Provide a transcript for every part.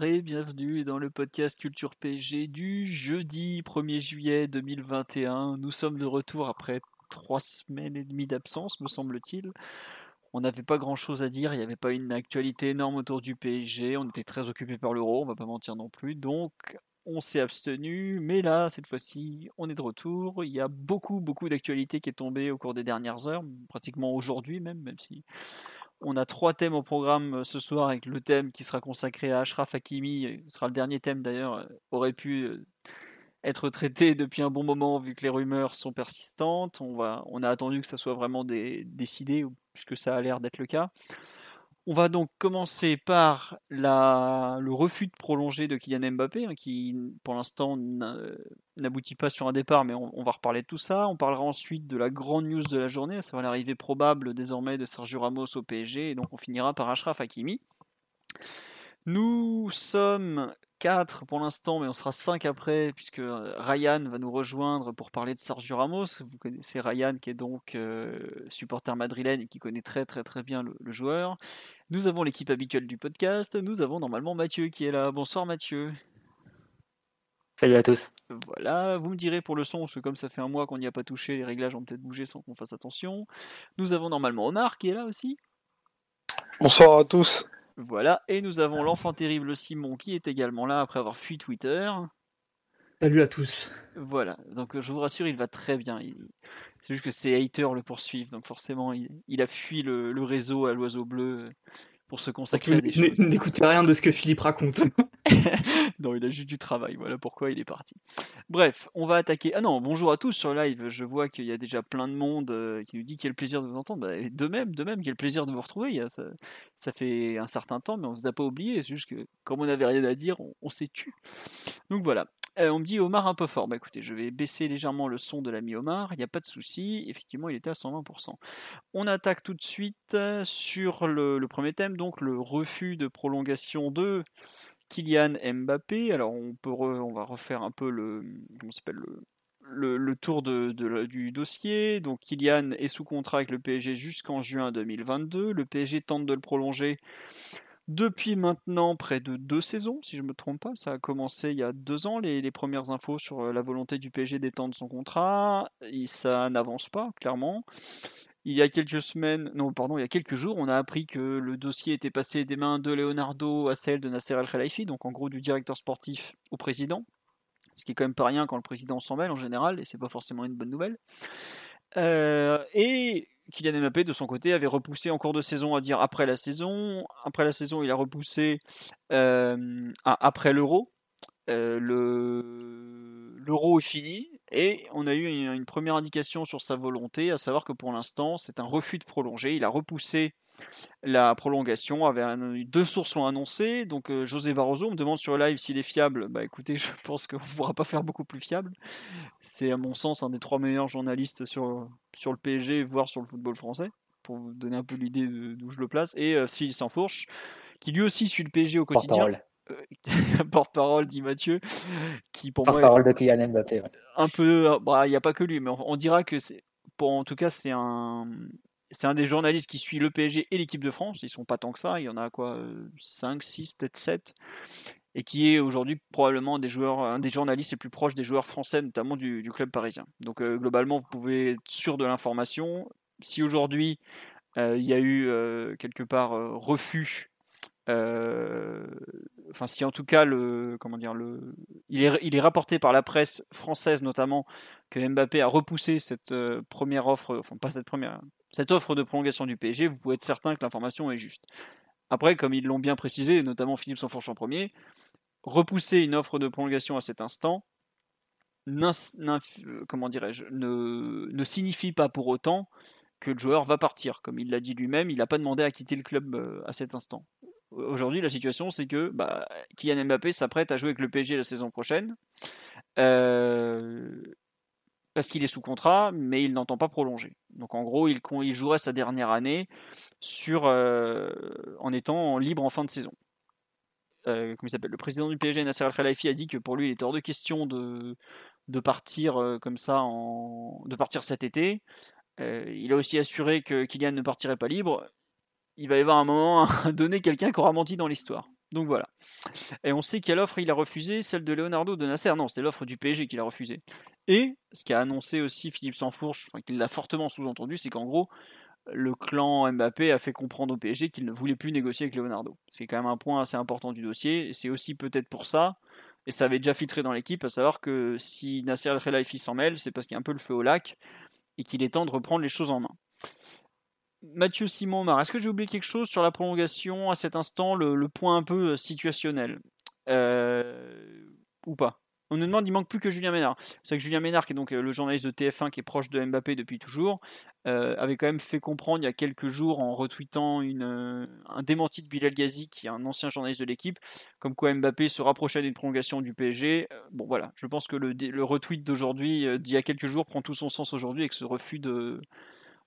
Bienvenue dans le podcast Culture PSG du jeudi 1er juillet 2021. Nous sommes de retour après trois semaines et demie d'absence, me semble-t-il. On n'avait pas grand-chose à dire, il n'y avait pas une actualité énorme autour du PSG, on était très occupé par l'euro, on va pas mentir non plus, donc on s'est abstenu, mais là, cette fois-ci, on est de retour. Il y a beaucoup, beaucoup d'actualités qui est tombée au cours des dernières heures, pratiquement aujourd'hui même, même si on a trois thèmes au programme euh, ce soir avec le thème qui sera consacré à Ashraf Hakimi, euh, ce sera le dernier thème d'ailleurs, euh, aurait pu être traité depuis un bon moment vu que les rumeurs sont persistantes. On, a attendu que ça soit vraiment décidé, puisque ça a l'air d'être le cas. On va donc commencer par le refus de prolonger de Kylian Mbappé, hein, qui pour l'instant n'aboutit pas sur un départ, mais on, va reparler de tout ça. On parlera ensuite de la grande news de la journée, à savoir l'arrivée probable désormais de Sergio Ramos au PSG, et donc on finira par Ashraf Hakimi. Nous sommes 4 pour l'instant, mais on sera 5 après, puisque euh, Ryan va nous rejoindre pour parler de Sergio Ramos. Vous connaissez Ryan, qui est donc euh, supporter madrilène et qui connaît très très très bien le, joueur. Nous avons l'équipe habituelle du podcast. Nous avons normalement Mathieu qui est là. Bonsoir Mathieu. Salut à tous. Voilà, vous me direz pour le son, parce que comme ça fait un mois qu'on n'y a pas touché, les réglages ont peut-être bougé sans qu'on fasse attention. Nous avons normalement Omar qui est là aussi. Bonsoir à tous. Voilà, et nous avons l'enfant terrible Simon qui est également là après avoir fui Twitter. Salut à tous. Voilà, donc je vous rassure, il va très bien. C'est juste que ses haters le poursuivent, donc forcément, il, a fui le réseau à l'oiseau bleu pour se consacrer à des choses. N'écoutez rien de ce que Philippe raconte. non, il a juste du travail, voilà pourquoi il est parti. Bref, on va attaquer. Ah non, bonjour à tous sur live. Je vois qu'il y a déjà plein de monde euh, qui nous dit le plaisir de vous entendre. Bah, de même, de même, quel plaisir de vous retrouver. ça, ça, fait un certain temps, mais on vous a pas oublié. C'est juste que comme on n'avait rien à dire, on, s'est tu. Donc voilà. Euh, on me dit Omar un peu fort. Bah écoutez, je vais baisser légèrement le son de l'ami Omar. Il n'y a pas de souci. Effectivement, il était à 120%. On attaque tout de suite sur le, premier thème donc le refus de prolongation de Kylian Mbappé. Alors on peut va refaire un peu le le, le, tour du dossier. Donc Kylian est sous contrat avec le PSG jusqu'en juin 2022. Le PSG tente de le prolonger depuis maintenant près de deux saisons, si je ne me trompe pas. Ça a commencé il y a deux ans, les, premières infos sur la volonté du PSG d'étendre son contrat. Ça n'avance pas, clairement. Il y a quelques semaines, non, pardon, il y a quelques jours, on a appris que le dossier était passé des mains de Leonardo à celle de Nasser Al Khelaifi, donc en gros du directeur sportif au président, ce qui est quand même pas rien quand le président s'en mêle en général, et c'est pas forcément une bonne nouvelle. Euh, et Kylian Mbappé, de son côté, avait repoussé en cours de saison à dire après la saison. Après la saison, il a repoussé euh, après l'euro. Euh, l'euro est fini et on a eu une, première indication sur sa volonté, à savoir que pour l'instant, c'est un refus de prolonger. Il a repoussé la prolongation. Avait deux sources l'ont annoncé. Donc euh, José Barroso me demande sur le live s'il est fiable. Bah écoutez, je pense qu'on ne pourra pas faire beaucoup plus fiable. C'est à mon sens un des trois meilleurs journalistes sur, sur le PSG, voire sur le football français, pour vous donner un peu l'idée d'où je le place. Et euh, Philippe Sansfourche, qui lui aussi suit le PSG au quotidien. Euh, porte-parole, dit Mathieu, qui pour porte-parole de Kylian Mbappé. Un peu, euh, bah, il n'y a pas que lui, mais on, dira que c'est, pour, en tout cas, c'est un, c'est un des journalistes qui suit le PSG et l'équipe de France. Ils sont pas tant que ça. Il y en a quoi 5, 6, peut-être 7. Et qui est aujourd'hui probablement des joueurs, un des journalistes les plus proches des joueurs français, notamment du, club parisien. Donc euh, globalement, vous pouvez être sûr de l'information. Si aujourd'hui il y a eu quelque part refus enfin si en tout cas le comment dire le il est, il est rapporté par la presse française notamment que Mbappé a repoussé cette première offre enfin pas cette première cette offre de prolongation du PSG vous pouvez être certain que l'information est juste. Après comme ils l'ont bien précisé notamment Philippe Sanfourche en premier repousser une offre de prolongation à cet instant comment dirais-je ne, signifie pas pour autant que le joueur va partir. Comme il l'a dit lui-même il n'a pas demandé à quitter le club à cet instant. Aujourd'hui, la situation, c'est que bah, Kylian Mbappé s'apprête à jouer avec le PSG la saison prochaine. Euh, parce qu'il est sous contrat, mais il n'entend pas prolonger. Donc en gros, il, il jouerait sa dernière année euh, en étant libre en fin de saison. Euh, il s'appelle? Le président du PSG, Nasser Al-Khelaifi, a dit que pour lui, il était hors de question de, partir euh, comme ça, en, de partir cet été. il a aussi assuré que Kylian ne partirait pas libre. Il va y avoir un moment à donner quelqu'un qui aura menti dans l'histoire. Donc voilà. Et on sait quelle offre il a refusé, celle de Leonardo de Nasser. Non, c'est l'offre du PSG qu'il a refusé. Et ce qu'a annoncé aussi Philippe Sansfourche, enfin, qu'il l'a fortement sous-entendu, c'est qu'en gros, le clan Mbappé a fait comprendre au PSG qu'il ne voulait plus négocier avec Leonardo. C'est quand même un point assez important du dossier. Et c'est aussi peut-être pour ça, et ça avait déjà filtré dans l'équipe, à savoir que si Nasser El-Khelaifi s'en mêle, c'est parce qu'il y a un peu le feu au lac et qu'il est temps de reprendre les choses en main. Mathieu Simon est-ce que j'ai oublié quelque chose sur la prolongation à cet instant, le, point un peu euh, situationnel? Euh, Ou pas? On nous demande, il manque plus que Julien Ménard. C'est que Julien Ménard, qui est donc euh, le journaliste de TF1 qui est proche de Mbappé depuis toujours, avait quand même fait comprendre il y a quelques jours en retweetant une, un démenti de Bilal Ghazi, qui est un ancien journaliste de l'équipe, comme quoi Mbappé se rapprochait d'une prolongation du PSG. bon voilà, je pense que le, retweet d'aujourd'hui, d'il y a quelques jours, prend tout son sens aujourd'hui avec ce refus de,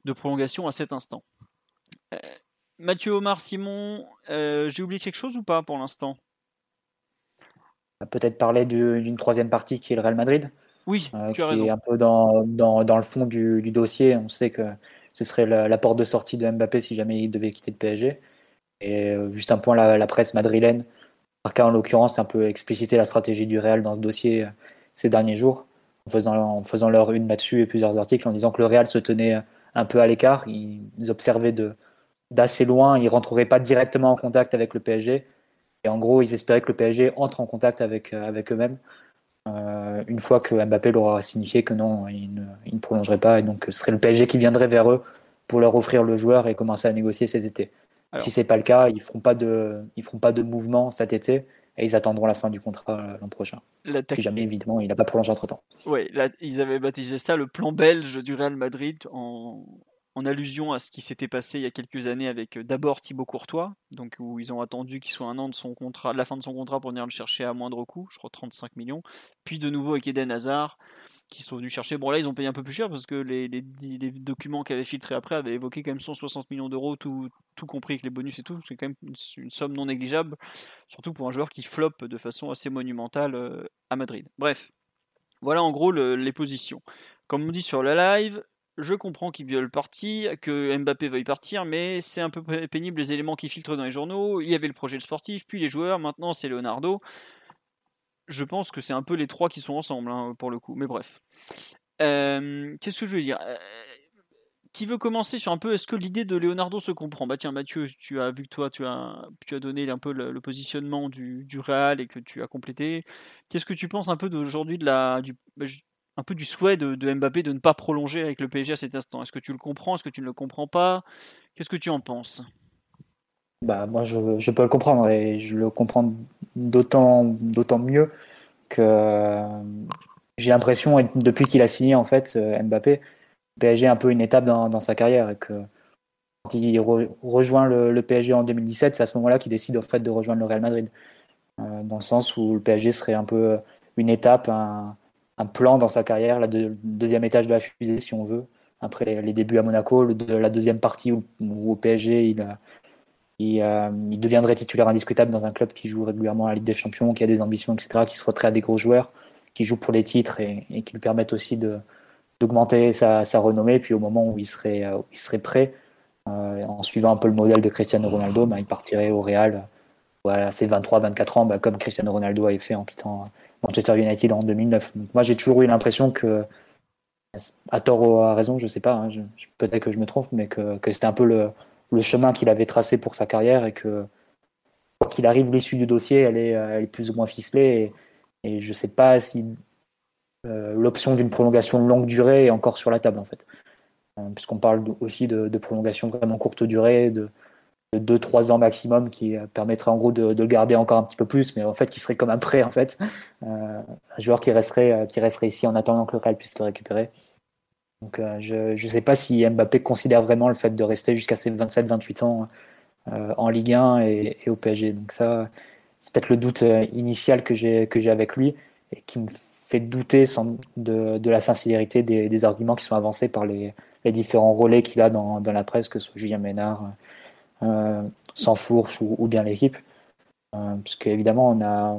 de prolongation à cet instant. Euh, Mathieu Omar Simon, euh, j'ai oublié quelque chose ou pas pour l'instant? Peut-être parler d'une troisième partie qui est le Real Madrid. Oui, euh, tu as raison. Est un peu dans, dans, le fond du, dossier. On sait que ce serait la, porte de sortie de Mbappé si jamais il devait quitter le PSG. Et juste un point, la, presse madrilène, Marca en l'occurrence, un peu explicité la stratégie du Real dans ce dossier ces derniers jours, en faisant, en faisant leur une là-dessus et plusieurs articles en disant que le Real se tenait un peu à l'écart. Ils observaient d'assez loin. Ils ne rentreraient pas directement en contact avec le PSG. Et en gros, ils espéraient que le PSG entre en contact avec, euh, avec eux-mêmes. Euh, une fois que Mbappé leur aura signifié que non, il ne, il ne, prolongerait pas. Et donc, ce serait le PSG qui viendrait vers eux pour leur offrir le joueur et commencer à négocier cet été. Si ce n'est pas le cas, ils ne feront, pas de, ils feront pas de mouvement cet été et ils attendront la fin du contrat euh, l'an prochain. Si jamais, évidemment, il n'a pas prolongé entre temps. Oui, ils avaient baptisé ça le plan belge du Real Madrid en, en allusion à ce qui s'était passé il y a quelques années avec d'abord Thibaut Courtois, donc où ils ont attendu qu'il soit un an de son contrat, la fin de son contrat pour venir le chercher à moindre coût, je crois 35 millions, puis de nouveau avec Eden Hazard qui sont venus chercher. Bon là ils ont payé un peu plus cher parce que les, documents qui avaient filtré après avaient évoqué quand même 160 millions d'euros, tout, compris avec les bonus et tout, c'est quand même une, somme non négligeable, surtout pour un joueur qui floppe de façon assez monumentale à Madrid. Bref, voilà en gros les positions. Comme on dit sur le live, je comprends qu'il veulent partir, que Mbappé veuille partir, mais c'est un peu pénible les éléments qui filtrent dans les journaux. Il y avait le projet sportif, puis les joueurs, maintenant c'est Leonardo. Je pense que c'est un peu les trois qui sont ensemble, hein, pour le coup, mais bref. Euh, qu'est-ce que je veux dire? Euh, Qui veut commencer sur un peu, est-ce que l'idée de Leonardo se comprend? Bah tiens Mathieu, tu as vu que toi tu as, tu as donné un peu le, positionnement du, du, Real et que tu as complété. Qu'est-ce que tu penses un peu d'aujourd'hui de la, du, bah, un peu du souhait de, Mbappé de ne pas prolonger avec le PSG à cet instant. Est-ce que tu le comprends Est-ce que tu ne le comprends pas? Qu'est-ce que tu en penses? Bah, Moi, je, peux le comprendre et je le comprends d'autant, mieux que euh, j'ai l'impression, depuis qu'il a signé en fait euh, Mbappé, le PSG est un peu une étape dans, sa carrière que quand il rejoint le, PSG en 2017, c'est à ce moment-là qu'il décide en fait de rejoindre le Real Madrid. Euh, dans le sens où le PSG serait un peu une étape, un plan dans sa carrière, le deuxième étage de la fusée, si on veut. Après les, débuts à Monaco, la deuxième partie où, au PSG, il, euh, il, deviendrait titulaire indiscutable dans un club qui joue régulièrement à la Ligue des Champions, qui a des ambitions, etc., qui se très à des gros joueurs, qui jouent pour les titres et, qui lui permettent aussi d'augmenter sa, renommée. Puis au moment où il serait, euh, il serait prêt, euh, en suivant un peu le modèle de Cristiano Ronaldo, bah, il partirait au Real voilà, ses 23-24 ans, bah, comme Cristiano Ronaldo avait fait en quittant Manchester United en 2009. moi, j'ai toujours eu l'impression que, à tort ou à raison, je sais pas, hein, peut-être que je me trompe, mais que, c'était un peu le, chemin qu'il avait tracé pour sa carrière et que, quoi qu'il arrive, l'issue du dossier, elle est, est, plus ou moins ficelée. Et, je ne sais pas si euh, l'option d'une prolongation longue durée est encore sur la table, en fait. Euh, puisqu'on parle aussi de, de, prolongation vraiment courte durée, de, 2-3 ans maximum qui euh, permettrait en gros de, le garder encore un petit peu plus, mais en fait qui serait comme un prêt en fait, euh, un joueur qui resterait, euh, qui resterait ici en attendant que le Real puisse le récupérer. Donc je ne sais pas si Mbappé considère vraiment le fait de rester jusqu'à ses 27-28 ans en Ligue 1 et, au PSG. Donc ça, c'est peut-être le doute initial que j'ai que j'ai avec lui et qui me fait douter de, de, la sincérité des, des, arguments qui sont avancés par les, les différents relais qu'il a dans, dans, la presse, que ce soit Julien Ménard, euh, Sansfourche ou, ou bien l'équipe. Euh, parce qu'évidemment, on a,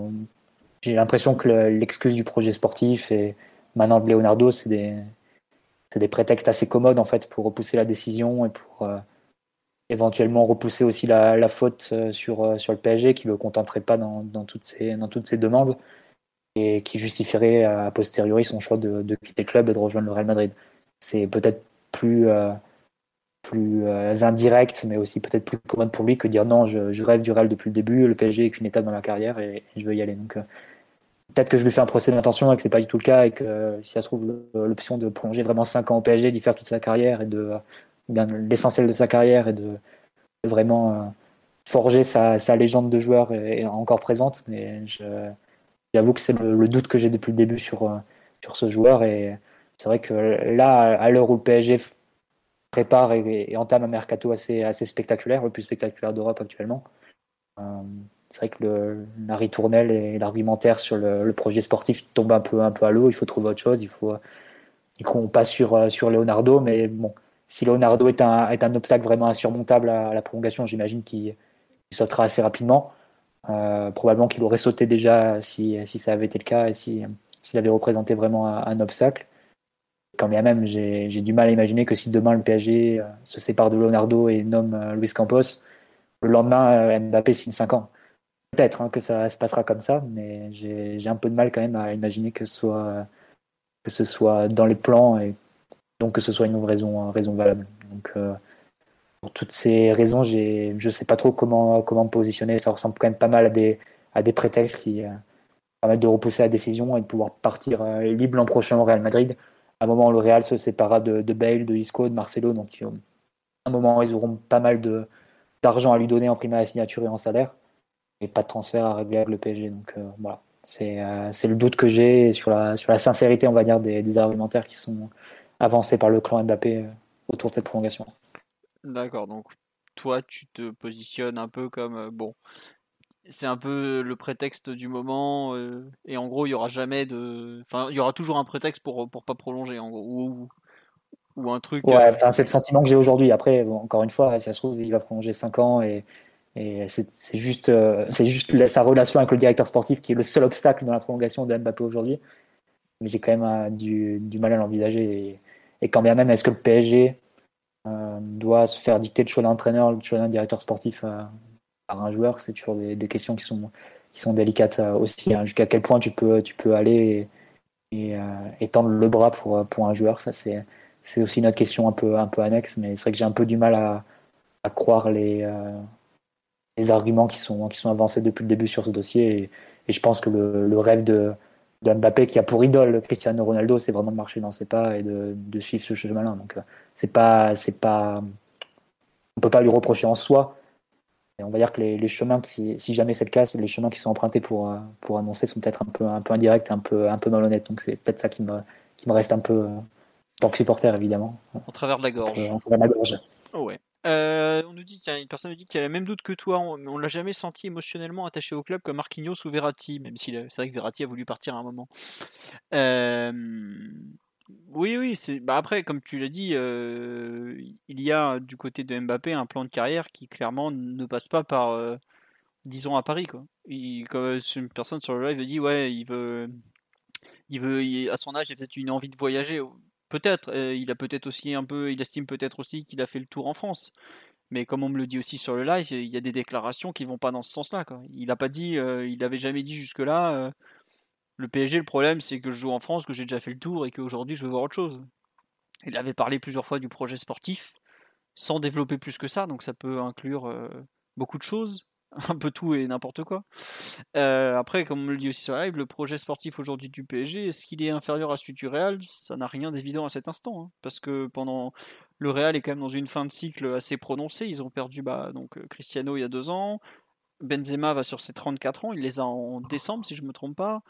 j'ai l'impression que l'excuse du projet sportif et maintenant de Leonardo, c'est des, des, prétextes assez commodes en fait pour repousser la décision et pour euh, éventuellement repousser aussi la, faute sur, sur le PSG qui ne le contenterait pas dans, dans, toutes ces, dans toutes ces demandes et qui justifierait a posteriori son choix de, de, quitter le club et de rejoindre le Real Madrid. C'est peut-être plus, plus euh, indirect, mais aussi peut-être plus commode pour lui que dire non, je, rêve du Real depuis le début, le PSG est qu'une étape dans ma carrière et, je veux y aller. Donc euh, peut-être que je lui fais un procès d'intention et que c'est pas du tout le cas et que si ça se trouve l'option de prolonger vraiment 5 ans au PSG, d'y faire toute sa carrière et de bien l'essentiel de sa carrière et de, vraiment forger sa, légende de joueur est, encore présente, mais J'avoue que c'est le, doute que j'ai depuis le début sur, euh, sur ce joueur. Et c'est vrai que là, à l'heure où le PSG prépare et, entame un mercato assez, assez spectaculaire, le plus spectaculaire d'Europe actuellement, euh, c'est vrai que le, la ritournelle et l'argumentaire sur le, projet sportif tombe un peu, un peu à l'eau. Il faut trouver autre chose. Il faut, qu'on passe sur, euh, sur Leonardo. Mais bon, si Leonardo est un, est un obstacle vraiment insurmontable à, la prolongation, j'imagine qu'il sautera assez rapidement. Euh, probablement qu'il aurait sauté déjà si, si, ça avait été le cas et s'il si, avait représenté vraiment un, obstacle. Quand bien même, j'ai du mal à imaginer que si demain le PSG euh, se sépare de Leonardo et nomme euh, Luis Campos, le lendemain, Mbappé signe 5 ans. Peut-être hein, que ça se passera comme ça, mais j'ai un peu de mal quand même à imaginer que ce soit, que ce soit dans les plans et donc que ce soit une raison, raison valable. Donc, pour toutes ces raisons, je ne sais pas trop comment, comment me positionner. Ça ressemble quand même pas mal à des, à des prétextes qui euh, permettent de repousser la décision et de pouvoir partir euh, libre l'an prochain au Real Madrid. À un moment, le Real se séparera de, de Bale, de Isco, de Marcelo. Donc, à un moment, ils auront pas mal d'argent à lui donner en prime à signature et en salaire. Et pas de transfert à régler avec le PSG. Donc, euh, voilà. C'est le doute que j'ai sur la, sincérité, on va dire, des, des argumentaires qui sont avancés par le clan Mbappé autour de cette prolongation. D'accord, donc toi tu te positionnes un peu comme euh, bon, c'est un peu le prétexte du moment euh, et en gros il y aura jamais de, enfin il y aura toujours un prétexte pour pour pas prolonger en gros ou, ou un truc. Ouais, euh, c'est le sentiment que j'ai aujourd'hui. Après encore une fois, ça se trouve il va prolonger 5 ans et et c'est juste c'est juste sa relation avec le directeur sportif qui est le seul obstacle dans la prolongation de Mbappé aujourd'hui. Mais j'ai quand même du, du mal à l'envisager et, et quand bien même est-ce que le PSG euh, doit se faire dicter le choix d'un entraîneur, le choix d'un directeur sportif euh, par un joueur, c'est toujours des, questions qui sont, qui sont délicates euh, aussi. Hein. Jusqu'à quel point tu peux, tu peux aller et, et, tendre le bras pour, pour un joueur, ça c'est, c'est aussi une autre question un peu, un peu annexe, mais c'est vrai que j'ai un peu du mal à, à croire les, les arguments qui sont, qui sont avancés depuis le début sur ce dossier. Et, et je pense que le, le rêve de, de Mbappé qui a pour idole Cristiano Ronaldo, c'est vraiment de marcher dans ses pas et de, de suivre ce chemin-là. Donc c'est pas, c'est pas, on peut pas lui reprocher en soi. Et on va dire que les, les chemins qui, si jamais c'est le cas, les chemins qui sont empruntés pour, euh, pour annoncer sont peut-être un peu, un peu indirects, un peu, un peu malhonnêtes. Donc c'est peut-être ça qui me, qui me reste un peu, en tant que supporter évidemment. En travers de la gorge. En travers de la gorge. Oh ouais. Euh, on nous dit, tiens, une personne nous dit qu'il a le même doute que toi, on, on l'a jamais senti émotionnellement attaché au club comme Marquinhos ou Verratti, même si c'est vrai que Verratti a voulu partir à un moment. Euh, oui, oui, c'est. Bah après, comme tu l'as dit, il y a du côté de Mbappé un plan de carrière qui clairement ne passe pas par, disons, à Paris, quoi. Il, comme une personne sur le live dit, ouais, il veut, il veut, à son âge, il a peut-être une envie de voyager. Peut-être. Il a peut-être aussi un peu, il estime peut-être aussi qu'il a fait le tour en France. Mais comme on me le dit aussi sur le live, il y a des déclarations qui vont pas dans ce sens-là. Quoi. Il n'a pas dit, il avait jamais dit jusque-là. Euh, le PSG, le problème, c'est que je joue en France, que j'ai déjà fait le tour et qu'aujourd'hui, je veux voir autre chose. Il avait parlé plusieurs fois du projet sportif, sans développer plus que ça, donc ça peut inclure euh, beaucoup de choses, un peu tout et n'importe quoi. Euh, après, comme on le dit aussi sur live, le projet sportif aujourd'hui du PSG, est-ce qu'il est inférieur à celui du Real? Ça n'a rien d'évident à cet instant, hein, parce que pendant le Real est quand même dans une fin de cycle assez prononcée. Ils ont perdu bah, donc Cristiano il y a deux ans, Benzema va sur ses 34 ans, il les a en décembre si je ne me trompe pas.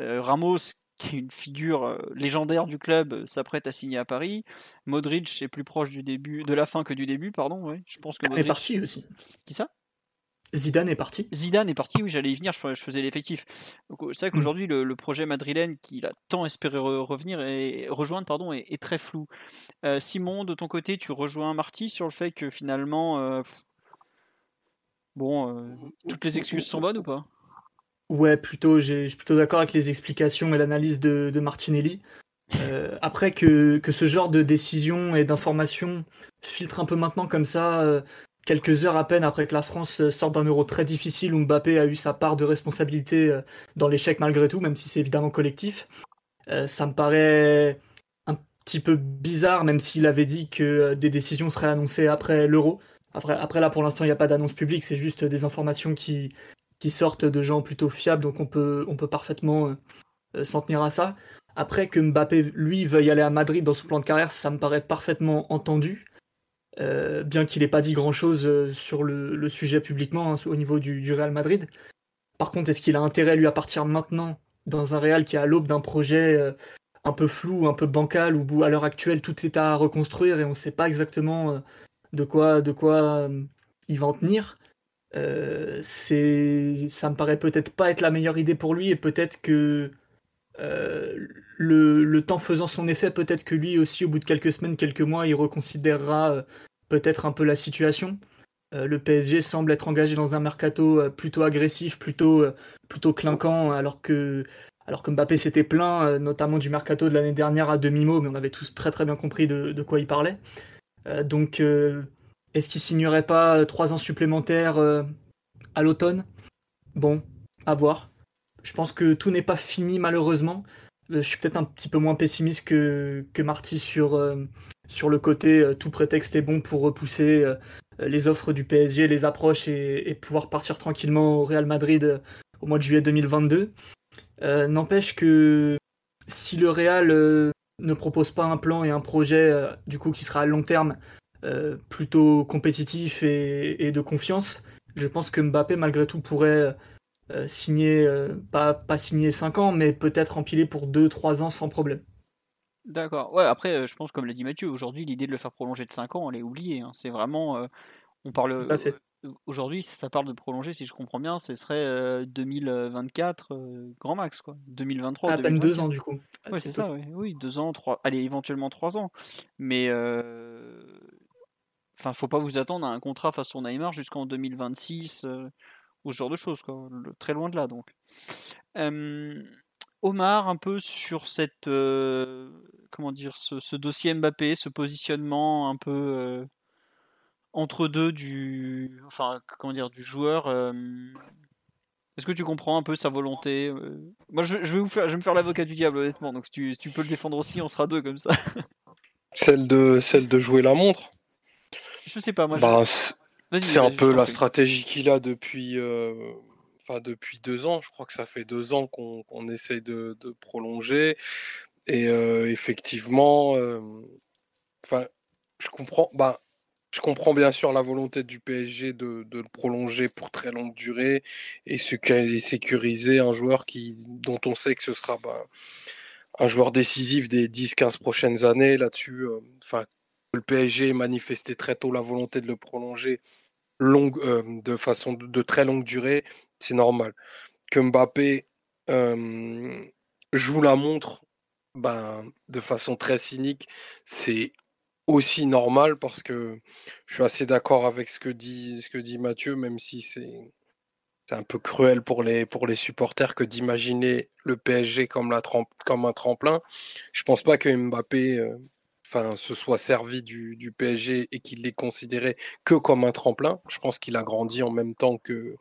Euh, Ramos qui est une figure légendaire du club, s'apprête à signer à Paris. Modric est plus proche du début, de la fin que du début, pardon. Je pense que Modric... est parti aussi. Qui ça? Zidane est parti. Zidane est parti, oui, j'allais y venir, je, faisais l'effectif. C'est vrai mm. qu'aujourd'hui, le, projet madrilène qu'il a tant espéré revenir et rejoindre pardon, est, très flou. Simon, de ton côté, tu rejoins Marty sur le fait que finalement, bon, toutes les excuses sont bonnes ou pas? Ouais, plutôt, je suis plutôt d'accord avec les explications et l'analyse de, Martinelli. Euh, après que, que, ce genre de décision et d'information filtre un peu maintenant comme ça, euh, quelques heures à peine après que la France sorte d'un euro très difficile où Mbappé a eu sa part de responsabilité euh, dans l'échec malgré tout, même si c'est évidemment collectif, ça me paraît un petit peu bizarre, même s'il avait dit que des décisions seraient annoncées après l'euro. Après, après là, pour l'instant, il n'y a pas d'annonce publique, c'est juste des informations qui, sortent de gens plutôt fiables, donc on peut, on peut parfaitement euh, euh, s'en tenir à ça. Après que Mbappé, lui, veuille aller à Madrid dans son plan de carrière, ça me paraît parfaitement entendu. Euh, bien qu'il n'ait pas dit grand-chose sur le, sujet publiquement hein, au niveau du, Real Madrid. Par contre, est-ce qu'il a intérêt, lui, à partir maintenant dans un Real qui est à l'aube d'un projet un peu flou, un peu bancal, où à l'heure actuelle, tout est à reconstruire et on ne sait pas exactement de quoi, de quoi il va en tenir? Euh, c'est, ça me paraît peut-être pas être la meilleure idée pour lui et peut-être que euh, le, temps faisant son effet, peut-être que lui aussi, au bout de quelques semaines, quelques mois, il reconsidérera euh, peut-être un peu la situation. le PSG semble être engagé dans un mercato plutôt agressif, plutôt, plutôt clinquant, alors que, alors que Mbappé s'était plaint, notamment du mercato de l'année dernière à demi-mot, mais on avait tous très très bien compris de, de quoi il parlait. donc est-ce qu'il signerait pas euh, trois ans supplémentaires euh, à l'automne? Bon, à voir. Je pense que tout n'est pas fini malheureusement. Euh, je suis peut-être un petit peu moins pessimiste que, Marty sur, le côté tout prétexte est bon pour repousser les offres du PSG, les approches et, pouvoir partir tranquillement au Real Madrid au mois de juillet 2022. N'empêche que si le Real ne propose pas un plan et un projet du coup qui sera à long terme euh, plutôt compétitif et, de confiance, je pense que Mbappé, malgré tout, pourrait euh, signer, euh, pas, pas signer 5 ans, mais peut-être empiler pour 2-3 ans sans problème. D'accord. Ouais, après, je pense, comme l'a dit Mathieu, aujourd'hui, l'idée de le faire prolonger de 5 ans, elle est oubliée. Hein. C'est vraiment. on parle. Aujourd'hui, ça parle de prolonger, si je comprends bien, ce serait 2024, grand max, quoi. 2023. À peine 2 ans, du coup. Ouais, c'est ça, oui. 2 ans, 3. Allez, éventuellement 3 ans. Mais Enfin, faut pas vous attendre à un contrat façon Neymar jusqu'en 2026 euh, ou ce genre de choses, quoi. très loin de là, donc. Omar, un peu sur cette, euh, comment dire, ce, dossier Mbappé, ce positionnement un peu euh, entre deux du, enfin, comment dire, du joueur. Est-ce que tu comprends un peu sa volonté Moi, je, vais me faire l'avocat du diable, honnêtement. Donc, si tu, tu peux le défendre aussi, on sera deux comme ça. celle de, celle de jouer la montre. Je sais pas, moi. Bah, c'est un peu la stratégie qu'il a depuis, euh, enfin depuis deux ans. Je crois que ça fait deux ans qu'on essaye de, prolonger. Et euh, effectivement, euh, enfin, je comprends. Bah, je comprends bien sûr la volonté du PSG de, le prolonger pour très longue durée et, sécuriser un joueur qui, dont on sait que ce sera bah, un joueur décisif des 10-15 prochaines années là-dessus. Enfin, le PSG manifestait très tôt la volonté de le prolonger longue, euh, de façon de, très longue durée, c'est normal. Que Mbappé joue la montre ben, de façon très cynique, c'est aussi normal parce que je suis assez d'accord avec ce que dit, ce que dit Mathieu, même si c'est c'est un peu cruel pour les, pour les supporters que d'imaginer le PSG comme, la comme un tremplin. Je pense pas que Mbappé euh, enfin, se soit servi du, PSG et qu'il l'ait considéré que comme un tremplin. Je pense qu'il a grandi en même temps que,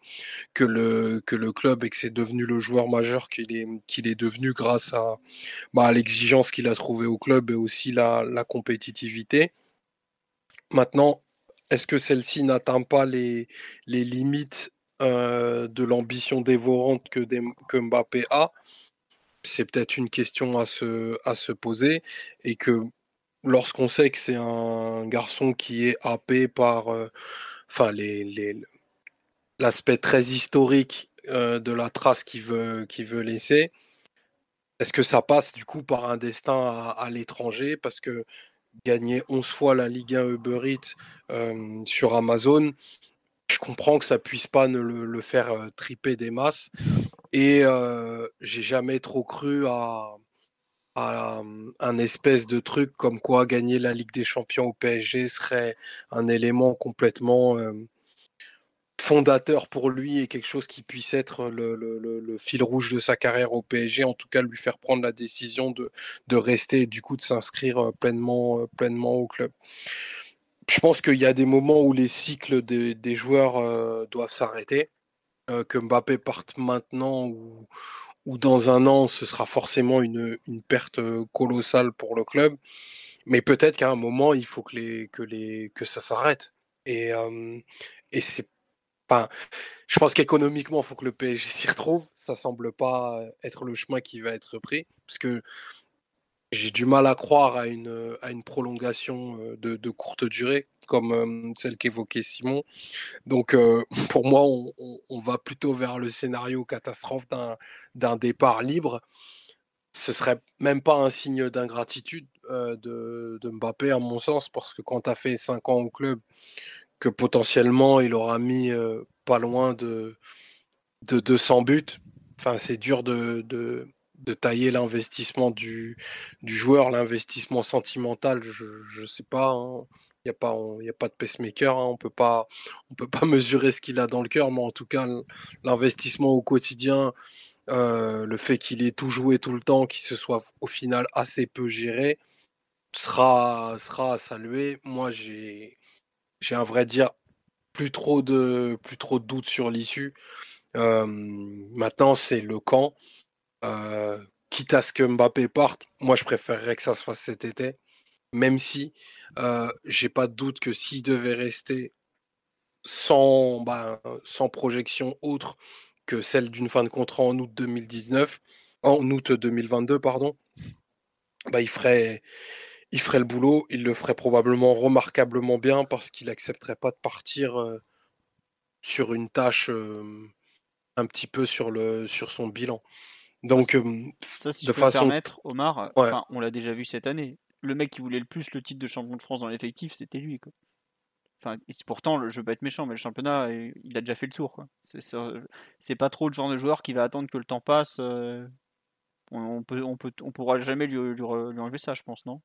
que, le, que le club et que c'est devenu le joueur majeur qu'il est, qu'il est devenu grâce à, bah, l'exigence qu'il a trouvée au club et aussi la, la compétitivité. Maintenant, est-ce que celle-ci n'atteint pas les, les limites euh, de l'ambition dévorante que, que Mbappé a? C'est peut-être une question à se, à se poser et que lorsqu'on sait que c'est un garçon qui est happé par euh, enfin l'aspect très historique euh, de la trace qu'il veut, laisser, est-ce que ça passe du coup par un destin à, l'étranger? Parce que gagner 11 fois la Ligue 1 Uber Eats sur Amazon, je comprends que ça puisse pas ne le, faire triper des masses. Et j'ai jamais trop cru à, un espèce de truc comme quoi gagner la Ligue des Champions au PSG serait un élément complètement fondateur pour lui et quelque chose qui puisse être le, fil rouge de sa carrière au PSG, en tout cas lui faire prendre la décision de, rester et du coup de s'inscrire pleinement, pleinement au club. Je pense qu'il y a des moments où les cycles des, joueurs doivent s'arrêter, que Mbappé parte maintenant ou, ou dans un an, ce sera forcément une, perte colossale pour le club. Mais peut-être qu'à un moment, il faut que, les, que, les, que ça s'arrête. Et, et c'est je pense qu'économiquement, il faut que le PSG s'y retrouve. Ça semble pas être le chemin qui va être pris, parce que j'ai du mal à croire à une, à une prolongation de, courte durée, comme celle qu'évoquait Simon. Donc, pour moi, on, va plutôt vers le scénario catastrophe d'un départ libre. Ce serait même pas un signe d'ingratitude de, Mbappé, à mon sens, parce que quand tu as fait 5 ans au club, que potentiellement il aura mis pas loin de, de 200 buts. C'est dur de, de, tailler l'investissement du, joueur, l'investissement sentimental, je ne sais pas. Hein. Il n'y a, pas, de pacemaker, hein. on on peut pas mesurer ce qu'il a dans le cœur, mais en tout cas, l'investissement au quotidien, le fait qu'il ait tout joué tout le temps, qu'il se soit au final assez peu géré, sera, sera à saluer. Moi, j'ai un vrai dire plus trop de plus trop de doutes sur l'issue. maintenant, c'est le camp. Quitte à ce que Mbappé parte, moi je préférerais que ça se fasse cet été, même si j'ai pas de doute que s'il devait rester sans, ben, sans projection autre que celle d'une fin de contrat en août 2019, en août 2022, pardon, bah, il ferait il ferait le boulot, il le ferait probablement remarquablement bien parce qu'il n'accepterait pas de partir sur une tâche un petit peu sur, le, sur son bilan. Donc, ça, si de je façon... permettre, Omar, on l'a déjà vu cette année. Le mec qui voulait le plus le titre de champion de France dans l'effectif, c'était lui. Quoi. Enfin, pourtant, je veux pas être méchant, mais le championnat, il a déjà fait le tour. C'est pas trop le genre de joueur qui va attendre que le temps passe. On, peut, on, peut, on pourra jamais lui, lui enlever ça, je pense, non?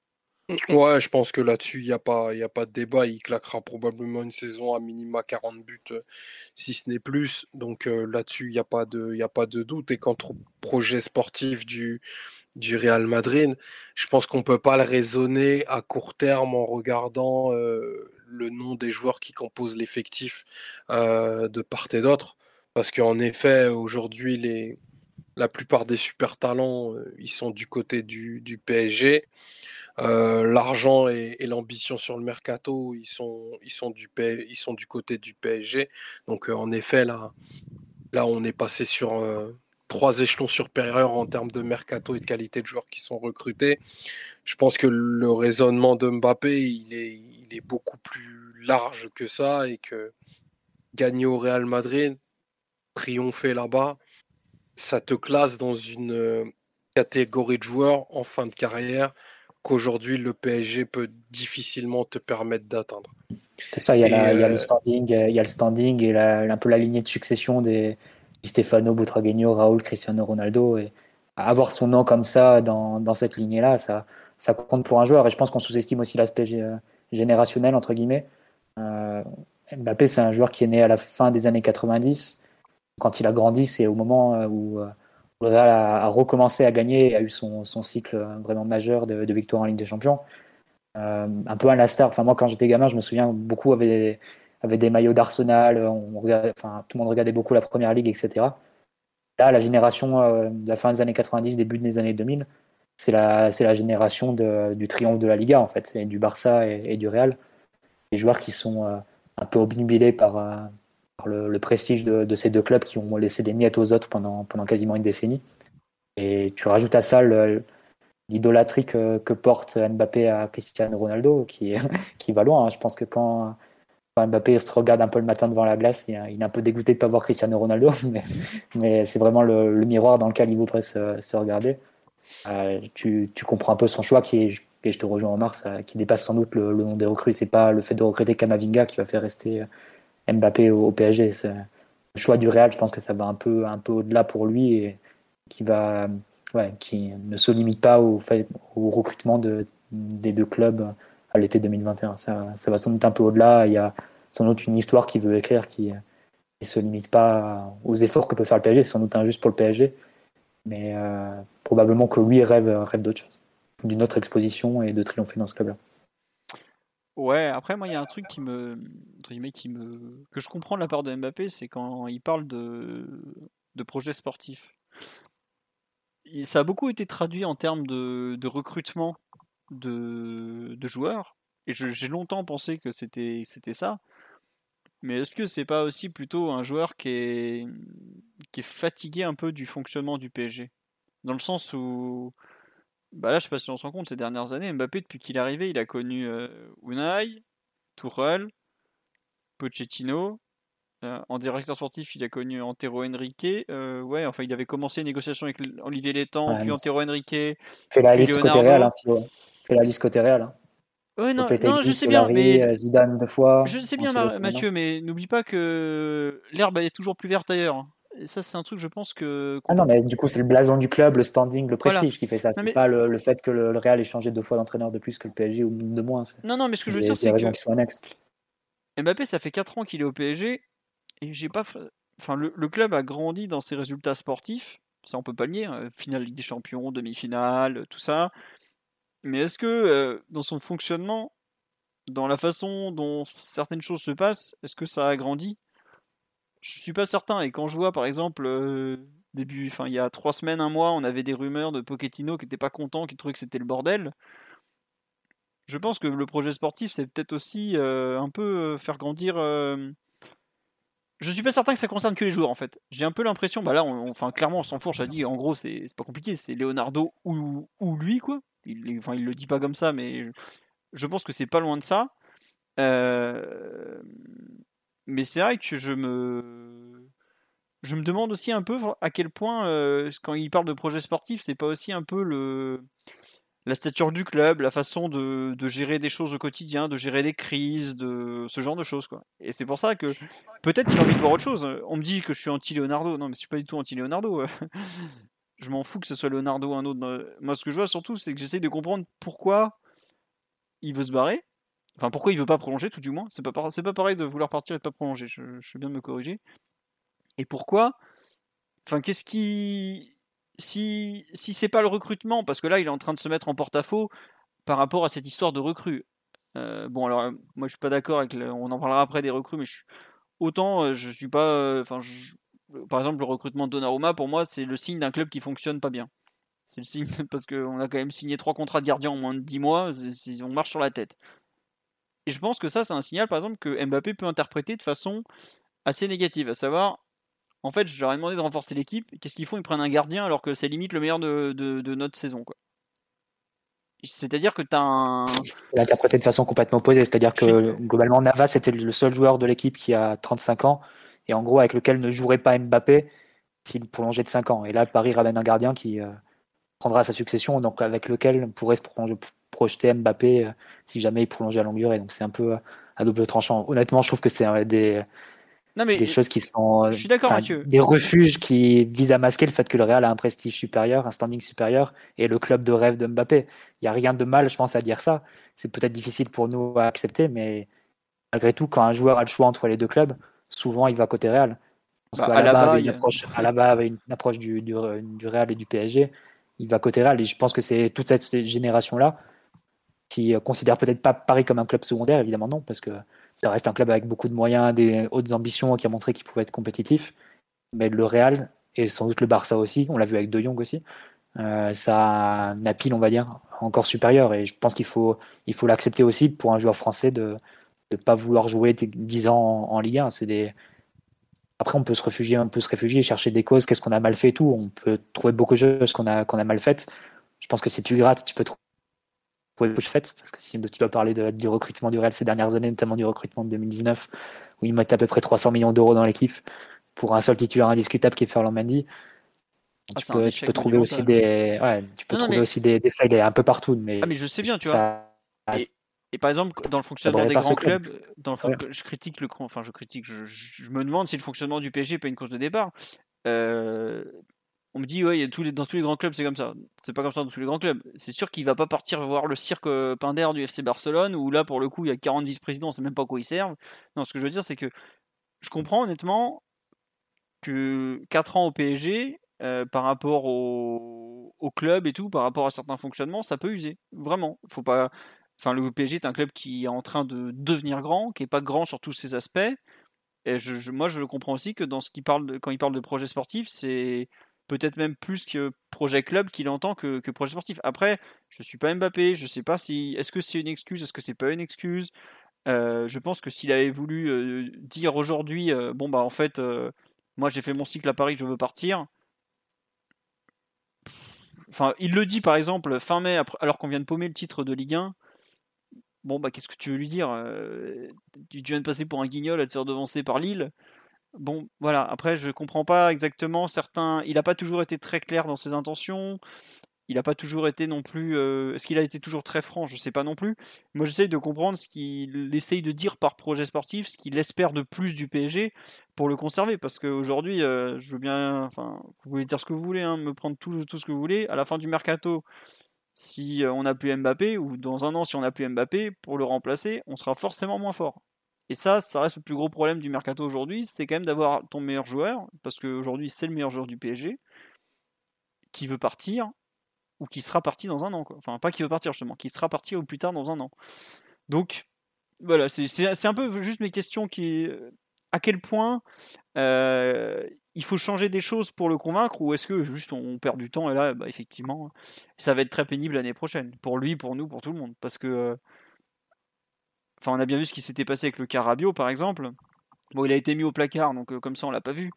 Ouais, je pense que là-dessus, il n'y a, pas, a pas de débat. Il claquera probablement une saison à minima 40 buts, euh, si ce n'est plus. Donc euh, là-dessus, il n'y a, pas de, a pas de doute. Et quant au projet sportif du, du Real Madrid, je pense qu'on ne peut pas le raisonner à court terme en regardant euh, le nom des joueurs qui composent l'effectif de part et d'autre. Parce qu'en effet, aujourd'hui, la plupart des super talents, ils sont du côté du, du PSG. Euh, l'argent et, l'ambition sur le mercato, ils sont, ils sont, du, ils sont du côté du PSG. Donc, euh, en effet, là, là, on est passé sur euh, trois échelons supérieurs en termes de mercato et de qualité de joueurs qui sont recrutés. Je pense que le raisonnement de Mbappé, il est, il est beaucoup plus large que ça et que gagner au Real Madrid, triompher là-bas, ça te classe dans une catégorie de joueurs en fin de carrière qu'aujourd'hui le PSG peut difficilement te permettre d'atteindre. C'est ça, il y, a le euh, standing, il y a le standing et un peu la lignée de succession des Stefano, Butragueño, Raúl, Cristiano Ronaldo. Et avoir son nom comme ça dans, dans cette lignée-là, ça, ça compte pour un joueur. Et je pense qu'on sous-estime aussi l'aspect générationnel, entre guillemets. Euh, Mbappé, c'est un joueur qui est né à la fin des années 90. Quand il a grandi, c'est au moment euh, où le Real a, recommencé à gagner et a eu son, cycle vraiment majeur de, victoire en Ligue des Champions. Euh, un peu à la star. Enfin, moi, quand j'étais gamin, je me souviens, beaucoup avaient, des maillots d'Arsenal. Enfin, tout le monde regardait beaucoup la Première Ligue, etc. Là, la génération euh, de la fin des années 90, début des années 2000, c'est la, la génération du triomphe de la Liga, en fait, et du Barça et, du Real. Les joueurs qui sont euh, un peu obnubilés par, le, prestige de, ces deux clubs qui ont laissé des miettes aux autres pendant, pendant quasiment une décennie. Et tu rajoutes à ça l'idolâtrie que, porte Mbappé à Cristiano Ronaldo, qui, qui va loin. Hein. Je pense que quand, Mbappé se regarde un peu le matin devant la glace, il, est un peu dégoûté de ne pas voir Cristiano Ronaldo, mais, mais c'est vraiment le, miroir dans lequel il voudrait se, regarder. tu, tu, comprends un peu son choix qui et je te rejoins en mars, qui dépasse sans doute le, nom des recrues. C'est pas le fait de recruter Kamavinga qui va faire rester Mbappé au, PSG. Le choix du Real, je pense que ça va un peu, un peu au-delà pour lui et qui va, qui ne se limite pas au, recrutement de, des deux clubs à l'été 2021. Ça, ça, va sans doute un peu au-delà. Il y a sans doute une histoire qu'il veut écrire qui ne se limite pas aux efforts que peut faire le PSG. C'est sans doute injuste pour le PSG, mais euh, probablement que lui rêve, rêve d'autre chose, d'une autre exposition et de triompher dans ce club-là. Ouais, après moi il y a un truc qui me, qui me, que je comprends de la part de Mbappé, c'est quand il parle de, de projets sportifs. Ça a beaucoup été traduit en termes de, de recrutement de, de joueurs, et j'ai longtemps pensé que c'était ça. Mais est-ce que c'est pas aussi plutôt un joueur qui est, qui est fatigué un peu du fonctionnement du PSG Dans le sens où, bah là je sais pas si on se rend compte, ces dernières années, Mbappé depuis qu'il est arrivé, il a connu euh, Unai, Tourelle, Pochettino. Euh, en directeur sportif, il a connu Antero Henrique. Euh, ouais, enfin, il avait commencé une négociation avec Olivier Létang, puis Antero Henrique. Fait la liste côté Real, hein, Fait la liste côté Real. Hein. Ouais, non, non je sais bien, mais euh, Zidane deux fois. Je sais bien, Mathieu, mais n'oublie pas que l'herbe est toujours plus verte ailleurs. Et ça, c'est un truc, je pense que. Ah non, mais du coup, c'est le blason du club, le standing, le prestige qui fait ça. C'est pas le, fait que le, Real ait changé deux fois d'entraîneur de plus que le PSG ou de moins. Non, non, mais ce que je veux dire, c'est que. Mbappé, ça fait 4 ans qu'il est au PSG et j'ai pas. Enfin, le, le, club a grandi dans ses résultats sportifs. Ça, on peut pas le nier. Hein. Finale Ligue des Champions, demi-finale, tout ça. Mais est-ce que euh, dans son fonctionnement, dans la façon dont certaines choses se passent, est-ce que ça a grandi? Je suis pas certain. Et quand je vois par exemple euh, début, enfin il y a trois semaines, un mois, on avait des rumeurs de Pochettino qui n'était pas content, qui trouvait que c'était le bordel. Je pense que le projet sportif, c'est peut-être aussi euh, un peu faire grandir. Je suis pas certain que ça concerne que les joueurs en fait. J'ai un peu l'impression, bah là, enfin clairement, on s'en fourche, a dit, en gros, c'est pas compliqué, c'est Leonardo ou, ou lui quoi. Il, enfin, il le dit pas comme ça, mais je pense que c'est pas loin de ça. Euh, mais c'est vrai que je me, je me demande aussi un peu à quel point, euh, quand il parle de projet sportif, c'est pas aussi un peu le, la stature du club, la façon de, de, gérer des choses au quotidien, de gérer des crises, de ce genre de choses. Quoi. Et c'est pour ça que peut-être qu'il a envie de voir autre chose. On me dit que je suis anti-Leonardo. Non, mais je suis pas du tout anti-Leonardo je m'en fous que ce soit Leonardo ou un autre. Moi, ce que je vois surtout, c'est que j'essaie de comprendre pourquoi il veut se barrer. Enfin, pourquoi il veut pas prolonger, tout du moins? C'est pas, pas pareil de vouloir partir et de pas prolonger. Je, je vais bien me corriger. Et pourquoi? Enfin, qu'est-ce qui. Si, si c'est pas le recrutement, parce que là, il est en train de se mettre en porte-à-faux par rapport à cette histoire de recrue. Euh, bon, alors, moi, je suis pas d'accord avec. On en parlera après des recrues, mais je autant euh, je suis pas. Euh, enfin, par exemple, le recrutement de Donnarumma, pour moi, c'est le signe d'un club qui fonctionne pas bien. C'est le signe parce qu'on a quand même signé trois contrats de gardien en moins de 10 mois, on marche sur la tête. Et je pense que ça, c'est un signal, par exemple, que Mbappé peut interpréter de façon assez négative, à savoir, en fait, je leur ai demandé de renforcer l'équipe, qu'est-ce qu'ils font Ils prennent un gardien alors que c'est limite le meilleur de, de, notre saison. Quoi. C'est-à-dire que tu as un. L'interpréter de façon complètement opposée, c'est-à-dire que globalement, Navas était le seul joueur de l'équipe qui a 35 ans et en gros avec lequel ne jouerait pas Mbappé s'il prolongeait de 5 ans. Et là, Paris ramène un gardien qui euh, prendra sa succession, donc avec lequel on pourrait se projeter Mbappé euh, si jamais il prolongeait à longue durée. Donc c'est un peu euh, à double tranchant. Honnêtement, je trouve que c'est des, des choses qui sont je suis d'accord, des refuges qui visent à masquer le fait que le Real a un prestige supérieur, un standing supérieur, et le club de rêve de Mbappé. Il n'y a rien de mal, je pense, à dire ça. C'est peut-être difficile pour nous à accepter, mais malgré tout, quand un joueur a le choix entre les deux clubs, souvent il va côté Real. Parce bah, qu'à la base, une approche, une approche du, du, du, Real et du PSG, il va côté Real. Et je pense que c'est toute cette génération-là qui considère peut-être pas Paris comme un club secondaire, évidemment non, parce que ça reste un club avec beaucoup de moyens, des hautes ambitions, qui a montré qu'il pouvait être compétitif. Mais le Real, et sans doute le Barça aussi, on l'a vu avec De Jong aussi, euh, ça a une pile, on va dire, encore supérieure. Et je pense qu'il faut l'accepter aussi pour un joueur français de, de pas vouloir jouer 10 ans en, Ligue 1. C'est des... Après, on peut se réfugier, on peut se réfugier, chercher des causes, qu'est-ce qu'on a mal fait et tout. On peut trouver beaucoup de choses qu'on a, qu'on a mal faites. Je pense que c'est plus grave, tu peux trouver beaucoup de faites, parce que si tu dois parler de, du recrutement du Real ces dernières années, notamment du recrutement de 2019, où ils mettent à peu près 300 millions d'euros dans l'équipe pour un seul titulaire indiscutable qui est Ferland Mendy. Ah, tu, peux, tu peux trouver aussi monumental. des, ouais, tu peux Non, trouver mais- aussi des, des failles un peu partout. Mais Ah, mais je sais bien, tu vois. Et par exemple, dans le fonctionnement des grands club. clubs, dans le fon- je critique le, enfin je critique, je, je- je me demande si le fonctionnement du PSG n'est pas une cause de départ. Euh, on me dit ouais, il y a tous les, dans tous les grands clubs c'est comme ça. C'est pas comme ça dans tous les grands clubs. C'est sûr qu'il va pas partir voir le cirque euh, Pinder du FC Barcelone où là pour le coup il y a 40 vice-présidents, on sait même pas à quoi ils servent. Non, ce que je veux dire c'est que je comprends honnêtement que 4 ans au PSG euh, par rapport au, au club et tout, par rapport à certains fonctionnements, ça peut user. Vraiment, faut pas. Enfin, le PSG est un club qui est en train de devenir grand, qui est pas grand sur tous ses aspects. Et je, moi, je comprends aussi que dans ce qu'il parle, de- quand il parle de projet sportif, c'est peut-être même plus que projet club qu'il entend que, que projet sportif. Après, je suis pas Mbappé, je sais pas si est-ce que c'est une excuse, est-ce que c'est pas une excuse? Euh, je pense que s'il avait voulu euh, dire aujourd'hui, euh, bon bah en fait, moi j'ai fait mon cycle à Paris, je veux partir. Enfin, il le dit par exemple fin mai, alors qu'on vient de paumer le titre de Ligue 1. Bon, bah, qu'est-ce que tu veux lui dire tu, viens de passer pour un guignol à te faire devancer par Lille. Bon, voilà. Après, je comprends pas exactement certains. Il n'a pas toujours été très clair dans ses intentions. Il n'a pas toujours été non plus. Est-ce qu'il a été toujours très franc? Je sais pas non plus. Moi, j'essaye de comprendre ce qu'il essaye de dire par projet sportif, ce qu'il espère de plus du PSG pour le conserver. Parce qu'aujourd'hui, je veux bien. Enfin, vous pouvez dire ce que vous voulez, hein, me prendre tout, tout ce que vous voulez. À la fin du mercato, si euh, on n'a plus Mbappé, ou dans un an, si on n'a plus Mbappé, pour le remplacer, on sera forcément moins fort. Et ça, ça reste le plus gros problème du mercato aujourd'hui, c'est quand même d'avoir ton meilleur joueur, parce qu'aujourd'hui c'est le meilleur joueur du PSG, qui veut partir, ou qui sera parti dans un an. Enfin, pas qui veut partir justement, qui sera parti au plus tard dans un an. Donc, voilà, c'est- un peu juste mes questions qui. À quel point euh, il faut changer des choses pour le convaincre, ou est-ce que juste on perd du temps et là, bah, effectivement, ça va être très pénible l'année prochaine, pour lui, pour nous, pour tout le monde, parce que. euh, Enfin, on a bien vu ce qui s'était passé avec le Carabio, par exemple. Bon, il a été mis au placard, donc euh, comme ça, on l'a pas vu.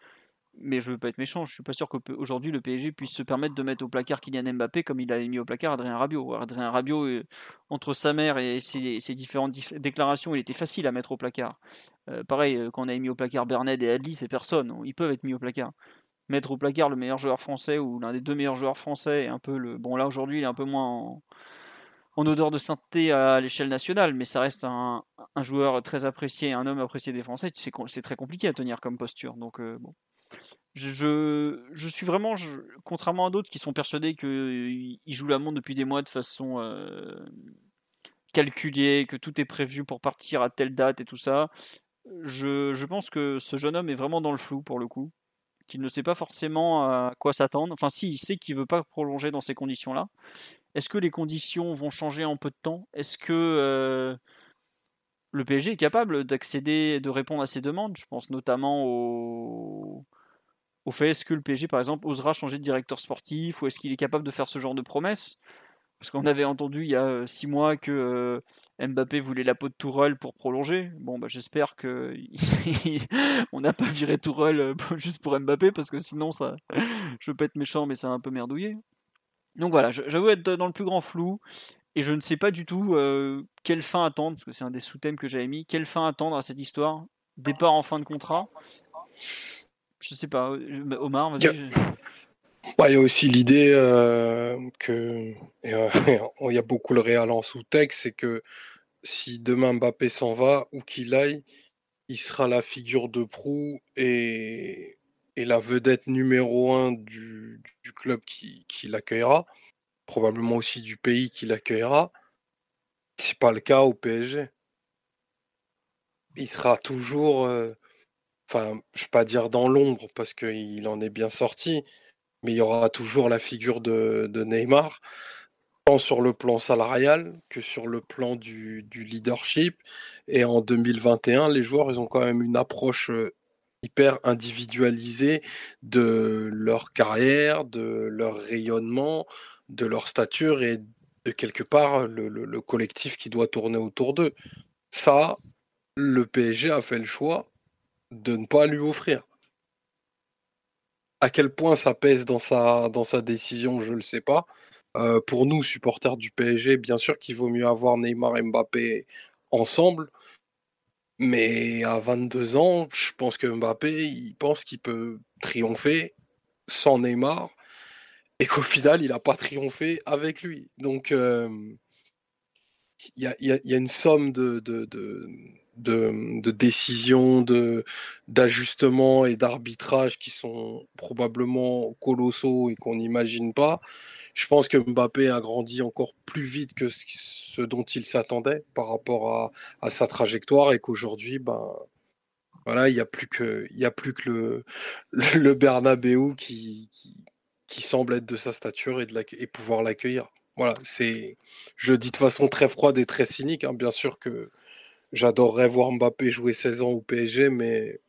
Mais je veux pas être méchant, je suis pas sûr qu'aujourd'hui le PSG puisse se permettre de mettre au placard Kylian Mbappé comme il a mis au placard Adrien Rabiot. Adrien Rabiot, euh, entre sa mère et ses, différentes dif- déclarations, il était facile à mettre au placard. Euh, pareil, euh, quand on a mis au placard Berned et Adli, c'est personne, ils peuvent être mis au placard. Mettre au placard le meilleur joueur français ou l'un des deux meilleurs joueurs français, un peu le. Bon, là aujourd'hui, il est un peu moins en, odeur de sainteté à l'échelle nationale, mais ça reste un, joueur très apprécié, un homme apprécié des Français. C'est très compliqué à tenir comme posture. Donc. Je, suis vraiment, contrairement à d'autres qui sont persuadés qu'il joue la montre depuis des mois de façon euh, calculée, que tout est prévu pour partir à telle date et tout ça. Je, pense que ce jeune homme est vraiment dans le flou pour le coup, qu'il ne sait pas forcément à quoi s'attendre. Enfin, si, il sait qu'il veut pas prolonger dans ces conditions-là. Est-ce que les conditions vont changer en peu de temps? Est-ce que euh, le PSG est capable d'accéder, de répondre à ces demandes? Je pense notamment au, au fait est-ce que le PSG, par exemple, osera changer de directeur sportif ou est-ce qu'il est capable de faire ce genre de promesses Parce qu'on avait entendu il y a euh, six mois que euh, Mbappé voulait la peau de Tourelle pour prolonger. Bon, bah, j'espère que on n'a pas viré Tourelle euh, juste pour Mbappé parce que sinon, ça, je pas être méchant, mais ça a un peu merdouillé. Donc voilà, j'avoue être dans le plus grand flou et je ne sais pas du tout quelle fin attendre parce que c'est un des sous-thèmes que j'avais mis. Quelle fin attendre à cette histoire? Départ en fin de contrat? Je sais pas. euh, Omar, vas-y. Bah, Il y a aussi l'idée euh, que euh, il y a beaucoup le Real en sous-texte, c'est que si demain Mbappé s'en va, où qu'il aille, il sera la figure de proue et, et la vedette numéro un du, du club qui, qui l'accueillera, probablement aussi du pays qui l'accueillera. C'est pas le cas au PSG. Il sera toujours, euh, enfin, je vais pas dire dans l'ombre parce qu'il en est bien sorti, mais il y aura toujours la figure de, Neymar, tant sur le plan salarial que sur le plan du, leadership. Et en 2021, les joueurs, ils ont quand même une approche euh, hyper individualisée de leur carrière, de leur rayonnement, de leur stature et de quelque part le collectif qui doit tourner autour d'eux. Ça, le PSG a fait le choix de ne pas lui offrir. À quel point ça pèse dans sa, dans sa décision, je ne le sais pas. Euh, pour nous, supporters du PSG, bien sûr qu'il vaut mieux avoir Neymar et Mbappé ensemble. Mais à 22 ans, je pense que Mbappé, il pense qu'il peut triompher sans Neymar et qu'au final, il n'a pas triomphé avec lui. Donc, il y, a, une somme de, décisions, d'ajustements et d'arbitrage qui sont probablement colossaux et qu'on n'imagine pas. Je pense que Mbappé a grandi encore plus vite que ce dont il s'attendait par rapport à, sa trajectoire et qu'aujourd'hui, ben, voilà, il n'y a plus que, a plus que le, le Bernabeu qui, qui, semble être de sa stature et, de et pouvoir l'accueillir. Voilà, c'est, je dis de façon très froide et très cynique, hein, bien sûr que j'adorerais voir Mbappé jouer 16 ans au PSG, mais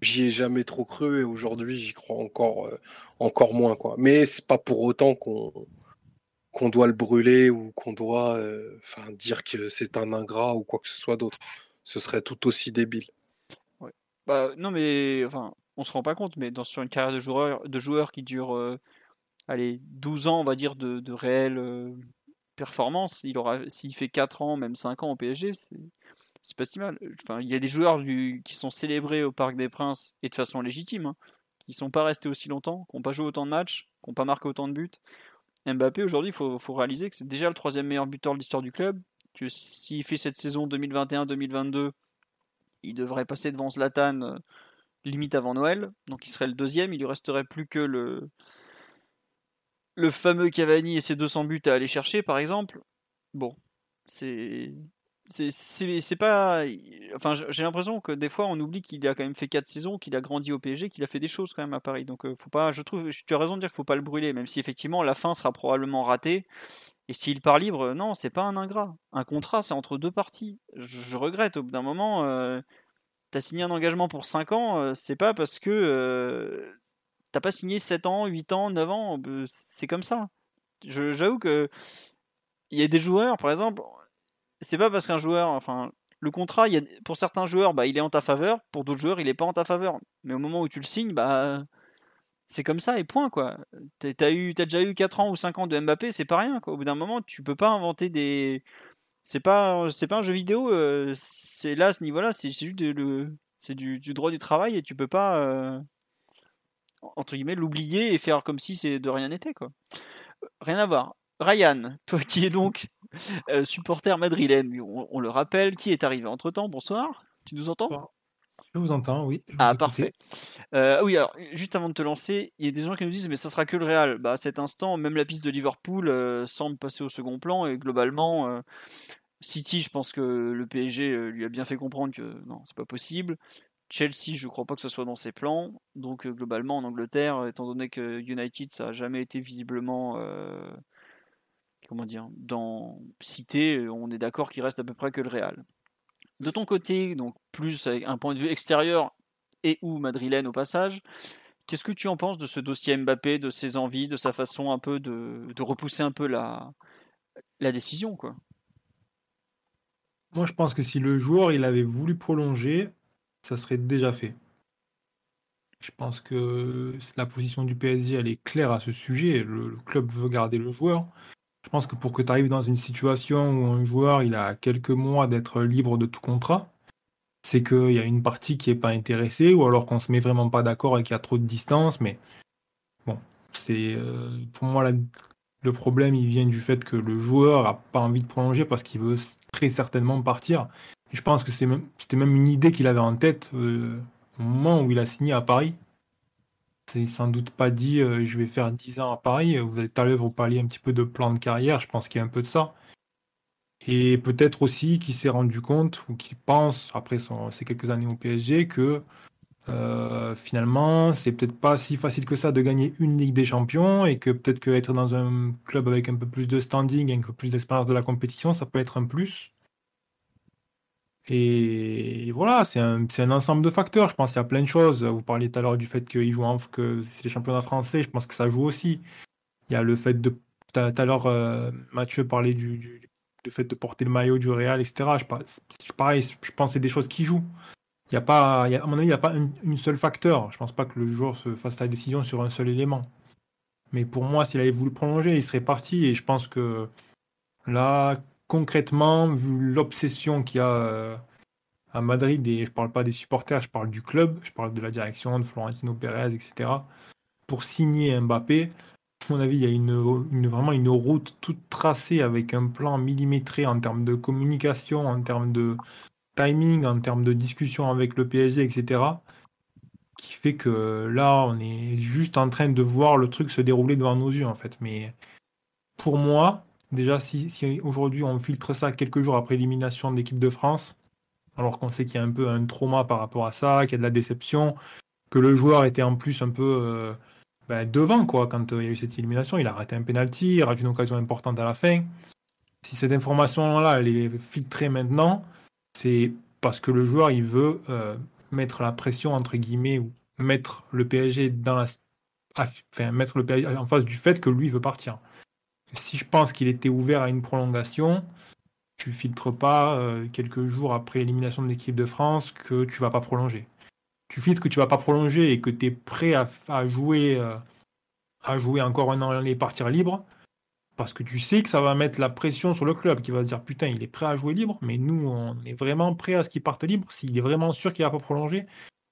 j'y ai jamais trop cru et aujourd'hui j'y crois encore, euh, encore moins. Quoi. Mais c'est pas pour autant qu'on doit le brûler ou qu'on doit euh, dire que c'est un ingrat ou quoi que ce soit d'autre. Ce serait tout aussi débile. Bah, non, mais enfin, on se rend pas compte, mais dans, sur une carrière de joueur, de joueur qui dure euh, allez, 12 ans, on va dire, de, de réelle performance, s'il fait 4 ans, même 5 ans au PSG, c'est pas si mal. Il y a des joueurs qui sont célébrés au Parc des Princes et de façon légitime, hein, qui sont pas restés aussi longtemps, qui n'ont pas joué autant de matchs, qui n'ont pas marqué autant de buts. Mbappé, aujourd'hui, il faut, réaliser que c'est déjà le troisième meilleur buteur de l'histoire du club. S'il fait cette saison 2021-2022, il devrait passer devant Zlatan euh, limite avant Noël. Donc il serait le deuxième. Il lui resterait plus que le, le fameux Cavani et ses 200 buts à aller chercher, par exemple. Bon, c'est c'est pas. Enfin, j'ai l'impression que des fois on oublie qu'il a quand même fait 4 saisons, qu'il a grandi au PSG, qu'il a fait des choses quand même à Paris. Donc, euh, faut pas. Je trouve. Tu as raison de dire qu'il faut pas le brûler, même si effectivement la fin sera probablement ratée. Et s'il part libre, non, c'est pas un ingrat. Un contrat, c'est entre deux parties. Je, regrette. Au bout d'un moment, euh, tu as signé un engagement pour 5 ans, euh, c'est pas parce que t'as pas signé 7 ans, 8 ans, 9 ans. C'est comme ça. J'avoue que. Il y a des joueurs, par exemple, c'est pas parce qu'un joueur, enfin, le contrat, pour certains joueurs, bah, il est en ta faveur, pour d'autres joueurs, il est pas en ta faveur. Mais au moment où tu le signes, bah, c'est comme ça et point quoi. T'as déjà eu 4 ans ou 5 ans de Mbappé, c'est pas rien quoi. Au bout d'un moment, tu peux pas inventer des, c'est pas, c'est pas un jeu vidéo. Euh, c'est là à ce niveau-là, c'est juste du, droit du travail et tu peux pas euh, entre guillemets l'oublier et faire comme si c'est de rien n'était quoi. Rien à voir. Ryan, toi qui es donc euh, supporter madrilène, on, le rappelle, qui est arrivé entre temps. Bonsoir, tu nous entends? Je vous entends, oui. ah, parfait. Euh, oui, alors, juste avant de te lancer, il y a des gens qui nous disent, mais ça sera que le Real. Bah, à cet instant, même la piste de Liverpool euh, semble passer au second plan et globalement, City, je pense que le PSG lui a bien fait comprendre que non, c'est pas possible. Chelsea, je ne crois pas que ce soit dans ses plans. Donc, globalement, en Angleterre, étant donné que United, ça n'a jamais été visiblement comment dire, dans Cité, on est d'accord qu'il reste à peu près que le Real. De ton côté, donc plus avec un point de vue extérieur et ou madrilène au passage, qu'est-ce que tu en penses de ce dossier Mbappé, de ses envies, de sa façon un peu de, repousser un peu la, la décision quoi? Moi, je pense que si le joueur il avait voulu prolonger, ça serait déjà fait. Je pense que la position du PSG elle est claire à ce sujet. le club veut garder le joueur. Je pense que pour que tu arrives dans une situation où un joueur il a quelques mois d'être libre de tout contrat, c'est qu'il y a une partie qui n'est pas intéressée, ou alors qu'on se met vraiment pas d'accord et qu'il y a trop de distance. Mais bon, c'est euh, pour moi le problème il vient du fait que le joueur a pas envie de prolonger parce qu'il veut très certainement partir. Et je pense que c'était même une idée qu'il avait en tête euh, au moment où il a signé à Paris. C'est sans doute pas dit euh, je vais faire 10 ans à Paris. Vous êtes à l'œuvre, vous parliez un petit peu de plan de carrière. Je pense qu'il y a un peu de ça. Et peut-être aussi qu'il s'est rendu compte ou qu'il pense, après ces quelques années au PSG, que euh, finalement, c'est peut-être pas si facile que ça de gagner une Ligue des Champions et que peut-être qu'être dans un club avec un peu plus de standing un peu plus d'expérience de la compétition, ça peut être un plus. Et voilà, c'est un, un, ensemble de facteurs. Je pense qu'il y a plein de choses. Vous parliez tout à l'heure du fait qu'il joue en, que c'est les championnats français. Je pense que ça joue aussi. Il y a le fait de. Tout à l'heure, euh, Mathieu parlait du, du, fait de porter le maillot du Real, etc. Je, pareil, je pense que c'est des choses qui jouent. Il y a pas, à mon avis, il n'y a pas une, seul facteur. Je pense pas que le joueur se fasse la décision sur un seul élément. Mais pour moi, s'il avait voulu prolonger, il serait parti. Et je pense que là, concrètement, vu l'obsession qu'il y a euh, à Madrid, et je ne parle pas des supporters, je parle du club, je parle de la direction, de Florentino Pérez, etc., pour signer Mbappé, mon avis, il y a une, vraiment une route toute tracée avec un plan millimétré en termes de communication, en termes de timing, en termes de discussion avec le PSG, etc. Qui fait que là, on est juste en train de voir le truc se dérouler devant nos yeux, en fait. Mais pour moi, déjà, si, aujourd'hui on filtre ça quelques jours après l'élimination de l'équipe de France, alors qu'on sait qu'il y a un peu un trauma par rapport à ça, qu'il y a de la déception, que le joueur était en plus un peu euh, ben, devant quoi quand euh, il y a eu cette élimination. Il a raté un penalty, il a raté une occasion importante à la fin. Si cette information-là elle est filtrée maintenant, c'est parce que le joueur il veut euh, mettre la pression entre guillemets ou mettre le PSG dans la mettre le PSG en face du fait que lui veut partir. Si je pense qu'il était ouvert à une prolongation, tu filtres pas quelques jours après l'élimination de l'équipe de France que tu vas pas prolonger tu filtres que tu vas pas prolonger et que tu es prêt à, jouer euh, à jouer encore un an et partir libre, parce que tu sais que ça va mettre la pression sur le club qui va se dire putain il est prêt à jouer libre, mais nous on est vraiment prêt à ce qu'il parte libre, s'il est vraiment sûr qu'il va pas prolonger.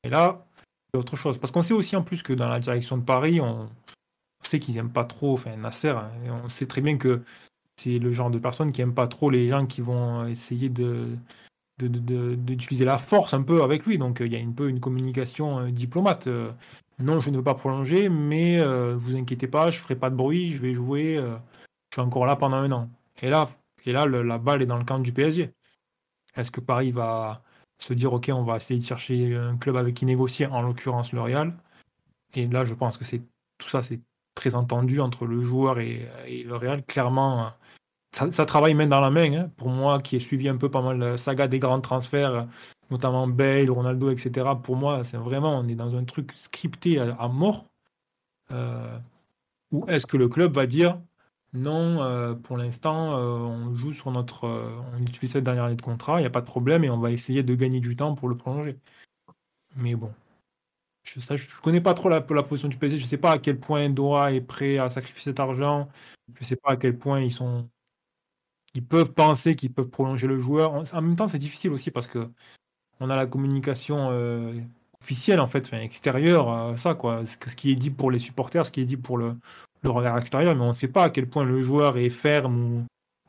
Et là, c'est autre chose. Parce qu'on sait aussi en plus que dans la direction de Paris, on, sait qu'ils aiment pas trop, enfin Nasser, hein, on sait très bien que c'est le genre de personne qui aime pas trop les gens qui vont essayer de d'utiliser la force un peu avec lui. Donc il y a un peu une communication euh, diplomate. Euh, non, je ne veux pas prolonger, mais euh, vous inquiétez pas, je ferai pas de bruit, je vais jouer, je suis encore là pendant un an. Et là, et là la balle est dans le camp du PSG. Est-ce que Paris va se dire ok, on va essayer de chercher un club avec qui négocier, en l'occurrence le Real Et là, je pense que c'est tout ça, c'est très entendu entre le joueur et, le Real. Clairement, ça, travaille main dans la main. Hein. Pour moi, qui ai suivi un peu pas mal la saga des grands transferts, notamment Bale, Ronaldo, etc. Pour moi, c'est vraiment, on est dans un truc scripté à, mort. Euh, ou est-ce que le club va dire non, euh, pour l'instant, euh, on joue sur notre. on utilise cette dernière année de contrat, il n'y a pas de problème et on va essayer de gagner du temps pour le prolonger. Mais bon. Je ne connais pas trop la, position du PSG. Je ne sais pas à quel point Dora est prêt à sacrifier cet argent. Je ne sais pas à quel point ils sont ils peuvent penser qu'ils peuvent prolonger le joueur. En même temps, c'est difficile aussi parce que on a la communication euh, officielle en fait, extérieure, à ça quoi. Ce, qui est dit pour les supporters, ce qui est dit pour le, regard extérieur, mais on ne sait pas à quel point le joueur est ferme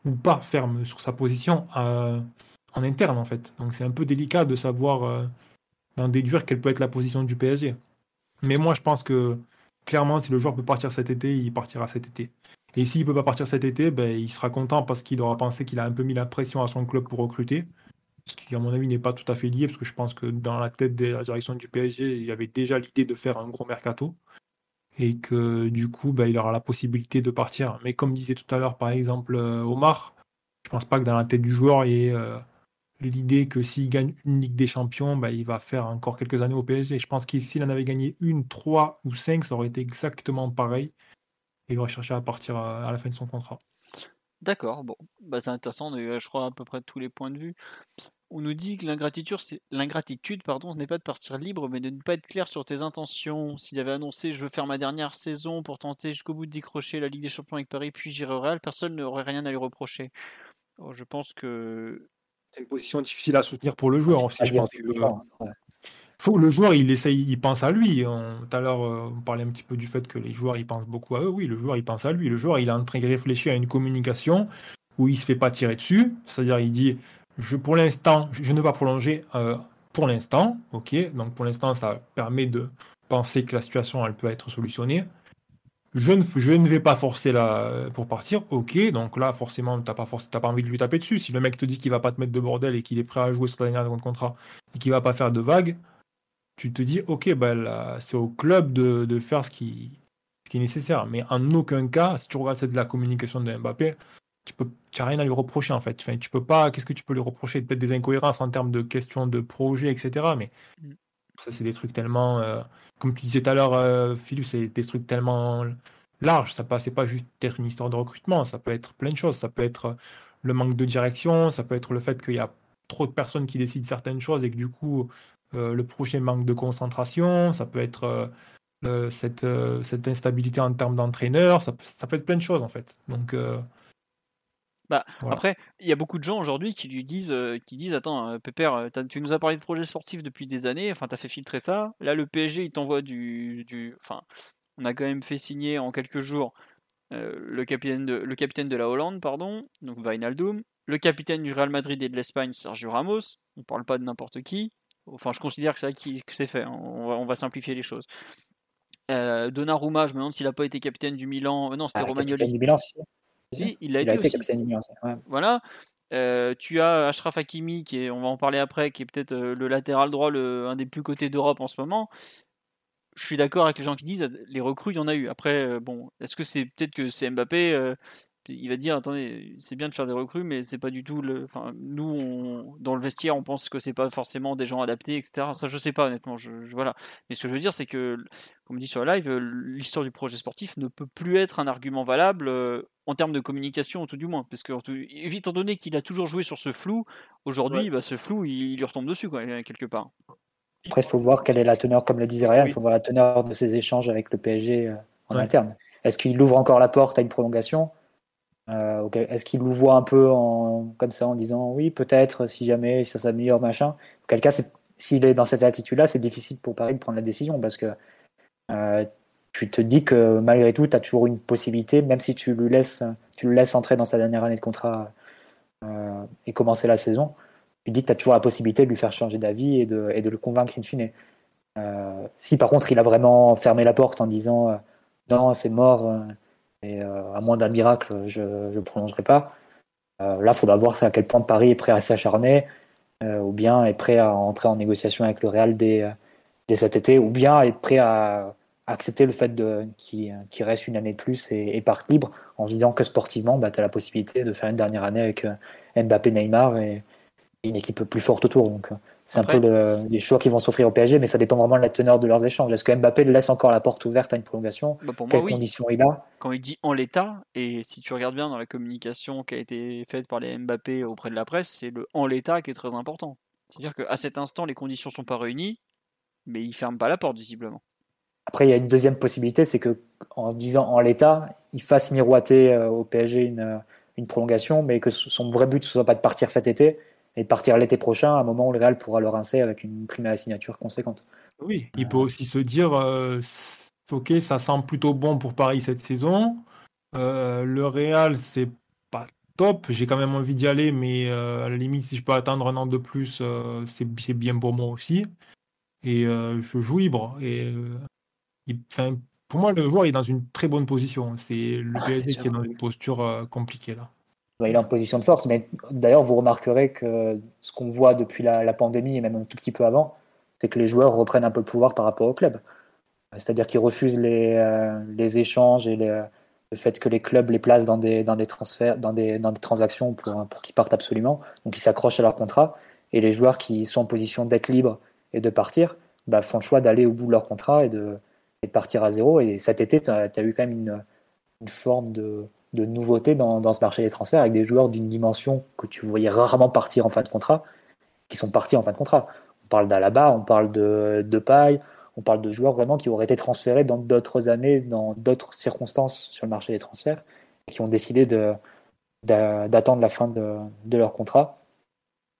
ou, pas ferme sur sa position euh, en interne en fait. Donc c'est un peu délicat de savoir euh, d'en déduire quelle peut être la position du PSG. Mais moi, je pense que clairement, si le joueur peut partir cet été, il partira cet été. Et s'il ne peut pas partir cet été, ben, il sera content parce qu'il aura pensé qu'il a un peu mis la pression à son club pour recruter. Ce qui, à mon avis, n'est pas tout à fait lié, parce que je pense que dans la tête de la direction du PSG, il y avait déjà l'idée de faire un gros mercato. Et que du coup, ben, il aura la possibilité de partir. Mais comme disait tout à l'heure, par exemple, euh, Omar, je ne pense pas que dans la tête du joueur, il y euh, l'idée que s'il gagne une Ligue des Champions, ben, il va faire encore quelques années au PSG. Je pense que s'il en avait gagné une, trois ou cinq, ça aurait été exactement pareil il va chercher à partir à, la fin de son contrat. D'accord, bon, bah, c'est intéressant, je crois à peu près tous les points de vue. On nous dit que l'ingratitude, pardon, ce n'est pas de partir libre, mais de ne pas être clair sur tes intentions. S'il avait annoncé je veux faire ma dernière saison pour tenter jusqu'au bout de décrocher la Ligue des Champions avec Paris, puis j'irai au Real, personne n'aurait rien à lui reprocher. je pense que c'est une position difficile à soutenir pour le joueur aussi. Je pense faut le joueur il essaye, il pense à lui. tout à l'heure, euh, on parlait un petit peu du fait que les joueurs ils pensent beaucoup à eux. Oui, le joueur il pense à lui. Le joueur il est en train de réfléchir à une communication où il se fait pas tirer dessus. C'est-à-dire il dit, je pour l'instant, je ne vais pas prolonger. Euh, pour l'instant, ok. Donc pour l'instant, ça permet de penser que la situation elle peut être solutionnée. Je ne, je ne vais pas forcer là pour partir, ok. Donc là, forcément, t'as pas pas envie de lui taper dessus. Si le mec te dit qu'il va pas te mettre de bordel et qu'il est prêt à jouer sur la dernière de contrat et qu'il va pas faire de vagues, tu te dis, ok, bah, c'est au club de, faire ce qui, qui, est nécessaire. Mais en aucun cas, si tu regardes cette, la communication de Mbappé, tu peux, n'as rien à lui reprocher en fait. Enfin, tu peux pas, qu'est-ce que tu peux lui reprocher? Peut-être des incohérences en termes de questions de projet, etc. Mais mm. ça, c'est des trucs tellement, euh, comme tu disais tout à l'heure, euh, Philippe, c'est des trucs tellement larges. Ça n'est pas juste être une histoire de recrutement. Ça peut être plein de choses. Ça peut être le manque de direction. Ça peut être le fait qu'il y a trop de personnes qui décident certaines choses et que du coup, euh, le projet manque de concentration, ça peut être euh, cette, euh, cette, instabilité en termes d'entraîneur, ça, peut être plein de choses en fait. Donc, bah, Après, il y a beaucoup de gens aujourd'hui qui lui disent, qui disent Attends, Pépère, tu nous as parlé de projet sportif depuis des années, enfin, tu as fait filtrer ça. Là, le PSG, il t'envoie du, du. Enfin, on a quand même fait signer en quelques jours le, capitaine de, le capitaine de la Hollande, pardon, donc Wijnaldum, le capitaine du Real Madrid et de l'Espagne, Sergio Ramos, on parle pas de n'importe qui, enfin je considère que c'est qui que c'est fait, hein. on, va, simplifier les choses. Donnarumma, je me demande s'il n'a pas été capitaine du Milan, non c'était ah, Romagnoli. du Milan, si, il a, été, aussi. Voilà, tu as Ashraf Hakimi, qui est, on va en parler après, qui est peut-être le latéral droit, le, un des plus cotés d'Europe en ce moment je suis d'accord avec les gens qui disent les recrues, il y en a eu. Après, bon, est-ce que c'est peut-être que c'est Mbappé il va dire attendez, c'est bien de faire des recrues, mais c'est pas du tout le. Enfin, nous, dans le vestiaire, on pense que c'est pas forcément des gens adaptés, etc. Ça, je sais pas honnêtement. Je, voilà. Mais ce que je veux dire, c'est que, comme dit sur le live, l'histoire du projet sportif ne peut plus être un argument valable en termes de communication, tout du moins, parce que étant donné qu'il a toujours joué sur ce flou, aujourd'hui, bah, ce flou, il, lui retombe dessus, quoi, quelque part. Après, il faut voir quelle est la teneur, comme le disait Ryan, il faut voir la teneur de ses échanges avec le PSG euh, en interne. Est-ce qu'il ouvre encore la porte à une prolongation? Euh, Est-ce qu'il nous voit un peu en, comme ça en disant oui, peut-être, si jamais ça s'améliore, machin? Auquel cas, s'il est dans cette attitude-là, c'est difficile pour Paris de prendre la décision parce que euh, tu te dis que malgré tout, tu as toujours une possibilité, même si tu, lui laisses, tu le laisses entrer dans sa dernière année de contrat et commencer la saison tu dis que tu as toujours la possibilité de lui faire changer d'avis et de, le convaincre in fine. Euh, si par contre il a vraiment fermé la porte en disant euh, non, c'est mort, euh, et à moins d'un miracle, je ne prolongerai pas, là, il faudra voir à quel point Paris est prêt à s'acharner, ou bien est prêt à entrer en négociation avec le Real dès, dès cet été, ou bien être prêt à accepter le fait qu'il reste une année de plus et, et parte libre en disant que sportivement, bah, tu as la possibilité de faire une dernière année avec Mbappé, Neymar et, une équipe plus forte autour. Donc, euh, c'est un peu les choix qui vont s'offrir au PSG, mais ça dépend vraiment de la teneur de leurs échanges. Est-ce que Mbappé laisse encore la porte ouverte à une prolongation? Bah, Quelles conditions il a? Quand il dit en l'état, et si tu regardes bien dans la communication qui a été faite par les Mbappé auprès de la presse, c'est le en l'état qui est très important. C'est-à-dire qu'à cet instant, les conditions sont pas réunies, mais il ferme pas la porte visiblement. Après, il y a une deuxième possibilité, c'est que en disant en l'état, il fasse miroiter euh, au PSG une, une prolongation, mais que son vrai but ne soit pas de partir cet été, et partir l'été prochain, à un moment où le Real pourra le rincer avec une prime à la signature conséquente. Oui, il peut aussi se dire euh, ok, ça semble plutôt bon pour Paris cette saison. Euh, le Real, c'est pas top. J'ai quand même envie d'y aller, mais euh, à la limite, si je peux attendre un an de plus, c'est bien pour moi aussi. Et je joue libre. Et pour moi, le joueur est dans une très bonne position. C'est le ah, PSG qui est dans une posture compliquée là. Bah, il est en position de force. Mais d'ailleurs, vous remarquerez que ce qu'on voit depuis la, pandémie et même un tout petit peu avant, c'est que les joueurs reprennent un peu le pouvoir par rapport au club. C'est-à-dire qu'ils refusent les, euh, les, échanges et le fait que les clubs les placent dans des, dans des transferts, dans des, dans des transactions pour, pour qu'ils partent absolument. Donc ils s'accrochent à leur contrat. Et les joueurs qui sont en position d'être libres et de partir bah, font le choix d'aller au bout de leur contrat et de, et de partir à zéro. Et cet été, tu as, eu quand même une, une forme de, de nouveautés dans, dans, ce marché des transferts avec des joueurs d'une dimension que tu voyais rarement partir en fin de contrat, qui sont partis en fin de contrat. On parle d'Alaba, on parle de, de Paille, on parle de joueurs vraiment qui auraient été transférés dans d'autres années, dans d'autres circonstances sur le marché des transferts, et qui ont décidé de, d'attendre la fin de, de leur contrat,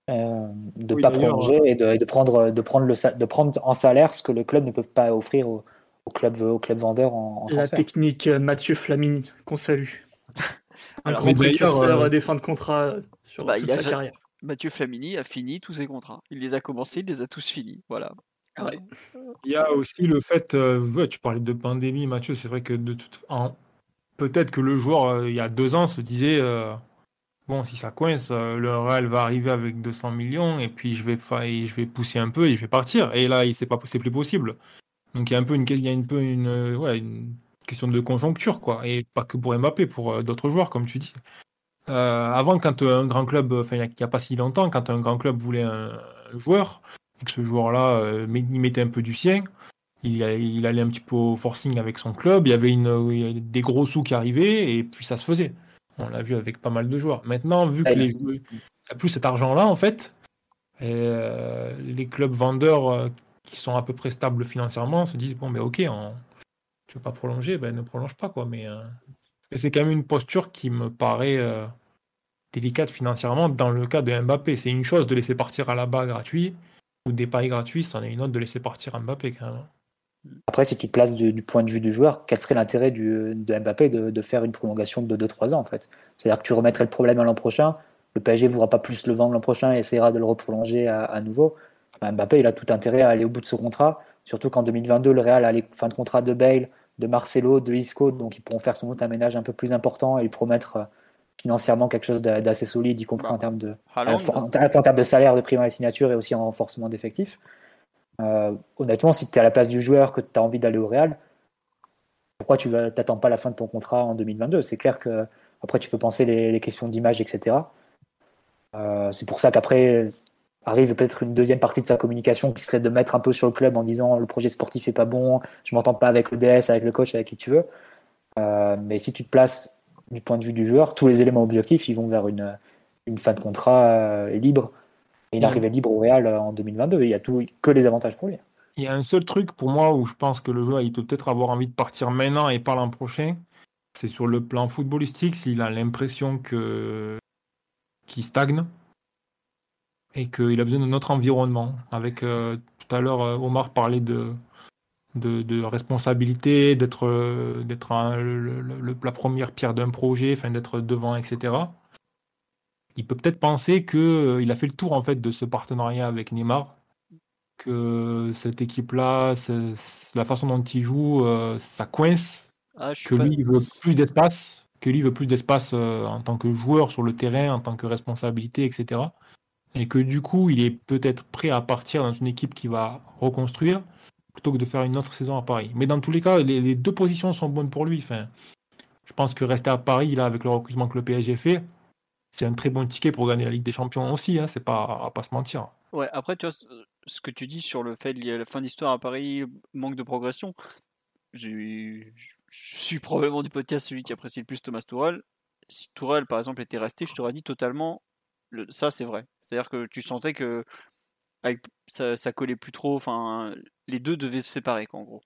euh, de ne pas prolonger et de, de, prendre, de, prendre le, de prendre en salaire ce que le club ne peut pas offrir au, au club, au club vendeur en, en La technique euh, Mathieu Flamini, qu'on salue un grand précurseur euh, des fins de contrat sur bah, toute sa carrière. Mathieu Flamini a fini tous ses contrats. Il les a commencés, il les a tous finis. Voilà. Il y a aussi le fait, euh, tu parlais de pandémie, Mathieu, c'est vrai que de toute peut-être que le joueur, euh, il y a deux ans, se disait bon, si ça coince, le Real va arriver avec 200 millions et puis je vais, je vais pousser un peu et je vais partir. Et là, c'est pas, c'est plus possible. Donc il y a un peu une, il y a un peu une, ouais, une question de conjoncture, quoi. Et pas que pour Mbappé, pour euh, d'autres joueurs, comme tu dis. Euh, avant, quand un grand club, enfin, il n'y a, pas si longtemps, quand un grand club voulait un, joueur, et que ce joueur-là, euh, il mettait un peu du sien, il, il, allait un petit peu au forcing avec son club, il y avait une, des gros sous qui arrivaient, et puis ça se faisait. On l'a vu avec pas mal de joueurs. Maintenant, vu que les n'y a plus cet argent-là, en fait, les clubs vendeurs qui sont à peu près stables financièrement se disent bon, mais ok, on, tu veux pas prolonger, ben ne prolonge pas quoi. Mais euh, c'est quand même une posture qui me paraît euh, délicate financièrement dans le cas de Mbappé. C'est une chose de laisser partir à la bas gratuit ou des paris gratuits, c'en est une autre de laisser partir Mbappé quand même. Après, si tu te places du, point de vue du joueur, quel serait l'intérêt de Mbappé de, faire une prolongation de 2-3 ans en fait? C'est-à-dire que tu remettrais le problème à l'an prochain, le PSG ne voudra pas plus le vendre l'an prochain et essaiera de le reprolonger à, nouveau. Bah, Mbappé, il a tout intérêt à aller au bout de ce contrat, surtout qu'en 2022, le Real a les fins de contrat de Bale, de Marcelo, de Isco, donc ils pourront faire sans doute un ménage un peu plus important et promettre euh, financièrement quelque chose d'assez solide, y compris en termes de, en, termes de salaire, de prime à la signature et aussi en renforcement d'effectifs. Euh, honnêtement, si tu es à la place du joueur, que tu as envie d'aller au Real, pourquoi tu n'attends pas la fin de ton contrat en 2022 C'est clair que après tu peux penser les, questions d'image, etc. Euh, c'est pour ça qu'après arrive peut-être une deuxième partie de sa communication qui serait de mettre un peu sur le club en disant le projet sportif est pas bon, je m'entends pas avec le DS, avec le coach, avec qui tu veux. Euh, mais si tu te places du point de vue du joueur, tous les éléments objectifs, ils vont vers une, une fin de contrat libre il arrivait libre au Real euh, en 2022. Il y a tout, que les avantages pour lui. Il y a un seul truc pour moi où je pense que le joueur il peut peut-être avoir envie de partir maintenant et pas l'an prochain. C'est sur le plan footballistique, s'il a l'impression que qu'il stagne et qu'il a besoin d'un autre environnement. Avec euh, tout à l'heure, euh, Omar parlait de, de, responsabilité, d'être d'être la première pierre d'un projet, enfin d'être devant, etc il peut peut-être penser qu'il euh, a fait le tour en fait de ce partenariat avec Neymar, que cette équipe-là, la façon dont il joue, euh, ça coince, ah, que lui il veut plus d'espace, que lui veut plus d'espace euh, en tant que joueur sur le terrain, en tant que responsabilité, etc. Et que du coup, il est peut-être prêt à partir dans une équipe qui va reconstruire plutôt que de faire une autre saison à Paris. Mais dans tous les cas, les, deux positions sont bonnes pour lui. Enfin, je pense que rester à Paris, là, avec le recrutement que le PSG fait, c'est un très bon ticket pour gagner la Ligue des Champions aussi, hein, c'est pas à pas se mentir. Ouais, après, tu vois, ce que tu dis sur le fait de la fin d'histoire à Paris, manque de progression, je suis probablement du podcast celui qui apprécie le plus Thomas Tourelle. Si Tourelle, par exemple, était resté, je t'aurais dit totalement, ça c'est vrai. C'est-à-dire que tu sentais que ça, ça collait plus trop, enfin, les deux devaient se séparer, en gros.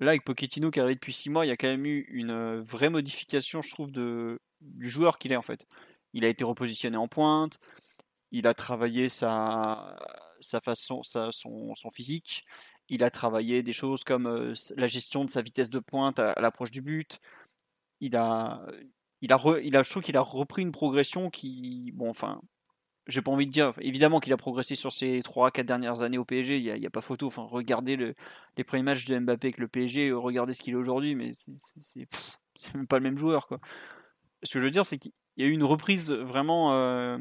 Là, avec Pochettino qui est arrivé depuis 6 mois, il y a quand même eu une vraie modification, je trouve, de, du joueur qu'il est en fait il a été repositionné en pointe, il a travaillé sa, sa façon, sa, son, son, physique, il a travaillé des choses comme euh, la gestion de sa vitesse de pointe à, l'approche du but. Il a, il a, il a, je trouve qu'il a repris une progression qui, bon, enfin, j'ai pas envie de dire, évidemment qu'il a progressé sur ces 3-4 dernières années au PSG, il n'y a, pas photo. Enfin, regardez le, les premiers matchs de Mbappé avec le PSG, regardez ce qu'il est aujourd'hui, mais c'est même pas le même joueur. Quoi. Ce que je veux dire, c'est qu'il il y a eu une reprise vraiment. Euh,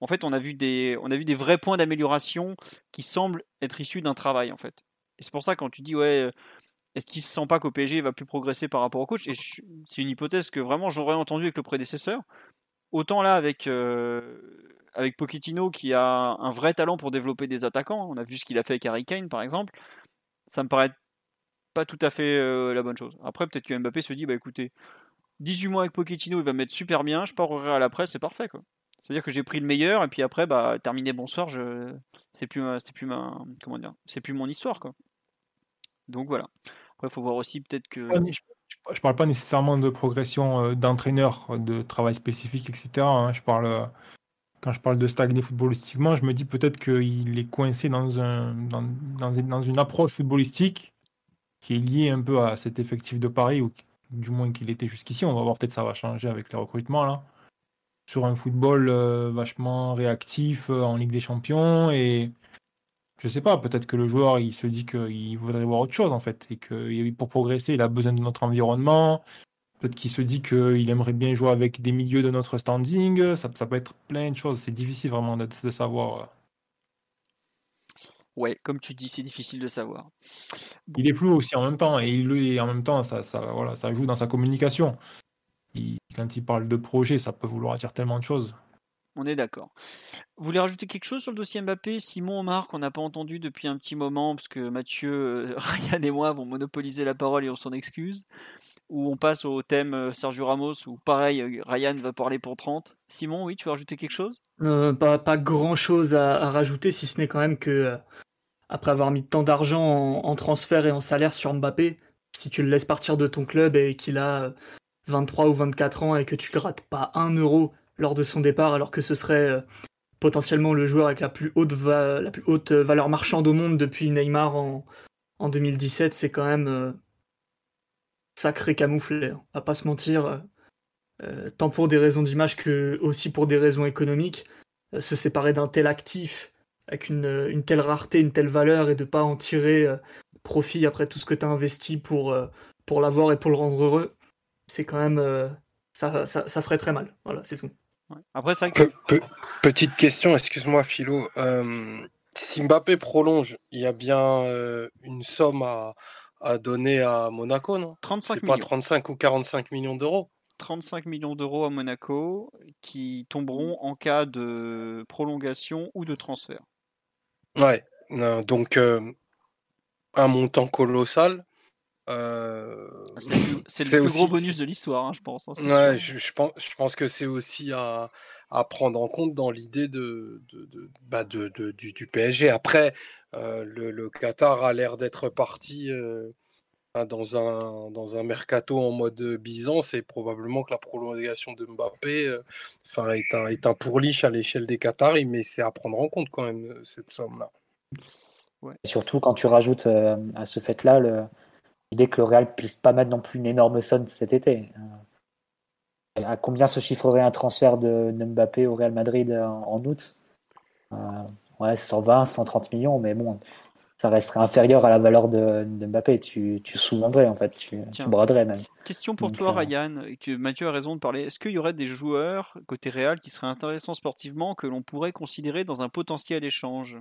en fait, on a vu des, on a vu des vrais points d'amélioration qui semblent être issus d'un travail, en fait. Et c'est pour ça quand tu dis ouais, euh, est-ce qu'il se sent pas qu'au PSG il va plus progresser par rapport au coach? Et c'est une hypothèse que vraiment j'aurais entendu avec le prédécesseur. Autant là avec euh, avec Pochettino qui a un vrai talent pour développer des attaquants. On a vu ce qu'il a fait avec Harry Kane par exemple. Ça me paraît pas tout à fait la bonne chose. Après peut-être que Mbappé se dit bah écoutez, 18 mois avec Pochettino, il va mettre super bien, je pars à la presse, c'est parfait. C'est-à-dire que j'ai pris le meilleur et puis après bah terminé bonsoir, je c'est plus plus ma plus mon histoire quoi. Donc voilà. Après il faut voir aussi peut-être que je, parle pas nécessairement de progression euh, d'entraîneur, de travail spécifique, etc. Hein. Je parle euh, quand je parle de stagner footballistiquement, je me dis peut-être qu'il est coincé dans un dans, dans, une approche footballistique qui est liée un peu à cet effectif de Paris ou du moins qu'il était jusqu'ici. On va voir peut-être ça va changer avec les recrutements là. Sur un football euh, vachement réactif en Ligue des Champions et je sais pas, peut-être que le joueur il se dit qu'il voudrait voir autre chose en fait et que pour progresser il a besoin de notre environnement. Peut-être qu'il se dit qu'il aimerait bien jouer avec des milieux de notre standing. Ça, ça peut être plein de choses. C'est difficile vraiment de, de savoir euh. Ouais, comme tu dis, c'est difficile de savoir. Il est flou aussi en même temps, et, il, en même temps, ça, ça, voilà, ça joue dans sa communication. quand il parle de projet, ça peut vouloir dire tellement de choses. On est d'accord. Vous voulez rajouter quelque chose sur le dossier Mbappé? Simon, Marc, on n'a pas entendu depuis un petit moment, parce que Mathieu, euh, Ryan et moi vont monopoliser la parole et on s'en excuse. Ou on passe au thème euh, Sergio Ramos, où pareil, euh, Ryan va parler pour 30. Simon, oui, tu veux rajouter quelque chose? Pas, grand chose à, rajouter, si ce n'est quand même que après avoir mis tant d'argent en, transfert et en salaire sur Mbappé, si tu le laisses partir de ton club et qu'il a 23 ou 24 ans et que tu grattes pas un euro lors de son départ, alors que ce serait euh, potentiellement le joueur avec la plus haute, la plus haute valeur marchande au monde depuis Neymar en, en 2017, c'est quand même sacré camouflé. Hein. À pas se mentir, tant pour des raisons d'image que aussi pour des raisons économiques. se séparer d'un tel actif avec une, telle rareté, une telle valeur et de pas en tirer profit après tout ce que tu as investi pour, l'avoir et pour le rendre heureux, c'est quand même. ça, ferait très mal. Voilà, c'est tout. Après, ça. petite question, excuse-moi, Philo. si Mbappé prolonge, il y a bien une somme à, à, donner à Monaco, non? 35 millions. pas 35 ou 45 millions d'euros? 35 millions d'euros à Monaco qui tomberont en cas de prolongation ou de transfert. Ouais, donc un montant colossal. Euh, c'est le, plus gros bonus de l'histoire, hein, je pense. Hein, ouais, je, pense, je pense que c'est aussi à, à, prendre en compte dans l'idée de, de, de, bah de, du, du, PSG. Après, euh, le, le, Qatar a l'air d'être parti euh, dans, un, dans un mercato en mode bison. C'est probablement que la prolongation de Mbappé enfin est, un, est un pourliche à l'échelle des Qataris, mais c'est à prendre en compte quand même, cette somme-là. Ouais. Surtout quand tu rajoutes à ce fait-là le l'idée que le Real puisse pas mettre non plus une énorme somme cet été. Euh, à combien se chiffrerait un transfert de, Mbappé au Real Madrid en, août? Euh, Ouais, 120, 130 millions, mais bon, ça resterait inférieur à la valeur de, Mbappé. Tu, tu sous-vendrais en fait, tu, braderais même. Question pour toi, euh, Ryan, que Mathieu a raison de parler. Est-ce qu'il y aurait des joueurs côté Real qui seraient intéressants sportivement que l'on pourrait considérer dans un potentiel écage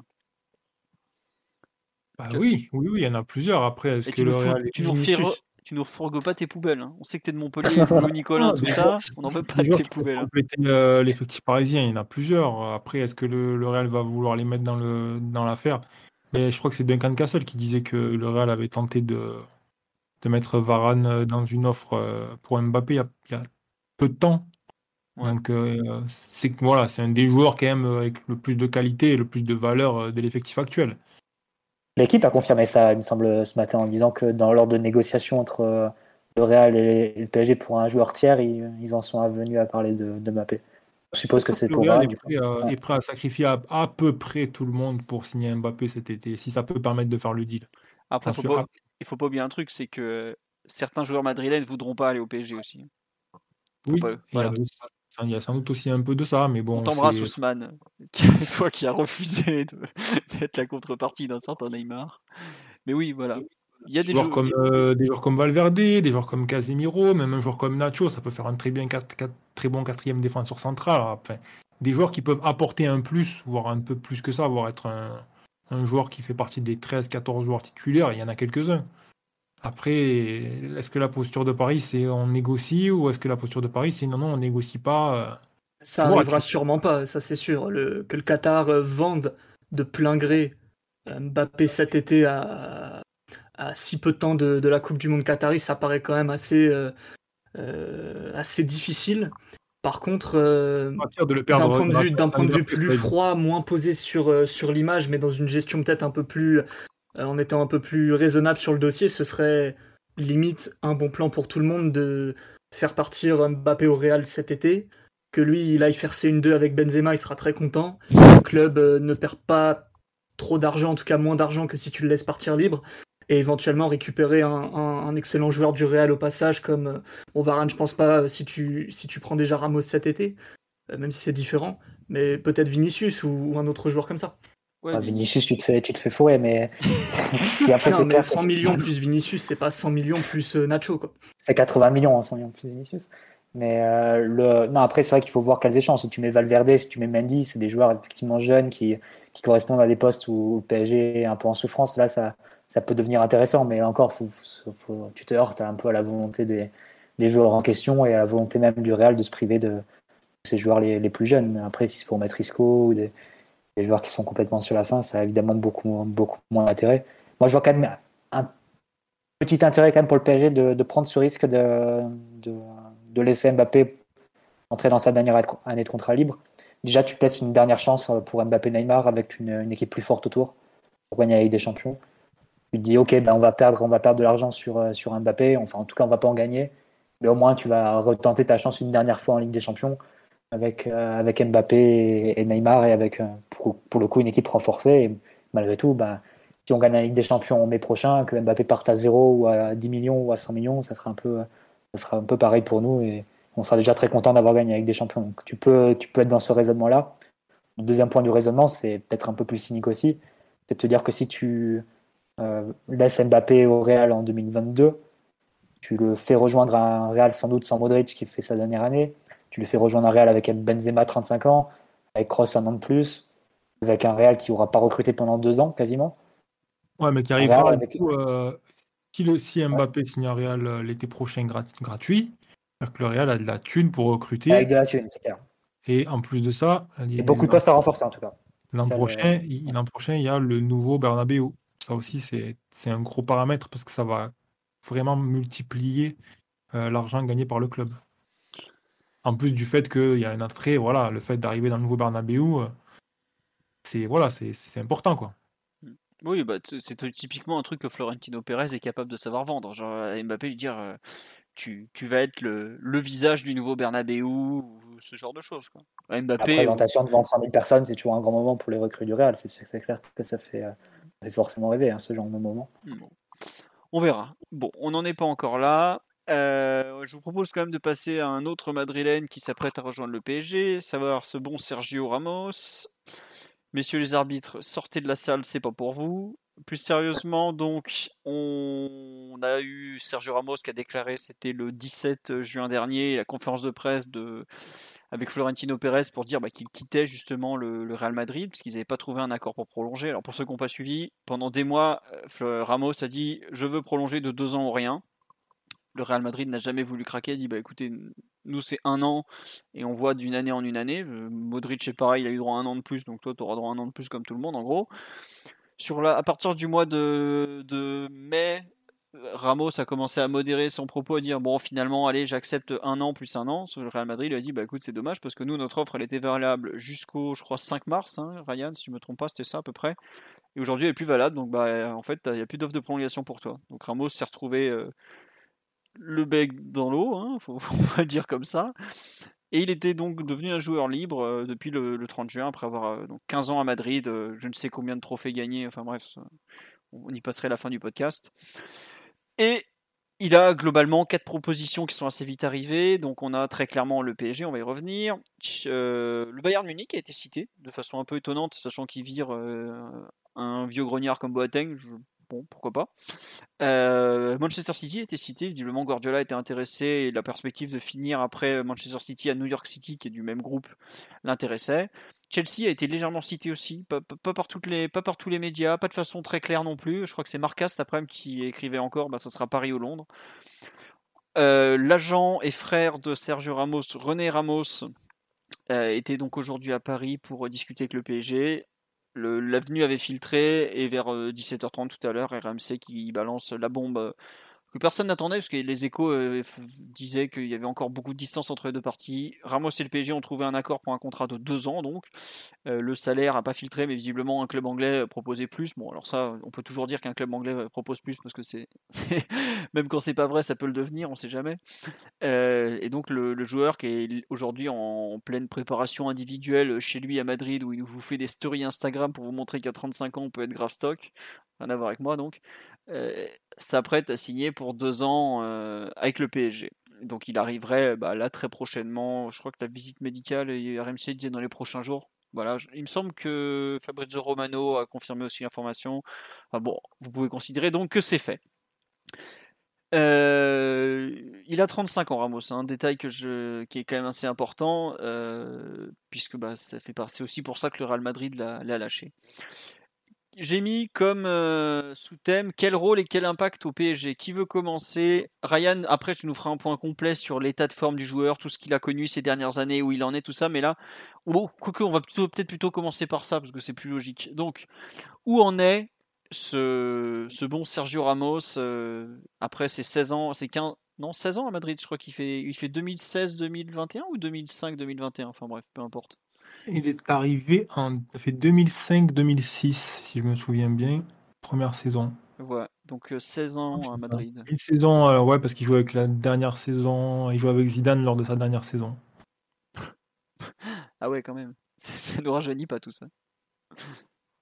bah oui, oui, oui, il y en a plusieurs. Après, est-ce que tu, le nous Real tu, nous tu nous pas tes poubelles. Hein. On sait que tu es de Montpellier, Louis Nicolas, tout ça. On n'en veut pas de tes poubelles. Hein. Euh, l'effectif parisien, il y en a plusieurs. Après, est-ce que le, le, Real va vouloir les mettre dans le dans l'affaire? Mais je crois que c'est Duncan Castle qui disait que le Real avait tenté de, de mettre Varane euh, dans une offre euh, pour Mbappé il y a, peu de temps. Donc c'est voilà, c'est un des joueurs quand même avec le plus de qualité et le plus de valeur de l'effectif actuel. L'équipe a confirmé ça, il me semble, ce matin, en disant que dans l'ordre de négociation entre euh, le Real et le PSG pour un joueur tiers, ils, en sont venus à parler de, de Mbappé? Je suppose que c'est pour Real est prêt, à, est prêt à sacrifier à, peu près tout le monde pour signer Mbappé cet été, si ça peut permettre de faire le deal. Après, il ne faut pas oublier un truc, c'est que certains joueurs madrilènes ne voudront pas aller au PSG aussi. Oui, voilà. Il y a sans doute aussi un peu de ça, mais bon. On t'embrasse, Ousmane, toi qui as refusé d'être la contrepartie d'un certain Neymar. Mais oui, voilà. Il y a des, joueurs, comme, euh, des joueurs comme Valverde, des joueurs comme Casemiro, même un joueur comme Nacho, ça peut faire un très, bien, très bon quatrième défenseur central. Enfin, des joueurs qui peuvent apporter un plus, voire un peu plus que ça, voire être un, un joueur qui fait partie des 13-14 joueurs titulaires, il y en a quelques-uns. Après, est-ce que la posture de Paris, c'est on négocie ou est-ce que la posture de Paris, c'est non, non, on négocie pas euh, Ça n'arrivera sûrement pas, ça c'est sûr. Le, que le Qatar euh, vende de plein gré euh, Mbappé cet été à, si peu de temps de, la Coupe du Monde Qatari, ça paraît quand même assez, assez difficile. Par contre, d'un point de vue, d'un point de vue plus froid, moins posé sur, sur l'image, mais dans une gestion peut-être un peu plus en étant un peu plus raisonnable sur le dossier, ce serait limite un bon plan pour tout le monde de faire partir Mbappé au Real cet été, que lui il aille faire C1-2 avec Benzema, il sera très content. Le club euh, ne perd pas trop d'argent, en tout cas moins d'argent que si tu le laisses partir libre, et éventuellement récupérer un, excellent joueur du Real au passage, comme euh, on Varane, je pense pas si tu, si tu prends déjà Ramos cet été, même si c'est différent, mais peut-être Vinicius ou un autre joueur comme ça. Vinicius, tu te fais, tu te fais fourrer, mais. après, non, mais 100 millions plus Vinicius, c'est pas 100 millions plus euh, Nacho. quoi. C'est 80 millions, 100 hein, millions plus Vinicius. Mais euh, le... non, après, c'est vrai qu'il faut voir quels échanges. Si tu mets Valverde, si tu mets Mendy, c'est des joueurs effectivement jeunes qui, qui correspondent à des postes où le PSG est un peu en souffrance. Là, ça, ça peut devenir intéressant, mais encore, faut, faut, tu te heurtes un peu à la volonté des, des, joueurs en question et à la volonté même du Real de se priver de ces joueurs les, les plus jeunes. Après, si c'est pour mettre Isco ou des les joueurs qui sont complètement sur la fin, ça a évidemment beaucoup, beaucoup moins d'intérêt. Moi, je vois quand même un petit intérêt quand même pour le PSG de, prendre ce risque de, de, laisser Mbappé entrer dans sa dernière année de contrat libre. Déjà, tu laisses une dernière chance pour Mbappé Neymar avec une, équipe plus forte autour pour gagner Ligue des Champions. Tu te dis, ok, ben on va perdre, on va perdre de l'argent sur, sur Mbappé. Enfin, en tout cas, on va pas en gagner. Mais au moins, tu vas retenter ta chance une dernière fois en Ligue des Champions avec, euh, avec Mbappé et, Neymar et avec, euh, pour, pour, le coup, une équipe renforcée. Malgré tout, bah, si on gagne la Ligue des Champions en mai prochain, que Mbappé parte à 0 ou à 10 millions ou à 100 millions, ça sera un peu, ça sera un peu pareil pour nous et on sera déjà très content d'avoir gagné Ligue des Champions. Donc tu peux, tu peux être dans ce raisonnement-là. Le deuxième point du raisonnement, c'est peut-être un peu plus cynique aussi, c'est de te dire que si tu euh, laisses Mbappé au Real en 2022, tu le fais rejoindre un Real sans doute sans Modric qui fait sa dernière année, tu le fais rejoindre un Real avec Benzema 35 ans, avec Kroos un an de plus, avec un Real qui n'aura pas recruté pendant deux ans quasiment. Ouais, mais qui arrivera avec... Euh, si, le, si Mbappé signe un Real euh, l'été prochain gratuit, le Real a de la thune pour recruter. Avec de la thune, c'est clair. Et en plus de ça, il y a beaucoup de postes à renforcer en tout cas. L'an prochain, prochain, il y a le nouveau Bernabeu. Ça aussi, c'est un gros paramètre parce que ça va vraiment multiplier euh, l'argent gagné par le club. En plus du fait qu'il y a un attrait, voilà, le fait d'arriver dans le nouveau Bernabeu, euh, c'est voilà, c'est important quoi. Oui, bah, c'est typiquement un truc que Florentino Pérez est capable de savoir vendre. Genre Mbappé lui dire euh, tu, tu, vas être le, le, visage du nouveau Bernabeu ou ce genre de choses. Quoi. Mbappé, La présentation devant 100 000 personnes, c'est toujours un grand moment pour les recrues du Real. C'est clair que ça fait, ça fait forcément rêver hein, ce genre de moment. Bon. On verra. Bon, on n'en est pas encore là. Euh, je vous propose quand même de passer à un autre madrilène qui s'apprête à rejoindre le PSG, savoir ce bon Sergio Ramos. Messieurs les arbitres, sortez de la salle, c'est pas pour vous. Plus sérieusement, donc, on a eu Sergio Ramos qui a déclaré, c'était le 17 juin dernier, la conférence de presse de, avec Florentino Pérez pour dire bah, qu'il quittait justement le, Real Madrid parce qu'ils n'avaient pas trouvé un accord pour prolonger. Alors pour ceux qui n'ont pas suivi, pendant des mois, euh, Ramos a dit je veux prolonger de deux ans ou rien. Le Real Madrid n'a jamais voulu craquer, dit bah écoutez, nous c'est un an et on voit d'une année en une année. Euh, Modric c'est pareil, il a eu droit à un an de plus, donc toi tu auras droit à un an de plus comme tout le monde en gros. Sur la, à partir du mois de, de mai, Ramos a commencé à modérer son propos, à dire bon finalement allez j'accepte un an plus un an. Le Real Madrid lui a dit bah écoute c'est dommage parce que nous notre offre elle était valable jusqu'au je crois 5 mars, hein, Ryan si je me trompe pas c'était ça à peu près. Et aujourd'hui elle est plus valable donc bah en fait il n'y a plus d'offre de prolongation pour toi. Donc Ramos s'est retrouvé euh, le bec dans l'eau, hein, faut, le dire comme ça. Et il était donc devenu un joueur libre euh, depuis le, 30 juin après avoir euh, donc 15 ans à Madrid, je ne sais combien de trophées gagnés, enfin bref on y passerait la fin du podcast. Et il a globalement quatre propositions qui sont assez vite arrivées. Donc on a très clairement le PSG, on va y revenir. Euh, le Bayern Munich a été cité de façon un peu étonnante, sachant qu'il vire euh, un vieux grognard comme Boateng. Pourquoi pas. Euh, Manchester City été cité, visiblement Guardiola était intéressé et la perspective de finir après Manchester City à New York City, qui est du même groupe, l'intéressait. Chelsea a été légèrement cité aussi, pas, par toutes les, tous les médias, pas de façon très claire non plus. Je crois que c'est Marca cet après-midi qui écrivait encore, bah, ça sera Paris ou Londres. Euh, l'agent et frère de Sergio Ramos, René Ramos, euh, était donc aujourd'hui à Paris pour discuter avec le PSG. L'avenue avait filtré et vers 17h30 euh, tout à l'heure, RMC qui balance la bombe que personne n'attendait, parce que les échos euh, disaient qu'il y avait encore beaucoup de distance entre les deux parties. Ramos et le PSG ont trouvé un accord pour un contrat de deux ans, donc euh, le salaire n'a pas filtré, mais visiblement un club anglais proposait plus. Bon, alors ça, on peut toujours dire qu'un club anglais propose plus, parce que c'est même quand c'est pas vrai, ça peut le devenir, on sait jamais. Euh, et donc le, joueur qui est aujourd'hui en, pleine préparation individuelle chez lui à Madrid, où il vous fait des stories Instagram pour vous montrer qu'à 35 ans on peut être grave stock, rien à voir avec moi donc s'apprête à signer pour deux ans avec le PSG. Donc il arriverait bah, là très prochainement. Je crois que la visite médicale et RMC dit dans les prochains jours. Voilà, il me semble que Fabrizio Romano a confirmé aussi l'information. bon, vous pouvez considérer donc que c'est fait. il a 35 ans, Ramos. Un détail que je, qui est quand même assez important, puisque bah, ça fait c'est aussi pour ça que le Real Madrid l'a lâché j'ai mis comme euh, sous-thème quel rôle et quel impact au PSG. Qui veut commencer? Ryan, après tu nous feras un point complet sur l'état de forme du joueur, tout ce qu'il a connu ces dernières années, où il en est, tout ça. Mais là, on va peut-être plutôt commencer par ça, parce que c'est plus logique. Donc, où en est ce, ce bon Sergio Ramos euh, après ses 16 ans, ses 15, non, 16 ans à Madrid, je crois qu'il fait, il fait 2016-2021 ou 2005-2021, enfin bref, peu importe. Il est arrivé en fait 2005-2006, si je me souviens bien, première saison. Ouais, donc 16 euh, ans à Madrid. Une saison, euh, ouais, parce qu'il jouait avec la dernière saison, il jouait avec Zidane lors de sa dernière saison. ah ouais, quand même. Ça ne nous rajeunit pas tout ça.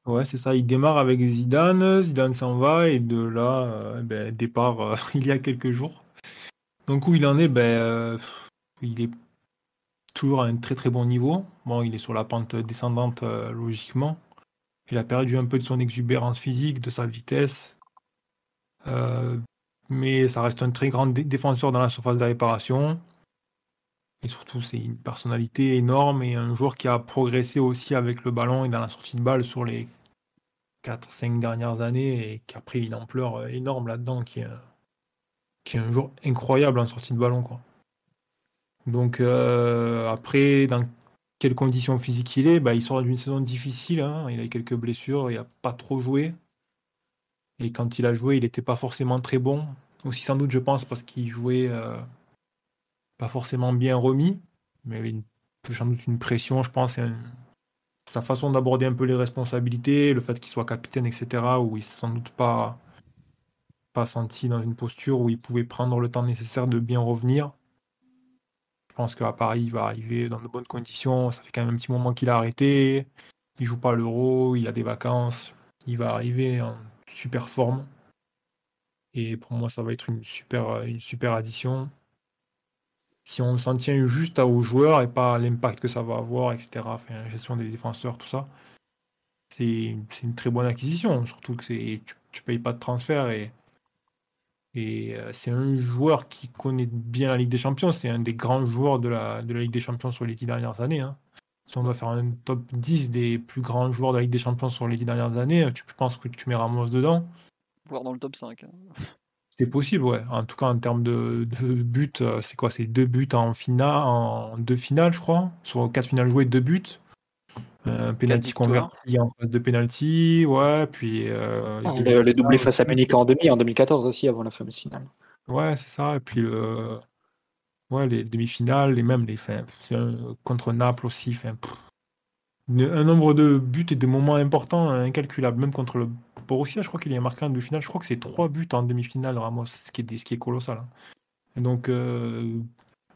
Ouais, c'est ça. Il démarre avec Zidane, Zidane s'en va et de là, euh, ben, départ euh, il y a quelques jours. Donc où il en est, ben, euh, il est toujours à un très très bon niveau. Bon, il est sur la pente descendante logiquement. Il a perdu un peu de son exubérance physique, de sa vitesse. mais ça reste un très grand défenseur dans la surface de réparation. Et surtout, c'est une personnalité énorme et un joueur qui a progressé aussi avec le ballon et dans la sortie de balle sur les 4-5 dernières années et qui a pris une ampleur euh, énorme là-dedans, qui est, qui est un joueur incroyable en sortie de ballon. Quoi. Donc euh, après, dans quelles conditions physiques il est bah, Il sort d'une saison difficile, hein. il a eu quelques blessures, il n'a pas trop joué. Et quand il a joué, il n'était pas forcément très bon. Aussi sans doute, je pense, parce qu'il jouait... Euh, pas forcément bien remis, mais une, sans doute une pression, je pense, sa façon d'aborder un peu les responsabilités, le fait qu'il soit capitaine, etc., où il s'est sans doute pas, pas senti dans une posture où il pouvait prendre le temps nécessaire de bien revenir. Je pense qu'à Paris, il va arriver dans de bonnes conditions. Ça fait quand même un petit moment qu'il a arrêté. Il joue pas l'euro, il a des vacances. Il va arriver en super forme. Et pour moi, ça va être une super, une super addition si on s'en tient juste aux joueurs et pas l'impact que ça va avoir, etc., enfin, la gestion des défenseurs, tout ça, c'est une très bonne acquisition. Surtout que tu, tu payes pas de transfert et, et euh, c'est un joueur qui connaît bien la Ligue des Champions. C'est un des grands joueurs de la, de la Ligue des Champions sur les dix dernières années. Hein. Si on doit faire un top 10 des plus grands joueurs de la Ligue des Champions sur les dix dernières années, tu penses que tu mets Ramos dedans? Voire dans le top 5. C'est possible, ouais. En tout cas, en termes de, de buts, euh, c'est quoi? C'est deux buts en finale, en deux finales, je crois. Sur quatre finales jouées, deux buts. Euh, penalty converti en phase de penalty, ouais. Puis euh, les, ah, doublés face à Munich en demi en 2014 aussi avant la fameuse finale. Ouais, c'est ça. Et puis le, ouais, les demi-finales et même les fins contre Naples aussi. Fin, un nombre de buts et de moments importants incalculables, même contre le Borussia, je crois qu'il y a marqué en demi-finale. Je crois que c'est trois buts en demi-finale, Ramos, ce qui est, ce qui est colossal. Hein. donc, euh,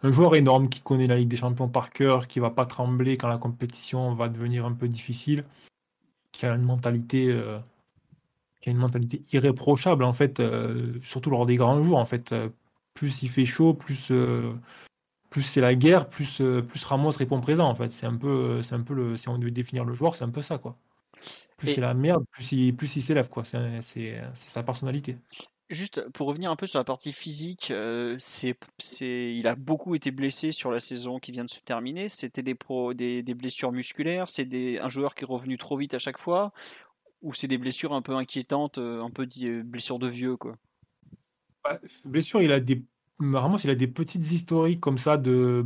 un joueur énorme qui connaît la Ligue des Champions par cœur, qui va pas trembler quand la compétition va devenir un peu difficile, qui a une mentalité, euh, qui a une mentalité irréprochable en fait, euh, surtout lors des grands jours en fait. plus il fait chaud, plus plus c'est la guerre, plus, plus Ramos répond présent en fait. C'est un peu, c'est un peu le, si on devait définir le joueur, c'est un peu ça quoi. Plus c'est la merde, plus il, plus il s'élève, quoi. C'est sa personnalité. Juste pour revenir un peu sur la partie physique, euh, c'est, il a beaucoup été blessé sur la saison qui vient de se terminer. C'était des, des, des, blessures musculaires, c'est un joueur qui est revenu trop vite à chaque fois, ou c'est des blessures un peu inquiétantes, euh, un peu des blessures de vieux, quoi? blessure, il a des, Ramos, il a des petites historiques comme ça de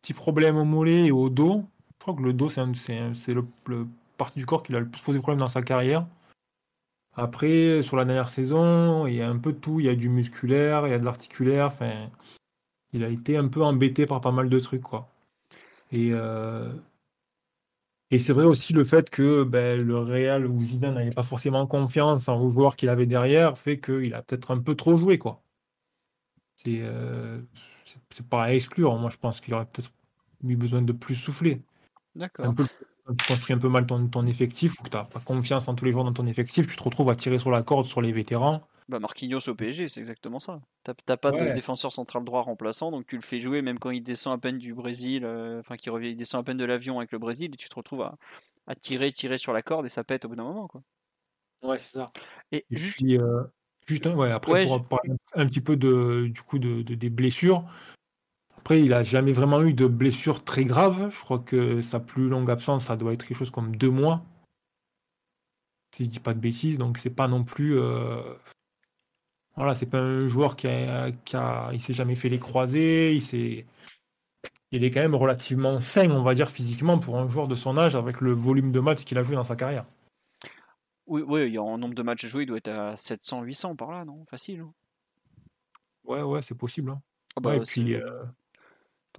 petits problèmes au mollet et au dos. Je crois que le dos, c'est le, le partie du corps qui a le plus posé problème dans sa carrière. Après, sur la dernière saison, il y a un peu de tout. Il y a du musculaire, il y a de l'articulaire. Enfin, il a été un peu embêté par pas mal de trucs, quoi. Et, euh, et c'est vrai aussi le fait que ben, le Real ou Zidane n'avait pas forcément confiance en le joueur qu'il avait derrière, fait qu'il a peut-être un peu trop joué, quoi. C'est euh, c'est pas à exclure. Moi, je pense qu'il aurait peut-être eu besoin de plus souffler. D'accord tu construis un peu mal ton, ton effectif ou que tu n'as pas confiance en tous les joueurs dans ton effectif, tu te retrouves à tirer sur la corde sur les vétérans. Bah Marquinhos au PSG, c'est exactement ça. T'as pas de défenseur central droit remplaçant, donc tu le fais jouer même quand il descend à peine du Brésil, euh, enfin qu'il revient, il descend à peine de l'avion avec le Brésil, et tu te retrouves à, à, tirer, tirer sur la corde et ça pète au bout d'un moment, quoi. Ouais, c'est ça. Et, juste, euh, juste ouais, après pour parler un petit peu de, du coup de, de, des blessures, après, il n'a jamais vraiment eu de blessure très grave. Je crois que sa plus longue absence, ça doit être quelque chose comme deux mois. Si je dis pas de bêtises, donc c'est pas non plus. Euh... Voilà, c'est pas un joueur qui a, qui a... il s'est jamais fait les croisés. Il s'est, il est quand même relativement sain, on va dire physiquement, pour un joueur de son âge, avec le volume de matchs qu'il a joué dans sa carrière. Oui, oui, il y a un nombre de matchs joués, il doit être à 700, 800 par là, non? Facile. Hein. ouais, ouais, c'est possible. Hein. Ah bah, et puis, euh,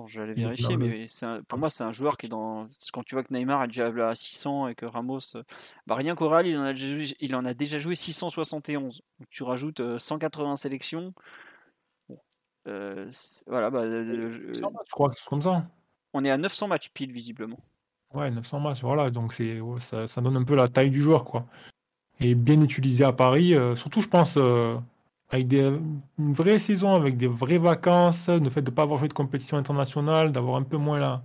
Attends, je vais aller vérifier, mais pour moi, c'est un joueur qui est dans. Quand tu vois que Neymar est déjà à 600 et que Ramos. Euh, bah, rien qu'Oral, il, en a déjà... il en a déjà joué 671. Donc, tu rajoutes 180 euh, sélections. Euh, voilà, bah, je crois que c'est comme ça. On est à 900 matchs pile, visiblement. Ouais, 900 matchs, voilà. Donc c'est ça, ça, donne un peu la taille du joueur, quoi. Et bien utilisé à Paris, euh, surtout, je pense, avec des, une vraie saison, avec des vraies vacances, le fait de ne pas avoir joué de compétition internationale, d'avoir un peu moins la,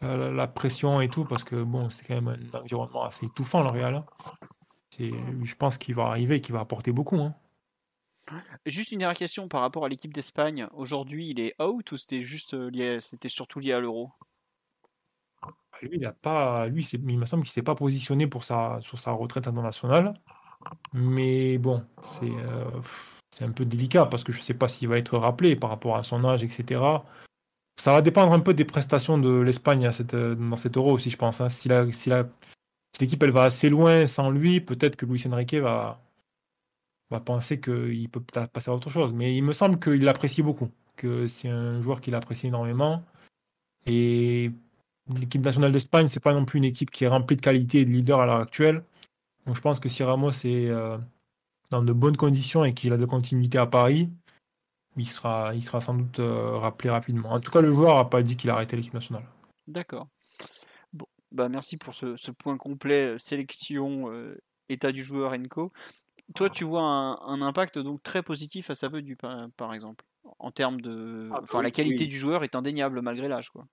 la, pression et tout, parce que bon, c'est quand même un environnement assez étouffant, le Real. Hein. Je pense qu'il va arriver et qu'il va apporter beaucoup. Hein. Juste une dernière question par rapport à l'équipe d'Espagne. Aujourd'hui, il est out ou c'était juste euh, lié, c'était surtout lié à l'euro? Bah, Lui, il a pas, lui, il me semble qu'il s'est pas positionné pour sa, sur sa retraite internationale. Mais bon, c'est, euh, c'est un peu délicat parce que je ne sais pas s'il va être rappelé par rapport à son âge, etc. Ça va dépendre un peu des prestations de l'Espagne dans cet euro aussi, je pense. Hein. Si, l'équipe va assez loin sans lui, peut-être que Luis Enrique va, va penser qu'il peut passer à autre chose. Mais il me semble qu'il l'apprécie beaucoup, que c'est un joueur qu'il apprécie énormément. Et l'équipe nationale d'Espagne, c'est pas non plus une équipe qui est remplie de qualité et de leader à l'heure actuelle. Donc je pense que si Ramos est euh, dans de bonnes conditions et qu'il a de continuité à Paris, il sera, il sera sans doute euh, rappelé rapidement. En tout cas, le joueur n'a pas dit qu'il a arrêté l'équipe nationale. D'accord. Bon, bah merci pour ce, point complet euh, sélection, état du joueur Enco toi, tu vois un, impact donc très positif à sa venue, par, par exemple, en termes de, ah, enfin, la qualité du joueur est indéniable malgré l'âge, quoi.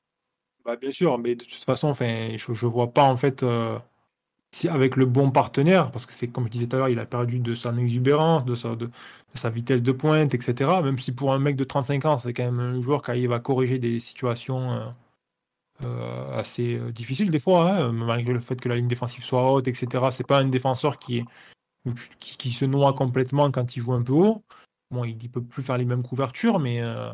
Bah, bien sûr, mais de toute façon, enfin, je, je vois pas en fait euh, avec le bon partenaire, parce que c'est comme je disais tout à l'heure, il a perdu de son exubérance, de sa, vitesse de pointe, etc. Même si pour un mec de 35 ans, c'est quand même un joueur qui arrive à corriger des situations euh, euh, assez difficiles des fois, hein, malgré le fait que la ligne défensive soit haute, etc. C'est pas un défenseur qui est qui, se noie complètement quand il joue un peu haut. Bon, il ne peut plus faire les mêmes couvertures, mais euh,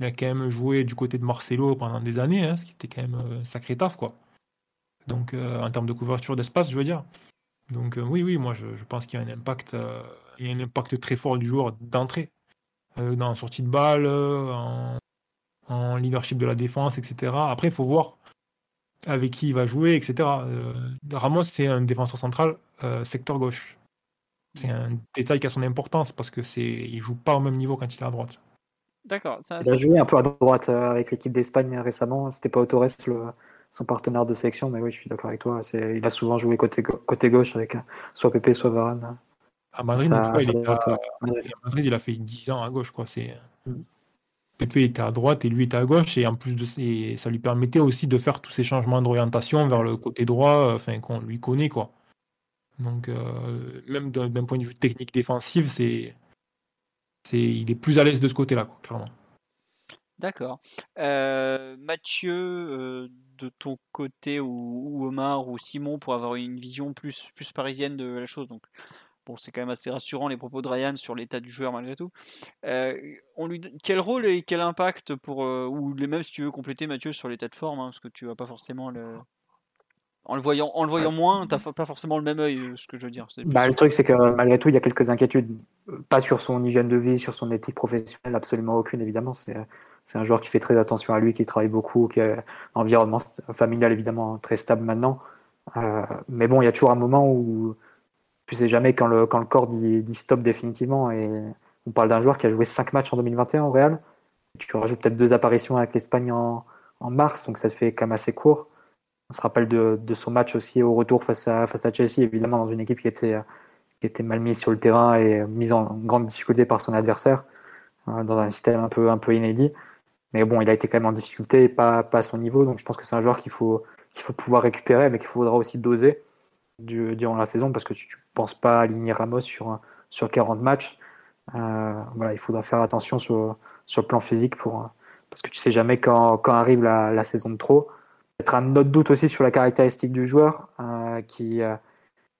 il a quand même joué du côté de Marcelo pendant des années, hein, ce qui était quand même euh, sacré taf, quoi. Donc, euh, en termes de couverture d'espace, je veux dire. Donc, oui, oui, moi, je, pense qu'il y a un impact, il y a un impact très fort du joueur d'entrée, dans la sortie de balle, en, en, leadership de la défense, etc. Après, il faut voir avec qui il va jouer, etc. Ramos, c'est un défenseur central secteur gauche. C'est un détail qui a son importance parce que c'est il joue pas au même niveau quand il est à droite. D'accord. il a joué un peu à droite euh, avec l'équipe d'Espagne récemment. C'était pas Autores son partenaire de sélection, mais oui, je suis d'accord avec toi. Il a souvent joué côté, côté gauche avec euh, soit Pepe, soit Varane. À Madrid, il, a, fait 10 ans à gauche. Quoi. C'est... Mm. Pepe était à droite et lui était à gauche. Et en plus de ça lui permettait aussi de faire tous ces changements d'orientation vers le côté droit euh, enfin, qu'on lui connaît. quoi. Donc, euh, même d'un point de vue technique défensif, c'est, c'est, il est plus à l'aise de ce côté-là, clairement. D'accord. Euh, Mathieu, euh, de ton côté, ou, Omar, ou Simon, pour avoir une vision plus, plus parisienne de la chose. Donc, bon, c'est quand même assez rassurant les propos de Ryan sur l'état du joueur malgré tout. on lui, quel rôle et quel impact pour, ou les mêmes si tu veux compléter Mathieu sur l'état de forme, hein, parce que tu n'as pas forcément le, en le voyant, en le voyant moins, t'as pas forcément le même œil, euh, ce que je veux dire. Bah, le truc, c'est que malgré tout, il y a quelques inquiétudes. Pas sur son hygiène de vie, sur son éthique professionnelle, absolument aucune, évidemment. C'est, c'est un joueur qui fait très attention à lui, qui travaille beaucoup, qui a un environnement familial, évidemment, très stable maintenant. Euh, mais bon, il y a toujours un moment où tu sais jamais quand le, corps dit, stop définitivement. Et on parle d'un joueur qui a joué 5 matchs en 2021 au Real. Tu rajoutes peut-être deux apparitions avec l'Espagne en, mars, donc ça te fait quand même assez court. On se rappelle de, son match aussi au retour face à, Chelsea, évidemment, dans une équipe qui était, mal mise sur le terrain et mise en grande difficulté par son adversaire, hein, dans un système un peu inédit. Mais bon, il a été quand même en difficulté et pas, à son niveau. Donc je pense que c'est un joueur qu'il faut, qu'il faut pouvoir récupérer, mais qu'il faudra aussi doser durant la saison parce que tu ne penses pas aligner Ramos sur, sur 40 matchs. Euh, voilà, il faudra faire attention sur, sur le plan physique pour, parce que tu sais jamais quand, quand arrive la, saison de trop être un autre doute aussi sur la caractéristique du joueur, euh, qui, euh,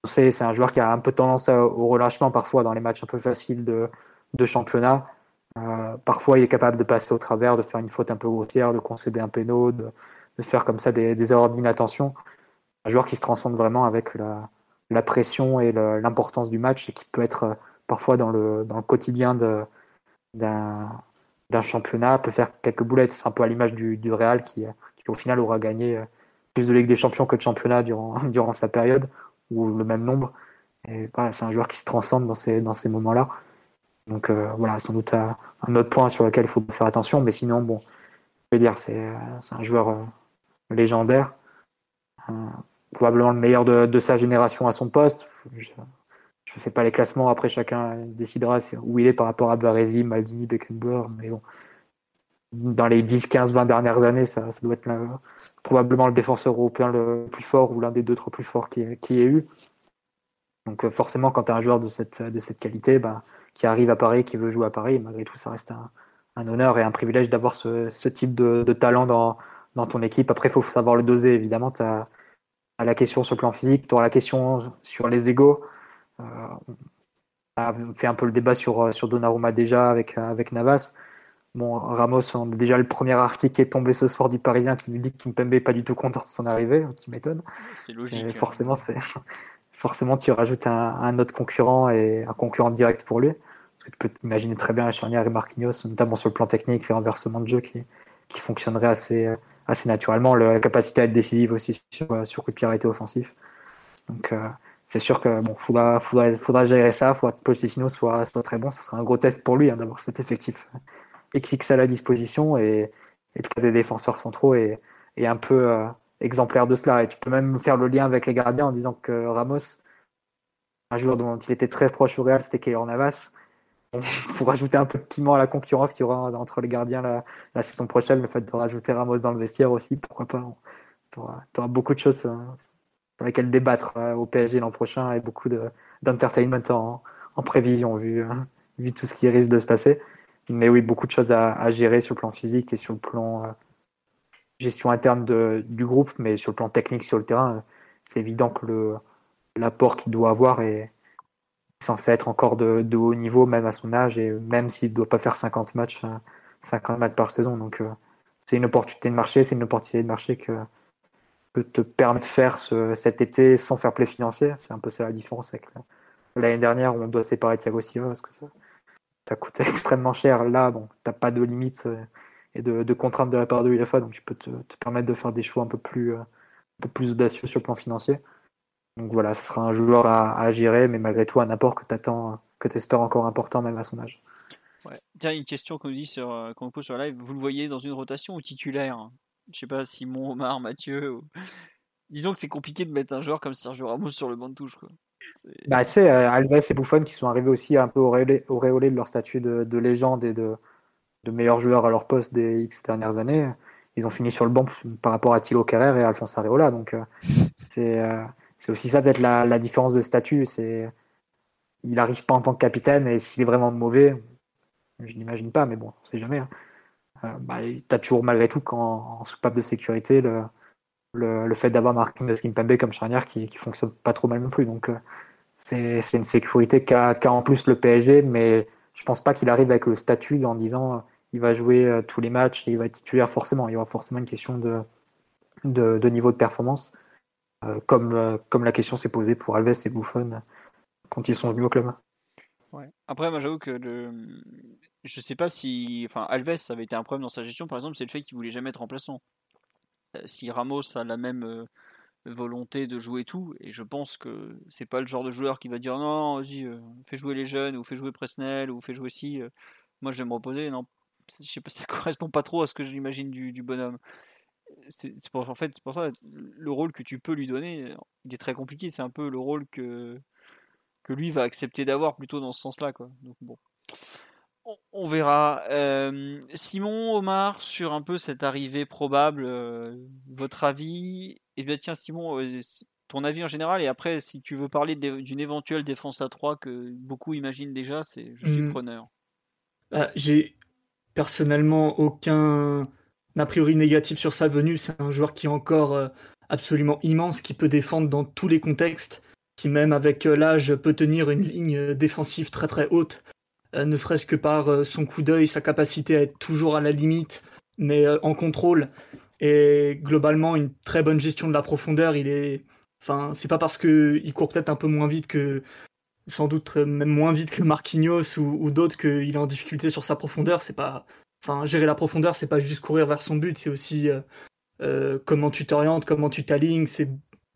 c'est un joueur qui a un peu tendance au relâchement parfois dans les matchs un peu faciles de, de championnat. Euh, parfois, il est capable de passer au travers, de faire une faute un peu grossière, de concéder un péno, de, de faire comme ça des, erreurs d'inattention. Un joueur qui se transcende vraiment avec la, pression et l'importance du match et qui peut être parfois dans le, quotidien d'un championnat, peut faire quelques boulettes. C'est un peu à l'image du, Real qui, qui au final aura gagné euh, plus de Ligue des Champions que de championnat durant, durant sa période, ou le même nombre. C'est un joueur qui se transcende dans ces moments-là. Donc euh, voilà, sans doute un, autre point sur lequel il faut faire attention, mais sinon, bon, je veux dire, c'est un joueur euh, légendaire. probablement le meilleur de, sa génération à son poste. Je ne fais pas les classements, après chacun décidera où il est par rapport à Baresi, Maldini, Beckenbauer, mais bon. Dans les 10, 15, 20 dernières années, ça, doit être probablement le défenseur européen le plus fort ou l'un des deux, trois plus forts qui, qui ait eu. Donc forcément, quand tu as un joueur de cette, de cette qualité, bah, qui arrive à Paris, qui veut jouer à Paris, malgré tout, ça reste un, un honneur et un privilège d'avoir ce, ce, type de, de talent dans, dans, ton équipe. Après, il faut savoir le doser, évidemment. Tu as, la question sur le plan physique, tu auras la question sur les égaux. Euh, on a fait un peu le débat sur, sur Donnarumma déjà avec, avec Navas. Bon, Ramos, on a déjà le premier article qui est tombé ce soir du Parisien qui nous dit que Kimpembe n'est pas du tout content de son arrivée, qui m'étonne. C'est logique. Hein. forcément, c'est forcément, tu rajoutes un, autre concurrent et un concurrent direct pour lui. Parce que tu peux imaginer très bien la charnière et Marquinhos, notamment sur le plan technique, les renversements de jeu qui, qui fonctionneraient assez, naturellement. la capacité à être décisive aussi sur, sur coup de pied arrêté offensif. Donc, euh, c'est sûr que bon, faudra, faudra, gérer ça. Il faudra que Pochettino soit, soit très bon. Ce sera un gros test pour lui hein, d'avoir cet effectif XXL à disposition et, et des défenseurs centraux est un peu euh, exemplaire de cela. Et tu peux même faire le lien avec les gardiens en disant que Ramos, un joueur dont il était très proche au Real, c'était Keylor Navas. Pour rajouter un peu de piment à la concurrence qu'il y aura entre les gardiens la, saison prochaine, le fait de rajouter Ramos dans le vestiaire aussi, pourquoi pas. Tu auras, beaucoup de choses euh, sur lesquelles débattre euh, au PSG l'an prochain et beaucoup d'entertainment en, en, prévision vu, vu tout ce qui risque de se passer. Mais oui, beaucoup de choses à, à gérer sur le plan physique et sur le plan gestion interne du groupe, mais sur le plan technique, sur le terrain, c'est évident que l'apport qu'il doit avoir est censé être encore de, haut niveau, même à son âge, et même s'il ne doit pas faire 50 matchs, 50 matchs par saison. Donc, euh, c'est une opportunité de marché, c'est une opportunité de marché que, que te permet de faire ce, cet été sans faire play financier. C'est un peu ça la différence avec l'année dernière où on doit séparer de Thiago Silva parce que ça, ça coûtait extrêmement cher. Là, bon, t'as pas de limite. Et de, contraintes de la part de l'UEFA, donc tu peux te, permettre de faire des choix un peu plus, euh, un peu plus audacieux sur le plan financier. Donc voilà, ce sera un joueur à, gérer, mais malgré tout un apport que tu attends, que tu espères encore important même à son âge. Ouais. Tiens, une question qu'on nous dit sur, euh, qu'on pose sur live, vous le voyez dans une rotation ou titulaire Je sais pas, Simon, Omar, Mathieu. Disons que c'est compliqué de mettre un joueur comme Sergio Ramos sur le banc de touche. Quoi. Bah, tu sais, euh, Alves et Buffon qui sont arrivés aussi un peu auréolés, de leur statut de légende et de, de meilleurs joueurs à leur poste des X dernières années, ils ont fini sur le banc par rapport à Thilo Kerrer et Alphonse Areola. Donc, euh, euh, c'est aussi ça peut-être la, différence de statut. C'est il n'arrive pas en tant que capitaine et s'il est vraiment mauvais, je n'imagine pas, mais bon, on sait jamais. Hein. Euh, bah, tu as toujours malgré tout qu'en en soupape de sécurité le, le, fait d'avoir Marquinhos Kimpembe comme charnière qui, qui fonctionne pas trop mal non plus. Donc c'est une sécurité qu'a en plus le PSG, mais je pense pas qu'il arrive avec le statut en disant il va jouer euh, tous les matchs et il va être titulaire forcément. Il y aura forcément une question de, niveau de performance, euh, comme, euh, comme la question s'est posée pour Alves et Buffon quand ils sont venus au club. Après, moi j'avoue que le... je sais pas si. Enfin, Alves avait été un problème dans sa gestion, par exemple, c'est le fait qu'il voulait jamais être remplaçant. Si Ramos a la même volonté de jouer tout, et je pense que c'est pas le genre de joueur qui va dire non, vas-y, fais jouer les jeunes, ou fais jouer Presnel, ou fais jouer si. moi je vais me reposer. Non, je sais pas, ça correspond pas trop à ce que j'imagine du, du bonhomme. C'est pour, en fait, c'est pour ça le rôle que tu peux lui donner, il est très compliqué. C'est un peu le rôle que, que lui va accepter d'avoir plutôt dans ce sens-là. Quoi. Donc bon, on, verra. Euh, Simon, Omar, sur un peu cette arrivée probable, euh, votre avis? Eh bien tiens, Simon, euh, ton avis en général, et après, si tu veux parler d'une éventuelle défense à 3 que beaucoup imaginent déjà, c'est je suis mmh. preneur. Bah, j'ai personnellement aucun a priori négatif sur sa venue. C'est un joueur qui est encore euh, absolument immense, qui peut défendre dans tous les contextes, qui même avec euh, l'âge peut tenir une ligne euh, défensive très très haute, ne serait-ce que par son coup d'œil, sa capacité à être toujours à la limite, mais en contrôle. Et globalement, une très bonne gestion de la profondeur. Il est, enfin, c'est pas parce qu'il court peut-être un peu moins vite que sans doute même moins vite que Marquinhos ou, d'autres qu'il est en difficulté sur sa profondeur. C'est pas, enfin, gérer la profondeur, c'est pas juste courir vers son but, c'est aussi euh, euh, comment tu t'orientes, comment tu t'alignes, c'est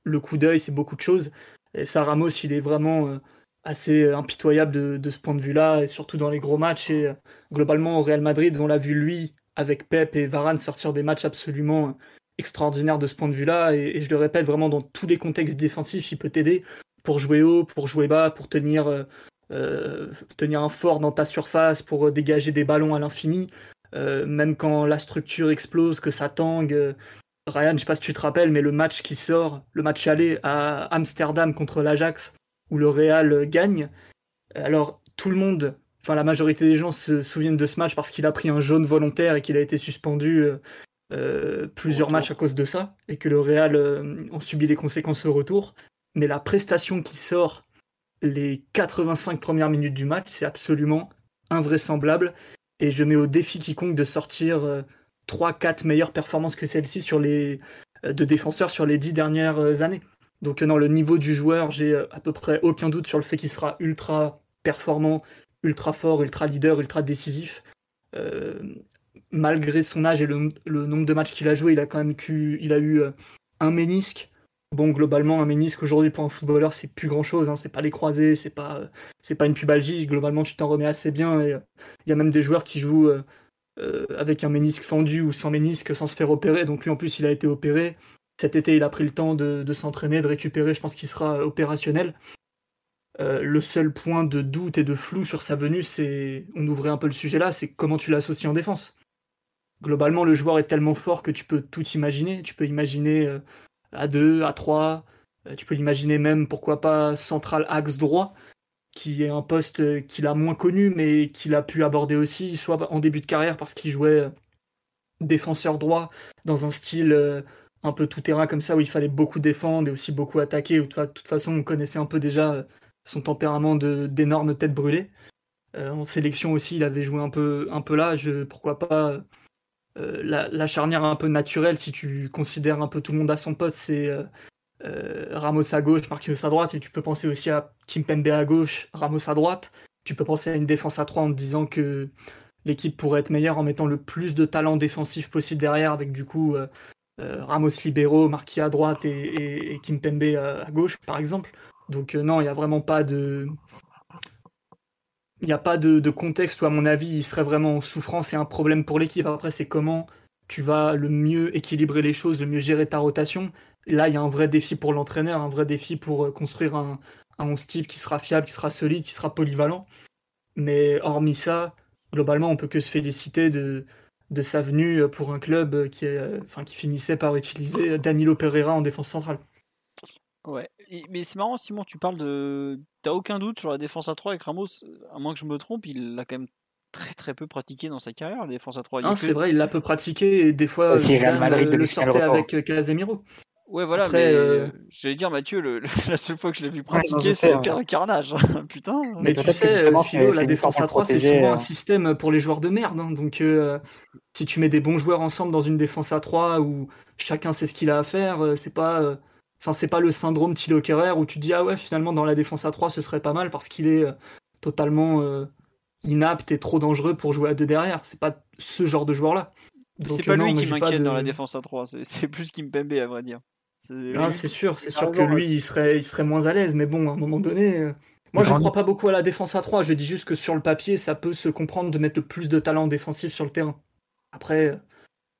le coup d'œil, c'est beaucoup de choses. Et ça, Ramos, il est vraiment euh, assez impitoyable de, ce point de vue-là, et surtout dans les gros matchs. Et globalement, au Real Madrid, on l'a vu lui avec Pep et Varane sortir des matchs absolument extraordinaire de ce point de vue-là. Et, je le répète, vraiment, dans tous les contextes défensifs, il peut t'aider pour jouer haut, pour jouer bas, pour tenir, euh, euh, tenir un fort dans ta surface, pour dégager des ballons à l'infini. même quand la structure explose, que ça tangue. Ryan, je sais pas si tu te rappelles, mais le match qui sort, le match aller à Amsterdam contre l'Ajax, où le Real gagne. Alors, tout le monde enfin la majorité des gens se souviennent de ce match parce qu'il a pris un jaune volontaire et qu'il a été suspendu euh, euh, plusieurs matchs à cause de ça et que le Real euh, ont subi les conséquences au retour. Mais la prestation qui sort les 85 premières minutes du match, c'est absolument invraisemblable et je mets au défi quiconque de sortir 3-4 meilleures performances que celle-ci sur les de défenseurs sur les 10 dernières années. Donc non, le niveau du joueur, j'ai à peu près aucun doute sur le fait qu'il sera ultra performant, ultra fort, ultra leader, ultra décisif. Euh, malgré son âge et le, nombre de matchs qu'il a joué, il a quand même il a eu euh, un ménisque. Bon, globalement, un ménisque aujourd'hui pour un footballeur, c'est plus grand chose. Hein. C'est pas les croisés, c'est pas, c'est pas une pubalgie. Globalement, tu t'en remets assez bien. Et il y a même des joueurs qui jouent euh, avec un ménisque fendu ou sans ménisque sans se faire opérer. Donc lui, en plus, il a été opéré. Cet été, il a pris le temps de s'entraîner, de récupérer. Je pense qu'il sera opérationnel. Euh, le seul point de doute et de flou sur sa venue, c'est, on ouvrait un peu le sujet là, c'est comment tu l'associes en défense. Globalement, le joueur est tellement fort que tu peux tout imaginer. Tu peux imaginer euh, à 2, à 3, euh, tu peux l'imaginer même, pourquoi pas, central axe droit, qui est un poste qu'il a moins connu, mais qu'il a pu aborder aussi, soit en début de carrière parce qu'il jouait défenseur droit dans un style un peu tout terrain comme ça, où il fallait beaucoup défendre et aussi beaucoup attaquer, où de toute façon on connaissait un peu déjà son tempérament d'énorme tête brûlée. Euh, en sélection aussi, il avait joué un peu, un peu là. Pourquoi pas euh, la, charnière un peu naturelle, si tu considères un peu tout le monde à son poste, c'est euh, Ramos à gauche, Marquinhos à droite, et tu peux penser aussi à Kimpembe à gauche, Ramos à droite. Tu peux penser à une défense à 3 en te disant que l'équipe pourrait être meilleure en mettant le plus de talent défensif possible derrière, avec du coup Ramos libéraux, Marquis à droite et, et, Kimpembe à, gauche, par exemple. Donc euh, non, il n'y a vraiment pas de... Il n'y a pas de, contexte où, à mon avis, il serait vraiment en souffrance et un problème pour l'équipe. Après, c'est comment tu vas le mieux équilibrer les choses, le mieux gérer ta rotation. Là, il y a un vrai défi pour l'entraîneur, un vrai défi pour euh, construire un, un 11 type qui sera fiable, qui sera solide, qui sera polyvalent. Mais hormis ça, globalement, on peut que se féliciter de, de sa venue pour un club qui, enfin, qui finissait par utiliser Danilo Pereira en défense centrale. Ouais, mais c'est marrant, Simon, tu parles de. T'as aucun doute sur la défense à 3 avec Ramos, à moins que je me trompe, il l'a quand même très très peu pratiqué dans sa carrière, la défense à 3. Non, c'est vrai, il l'a peu pratiqué et des fois, il Madrid le sortait avec euh, Casemiro. Ouais, voilà, mais euh, j'allais dire, Mathieu, le, la seule fois que je l'ai vu pratiquer, c'est un carnage. Putain. Mais tu sais, euh, Philo, la défense à 3, c'est souvent un système pour les joueurs de merde. Hein. Donc, si tu mets des bons joueurs ensemble dans une défense à 3 où chacun sait ce qu'il a à faire, c'est pas Enfin, c'est pas le syndrome Thilo Kerrer où tu dis ah ouais finalement dans la défense à 3 ce serait pas mal parce qu'il est euh, totalement euh, inapte et trop dangereux pour jouer à deux derrière. C'est pas ce genre de joueur là. C'est pas euh, lui qui m'inquiète dans la défense à 3, c'est plus Kimpembe à vrai dire. Ah, c'est sûr, c'est sûr que lui il serait, il serait moins à l'aise, mais bon à un moment donné. Moi, je ne crois pas beaucoup à la défense à 3. Je dis juste que sur le papier, ça peut se comprendre de mettre le plus de talent défensif sur le terrain. Après,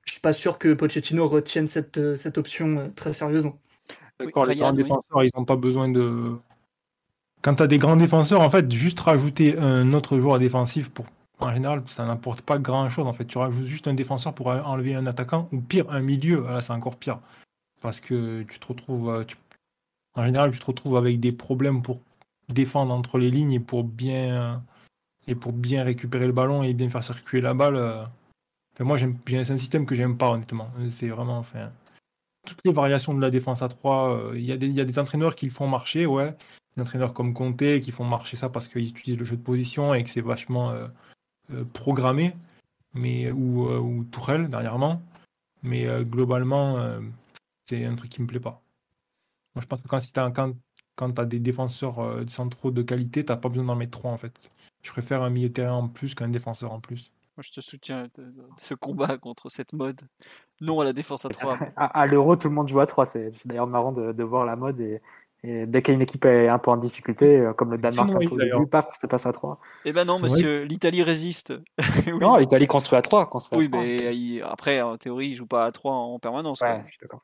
je suis pas sûr que Pochettino retienne cette, cette option très sérieusement. Quand les grands défenseurs, ils n'ont pas besoin de. Quand tu as des grands défenseurs, en fait, juste rajouter un autre joueur défensif pour. En général, ça n'apporte pas grand chose. En fait, tu rajoutes juste un défenseur pour enlever un attaquant, ou pire, un milieu. Là, c'est encore pire. Parce que tu te retrouves. Euh, en général, tu te retrouves avec des problèmes pour défendre entre les lignes et pour bien et pour bien récupérer le ballon et bien faire circuler la balle. Euh. moi, c'est un système que j'aime pas honnêtement. C'est vraiment, enfin, toutes les variations de la défense à 3. Euh, il y, a des entraîneurs qui le font marcher, ouais. Des entraîneurs comme Conte qui font marcher ça parce qu'ils utilisent le jeu de position et que c'est vachement euh, euh, programmé, mais, ou, ou Tourelle dernièrement. Mais globalement, c'est un truc qui me plaît pas. Moi, je pense que quand, si tu as des défenseurs centraux de qualité, tu n'as pas besoin d'en mettre trois en fait. Je préfère un milieu terrain en plus qu'un défenseur en plus. Moi, je te soutiens de, ce combat contre cette mode. Non à la défense à 3. à, l'euro, tout le monde joue à 3. C'est d'ailleurs marrant de, voir la mode et, Et dès qu'une équipe est un peu en difficulté, euh, comme le Danemark oui, au début, paf, ça passe à 3. Eh ben non, monsieur, l'Italie résiste. Oui, Non, l'Italie construit à 3. Construit à oui, 3. mais il- après, en théorie, il joue pas à 3 en permanence. quoi. Ouais, je suis d'accord.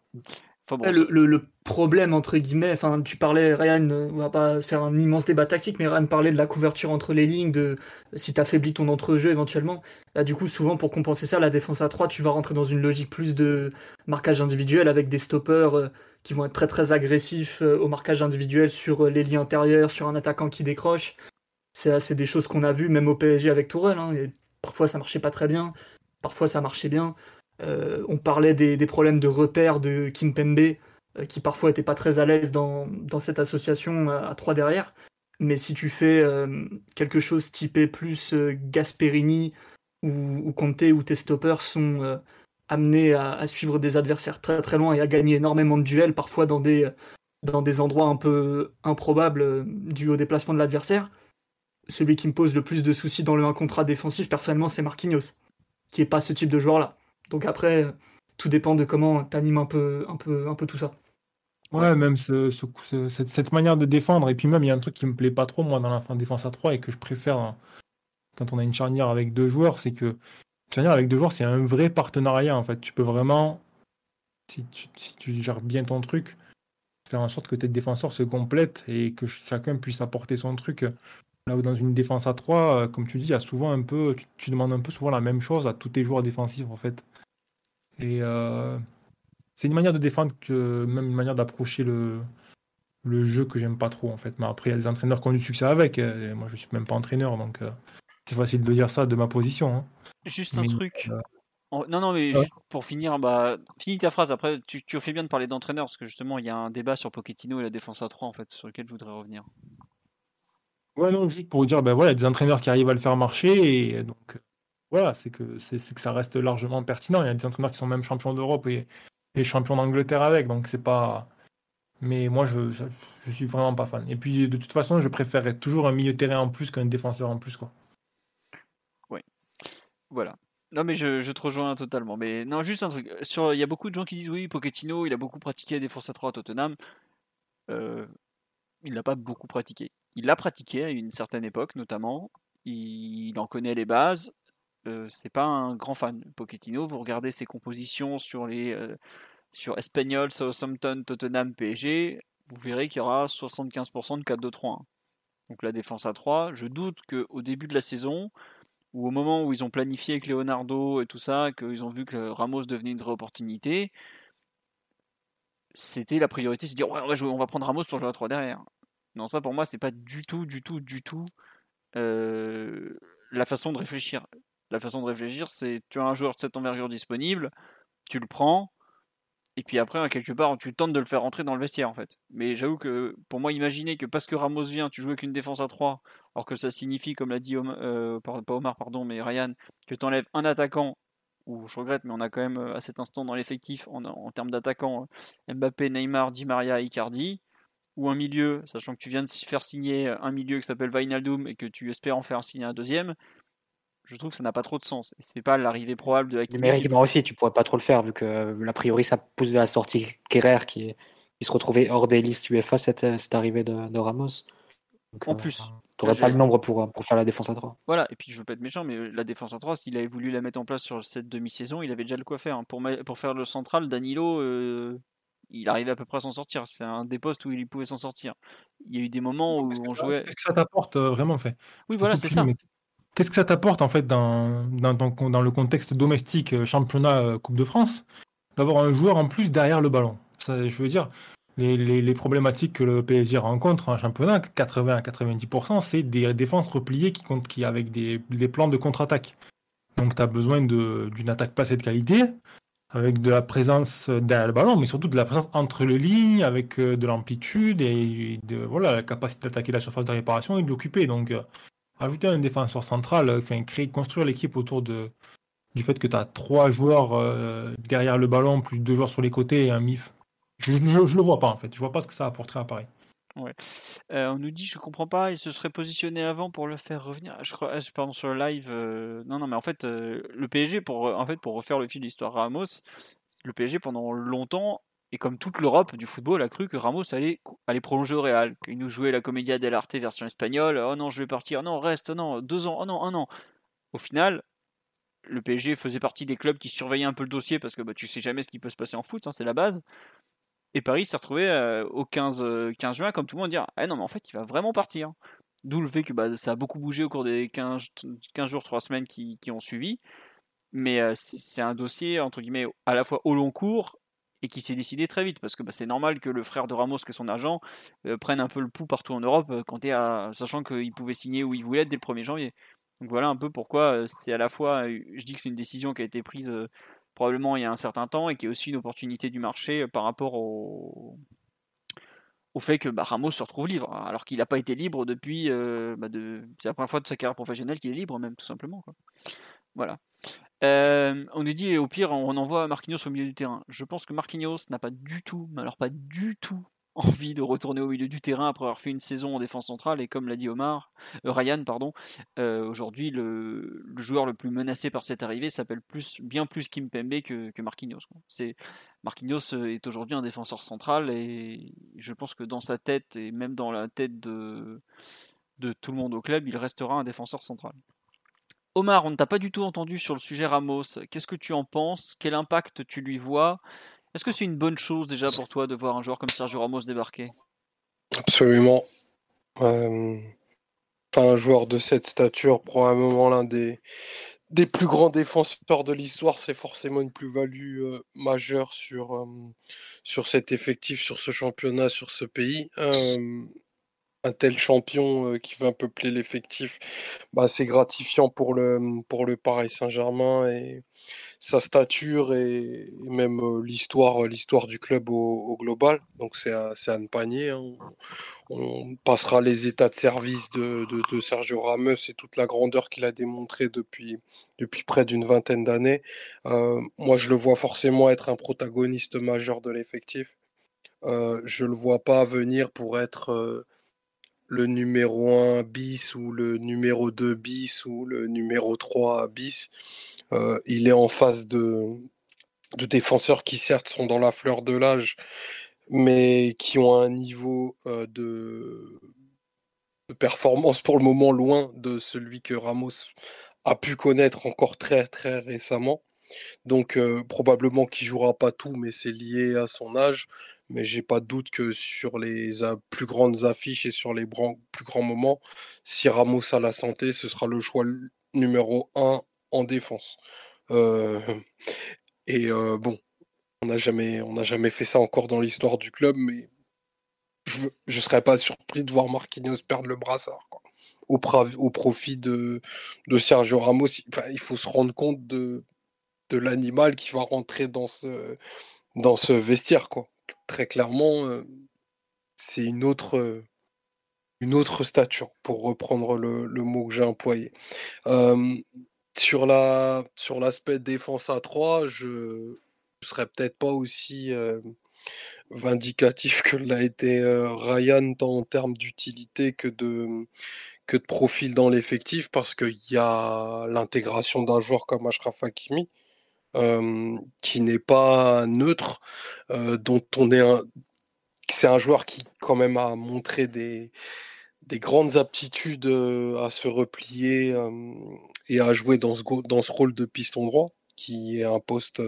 Enfin, bon, Ouais, le, le- le problème, entre guillemets, enfin, tu parlais, Ryan, euh, on va pas faire un immense débat tactique, mais Ryan parlait de la couverture entre les lignes, de si tu affaiblis ton entrejeu éventuellement. Là, du coup, souvent, pour compenser ça, la défense à 3, tu vas rentrer dans une logique plus de marquage individuel avec des stoppers euh, qui vont être très très agressifs euh, au marquage individuel sur les lignes intérieures, sur un attaquant qui décroche. C'est c'est des choses qu'on a vues même au PSG avec Tourelle. hein, et parfois, ça marchait pas très bien, parfois, ça marchait bien. Euh, on parlait des, problèmes de repère de Kimpembe, euh, qui parfois était pas très à l'aise dans, cette association à 3 derrière. Mais si tu fais euh, quelque chose typé plus Gasperini ou, ou Conte, où tes stoppers sont amenés à, suivre des adversaires très très loin et à gagner énormément de duels, parfois dans des, dans des endroits un peu improbables dû au déplacement de l'adversaire, celui qui me pose le plus de soucis dans le 1 contre 1 défensif, personnellement, c'est Marquinhos, qui est pas ce type de joueur-là. Donc après, tout dépend de comment tu animes un peu, un, peu, un peu tout ça. Ouais, même ce- ce- ce- cette, cette manière de défendre. Et puis même, il y a un truc qui me plaît pas trop, moi, dans la fin de défense à 3 et que je préfère hein, quand on a une charnière avec deux joueurs, c'est que une charnière avec deux joueurs, c'est un vrai partenariat, en fait. Tu peux vraiment, si tu, si tu gères bien ton truc, faire en sorte que tes défenseurs se complètent et que chacun puisse apporter son truc. Là où dans une défense à 3, euh, comme tu dis, il y a souvent un peu, tu, tu demandes un peu souvent la même chose à tous tes joueurs défensifs, en fait. Et euh, c'est une manière de défendre que même une manière d'approcher le, le jeu que j'aime pas trop en fait. Mais après, il y a des entraîneurs qui ont du succès avec. et moi, je suis même pas entraîneur, donc euh, c'est facile de dire ça de ma position. hein. Juste un Mais, truc. euh, Non, non, mais Ouais. juste pour finir, bah, finis ta phrase. Après, tu, tu fais bien de parler d'entraîneur parce que justement, il y a un débat sur Pochettino et la défense à 3 en fait, sur lequel je voudrais revenir. Ouais, non, juste pour dire, ben voilà, il y a des entraîneurs qui arrivent à le faire marcher, et donc voilà, c'est que c'est que ça reste largement pertinent. Il y a des entraîneurs qui sont même champions d'Europe et, et champions d'Angleterre avec, donc c'est pas. Mais moi, je, je, suis vraiment pas fan. Et puis, de toute façon, je préférerais toujours un milieu terrain en plus qu'un défenseur en plus, quoi. Voilà. Non, mais je, te rejoins totalement. Mais non, juste un truc. Sur, il y a beaucoup de gens qui disent oui, Pochettino, il a beaucoup pratiqué la défense à 3 à Tottenham. Euh, il l'a pas beaucoup pratiqué. Il l'a pratiqué à une certaine époque, notamment. Il en connaît les bases. Euh, c'est pas un grand fan. Pochettino, vous regardez ses compositions sur les euh, sur Espanyol, Southampton, Tottenham, PSG, vous verrez qu'il y aura 75% de 4-2-3-1. Donc la défense à 3, je doute qu'au début de la saison, ou au moment où ils ont planifié avec Leonardo et tout ça, qu'ils ont vu que Ramos devenait une vraie opportunité, c'était la priorité, c'est dire ouais, on va, on va prendre Ramos pour jouer à 3 derrière. Non, ça pour moi, c'est pas du tout, du tout, du tout euh, la façon de réfléchir. La façon de réfléchir, c'est tu as un joueur de cette envergure disponible, tu le prends, et puis après, quelque part, tu tentes de le faire rentrer dans le vestiaire en fait. Mais j'avoue que pour moi, imaginer que parce que Ramos vient, tu joues avec une défense à 3, alors que ça signifie, comme l'a dit Omar, euh, pas Omar, pardon, mais Ryan, que tu enlèves un attaquant, ou je regrette, mais on a quand même à cet instant dans l'effectif, en, termes d'attaquants, Mbappé, Neymar, Di Maria, Icardi, ou un milieu, sachant que tu viens de faire signer un milieu qui s'appelle Vainaldum et que tu espères en faire signer un deuxième, je trouve que ça n'a pas trop de sens. Et c'est pas l'arrivée probable de Hakimi. Numériquement aussi, tu pourrais pas trop le faire, vu que a priori ça pousse vers la sortie Kerrer qui, est, qui se retrouvait hors des listes UEFA cette, cette arrivée de, de Ramos. Donc, en euh, plus. Tu n'aurais pas le nombre pour, pour faire la défense à 3. Voilà, et puis je veux pas être méchant, mais la défense à 3, s'il avait voulu la mettre en place sur cette demi-saison, il avait déjà le quoi faire. Pour, pour faire le central, Danilo, euh, il arrivait à peu près à s'en sortir. C'est un des postes où il pouvait s'en sortir. Il y a eu des moments où on jouait. Qu'est-ce que ça t'apporte euh, vraiment fait Oui, voilà, c'est ça. Mais Qu'est-ce que ça t'apporte en fait dans, dans, le contexte domestique euh, championnat euh, Coupe de France d'avoir un joueur en plus derrière le ballon? Je veux dire, les, les, problématiques que le PSG rencontre en championnat, 80 à 90%, c'est des défenses repliées qui, comptent, qui avec des, des plans de contre-attaque. Donc tu as besoin d'une attaque passée de qualité, avec de la présence derrière le ballon, mais surtout de la présence entre les lignes, avec euh, de l'amplitude et de voilà, la capacité d'attaquer la surface de réparation et de l'occuper. Donc ajouter un défenseur central, enfin créer, construire l'équipe autour de, du fait que tu as trois joueurs euh, derrière le ballon, plus deux joueurs sur les côtés et un MIF. Je, je, le vois pas en fait, je vois pas ce que ça apporterait à Paris. Ouais. Euh, on nous dit, je comprends pas, il se serait positionné avant pour le faire revenir. Je crois, pardon, sur le live. Euh, non, non, mais en fait, euh, le PSG, pour, en fait, pour refaire le fil de l'histoire Ramos, le PSG pendant longtemps Et comme toute l'Europe du football a cru que Ramos allait, prolonger au Real, qu'il nous jouait la Comédia dell'arte version espagnole. Oh non, je vais partir. Non, reste. Non, deux ans. Oh non, un an. Au final, le PSG faisait partie des clubs qui surveillaient un peu le dossier parce que bah, tu sais jamais ce qui peut se passer en foot, hein, c'est la base. Et Paris s'est retrouvé euh, au 15, 15 euh, juin, comme tout le monde, dire Ah non, mais en fait, il va vraiment partir. D'où le fait que bah, ça a beaucoup bougé au cours des 15, 15 jours, 3 semaines qui, qui ont suivi. Mais euh, c'est un dossier, entre guillemets, à la fois au long cours et qui s'est décidé très vite. Parce que bah, c'est normal que le frère de Ramos, qui est son agent, prenne un peu le pouls partout en Europe, quand à, sachant qu'il pouvait signer où il voulait dès le 1er janvier. Donc voilà un peu pourquoi c'est à la fois, je dis que c'est une décision qui a été prise probablement il y a un certain temps et qui est aussi une opportunité du marché par rapport au, au fait que bah, Ramos se retrouve libre, alors qu'il n'a pas été libre depuis. Bah. C'est la première fois de sa carrière professionnelle qu'il est libre, même tout simplement. Voilà. On nous dit au pire on envoie Marquinhos au milieu du terrain. Je pense que Marquinhos n'a pas du tout, mais alors pas du tout envie de retourner au milieu du terrain après avoir fait une saison en défense centrale. Et comme l'a dit Omar, euh, Ryan, pardon, euh, aujourd'hui le, joueur le plus menacé par cette arrivée s'appelle plus, bien plus Kim Pembe que, Marquinhos. C'est, Marquinhos euh, est aujourd'hui un défenseur central et je pense que dans sa tête et même dans la tête de tout le monde au club, il restera un défenseur central. Omar, on ne t'a pas du tout entendu sur le sujet Ramos. Qu'est-ce que tu en penses? Quel impact tu lui vois? Est-ce que c'est une bonne chose déjà pour toi de voir un joueur comme Sergio Ramos débarquer? Absolument. Euh, un joueur de cette stature, probablement l'un des, plus grands défenseurs de l'histoire, c'est forcément une plus-value euh, majeure sur, euh, sur cet effectif, sur ce championnat, sur ce pays. Un tel champion qui va peupler l'effectif, bah, c'est gratifiant pour le, pour le Paris Saint-Germain et, sa stature et, même l'histoire, l'histoire du club au, global. Donc c'est à, ne pas nier. Hein. On, passera les états de service de, Sergio Ramos et toute la grandeur qu'il a démontré depuis, depuis près d'une vingtaine d'années. moi, je le vois forcément être un protagoniste majeur de l'effectif. je le vois pas venir pour être le numéro 1 bis ou le numéro 2 bis ou le numéro 3 bis. Euh, il est en face de, de défenseurs qui certes sont dans la fleur de l'âge, mais qui ont un niveau euh, de, performance pour le moment loin de celui que Ramos a pu connaître encore très très récemment. Donc euh, probablement qu'il jouera pas tout, mais c'est lié à son âge. Mais j'ai pas de doute que sur les plus grandes affiches et sur les plus grands moments, si Ramos a la santé, ce sera le choix numéro 1 en défense. et bon, on n'a jamais, jamais fait ça encore dans l'histoire du club, mais je ne serais pas surpris de voir Marquinhos perdre le brassard. Au, profit de, Sergio Ramos, il faut se rendre compte de, de l'animal qui va rentrer dans ce, dans ce vestiaire. Quoi. Très clairement, c'est une autre, une autre stature, pour reprendre le, le mot que j'ai employé. Sur la sur l'aspect défense à 3, je ne serais peut-être pas aussi vindicatif que l'a été Ryan, tant en termes d'utilité que de, que de profil dans l'effectif, parce qu'il y a l'intégration d'un joueur comme Ashraf Hakimi, qui n'est pas neutre, dont on est. C'est un joueur qui, quand même, a montré des, des grandes aptitudes à se replier et à jouer dans ce, dans ce rôle de piston droit, qui est un poste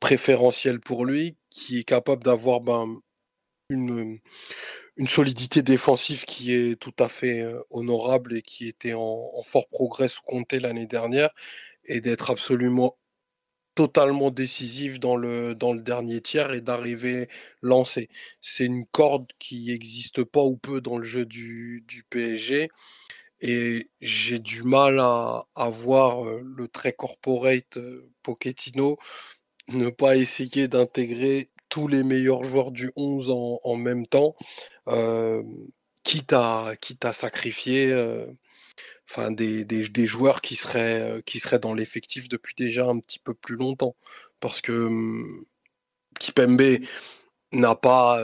préférentiel pour lui, qui est capable d'avoir ben, une, solidité défensive qui est tout à fait honorable et qui était en, en fort progrès sous Comté l'année dernière, et d'être absolument totalement décisif dans le, dans le dernier tiers et d'arriver lancé. C'est une corde qui n'existe pas ou peu dans le jeu du, PSG. Et j'ai du mal à, à voir le très corporate Pochettino ne pas essayer d'intégrer tous les meilleurs joueurs du 11 en, en même temps, quitte, à, quitte à sacrifier enfin des, joueurs qui seraient, qui seraient dans l'effectif depuis déjà un petit peu plus longtemps. Parce que mmh, Kipembe n'a pas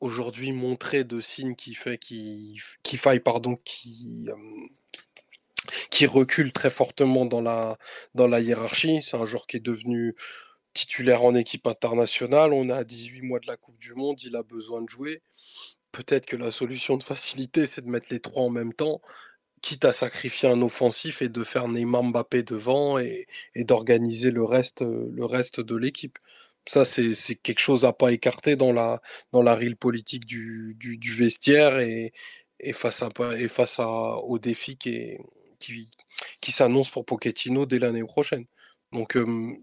aujourd'hui montré de signe qui fait qui, qui faille pardon qui qui recule très fortement dans la dans la hiérarchie. C'est un joueur qui est devenu titulaire en équipe internationale, on a 18 mois de la Coupe du Monde, il a besoin de jouer. Peut-être que la solution de facilité, c'est de mettre les trois en même temps, quitte à sacrifier un offensif et de faire Neymar Mbappé devant et, d'organiser le reste, le reste de l'équipe. Ça, c'est quelque chose à pas écarter dans la, dans la real politique du, du, vestiaire et, et face, à, et face à, aux défis qui, qui, qui s'annoncent pour Pochettino dès l'année prochaine. Donc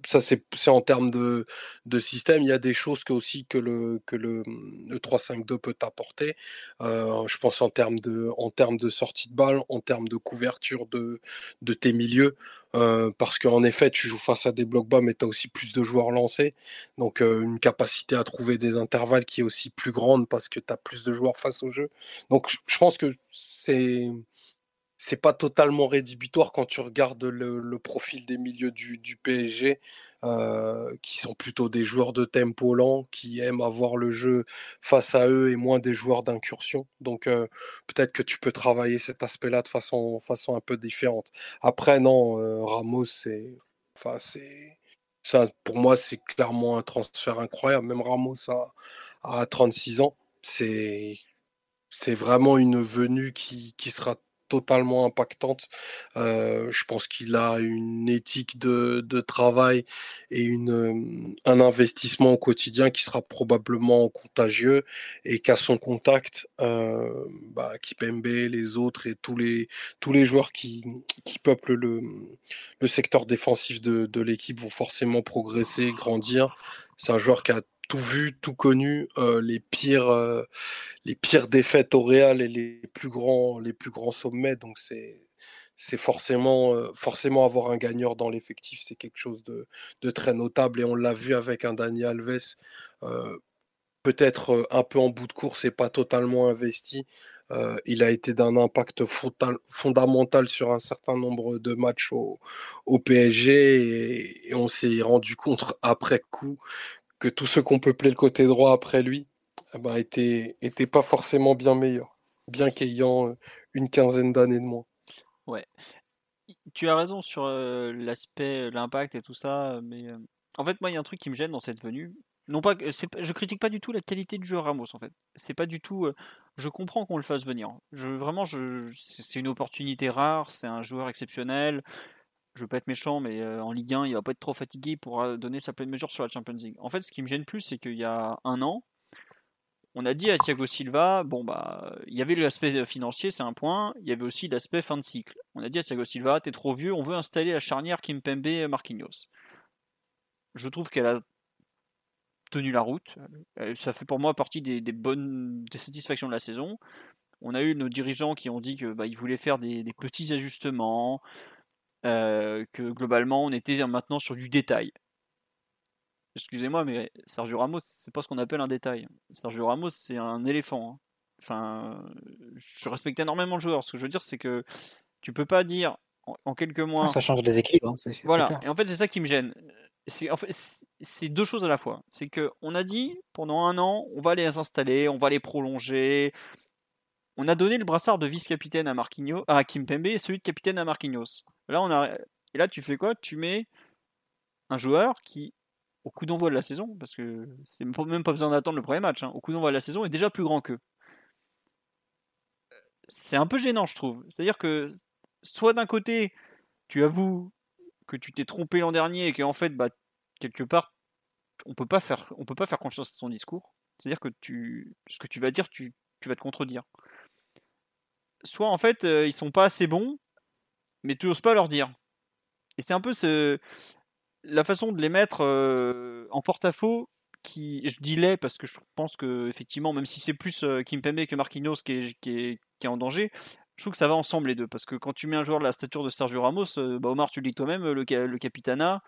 ça c'est en termes de, de, système. Il y a des choses que aussi que le que le, le 3-5-2 peut apporter. Euh, je pense en termes de en termes de sortie de balle, en termes de couverture de, de tes milieux. Euh, parce qu'en effet, tu joues face à des blocs bas, mais tu as aussi plus de joueurs lancés. Donc, une capacité à trouver des intervalles qui est aussi plus grande parce que tu as plus de joueurs face au jeu. Donc, je pense que c'est c'est pas totalement rédhibitoire quand tu regardes le, profil des milieux du, PSG, euh, qui sont plutôt des joueurs de tempo lent, qui aiment avoir le jeu face à eux et moins des joueurs d'incursion. Donc euh, peut-être que tu peux travailler cet aspect-là de façon, façon un peu différente. Après, non, euh, Ramos, c'est. Ça, pour moi, c'est clairement un transfert incroyable. Même Ramos à, à 36 ans, c'est c'est vraiment une venue qui, qui sera totalement impactante. je pense qu'il a une éthique de, travail et une, un investissement au quotidien qui sera probablement contagieux et qu'à son contact, euh, bah, Kipembe, les autres et tous les, tous les joueurs qui, qui peuplent le, le secteur défensif de, de l'équipe vont forcément progresser, grandir. C'est un joueur qui a tout vu, tout connu, euh, les pires, euh, les pires défaites au Real et les plus grands, les plus grands sommets. Donc c'est, c'est forcément, euh, forcément avoir un gagnant dans l'effectif, c'est quelque chose de, de, très notable et on l'a vu avec un Dani Alves, peut-être un peu en bout de course et pas totalement investi. il a été d'un impact fondamental sur un certain nombre de matchs au, au PSG et, et on s'est rendu compte après coup que tous ceux qu'on peuplé le côté droit après lui eh ben, étaient, pas forcément bien meilleurs, bien qu'ayant euh, une quinzaine d'années de moins. Ouais. Tu as raison sur euh, l'aspect, l'impact et tout ça, mais euh, en fait, moi, il y a un truc qui me gêne dans cette venue. Non pas, je critique pas du tout la qualité du jeu Ramos en fait. C'est pas du tout. je comprends qu'on le fasse venir. Je, vraiment, je, c'est une opportunité rare. C'est un joueur exceptionnel je veux pas être méchant, mais euh, en Ligue 1, il va pas être trop fatigué pour euh, donner sa pleine mesure sur la Champions League. En fait, ce qui me gêne plus, c'est qu'il y a un an, on a dit à Thiago Silva, bon bah, il y avait l'aspect financier, c'est un point, il y avait aussi l'aspect fin de cycle. On a dit à Thiago Silva, t'es trop vieux, on veut installer la charnière Kimpembe Marquinhos. Je trouve qu'elle a tenu la route. Ça fait pour moi partie des, bonnes des satisfactions de la saison. On a eu nos dirigeants qui ont dit qu'ils bah, voulaient faire des petits ajustements, euh, que globalement on était maintenant sur du détail. Excusez-moi, mais Sergio Ramos, c'est pas ce qu'on appelle un détail. Sergio Ramos, c'est un éléphant. Hein. Enfin, je respecte énormément le joueur. Ce que je veux dire, c'est que tu peux pas dire en, quelques mois. Ça change des équipes. Hein, voilà. Et en fait, c'est ça qui me gêne. C'est en fait, c'est deux choses à la fois. C'est que on a dit pendant un an, on va les installer, on va les prolonger. On a donné le brassard de vice-capitaine à Marquinhos, à Kimpembe et celui de capitaine à Marquinhos. Là. Et là, tu fais quoi? Tu mets un joueur qui, au coup d'envoi de la saison, parce que c'est même pas besoin d'attendre le premier match, hein, au coup d'envoi de la saison, est déjà plus grand qu'eux. C'est un peu gênant, je trouve. C'est-à-dire que, soit d'un côté, tu avoues que tu t'es trompé l'an dernier et qu'en fait, bah, quelque part, on peut pas faire, on peut pas faire confiance à son discours. C'est-à-dire que ce que tu vas dire, tu, tu vas te contredire. Soit en fait, euh, ils sont pas assez bons mais tu n'oses pas leur dire. Et c'est un peu la façon de les mettre euh, en porte-à-faux qui, je dis les parce que je pense que effectivement, même si c'est plus euh, Kimpembe que Marquinhos qui est, qui, est, qui est, en danger, je trouve que ça va ensemble les deux. Parce que quand tu mets un joueur de la stature de Sergio Ramos, euh, bah Omar, tu le dis toi-même, le, le capitana,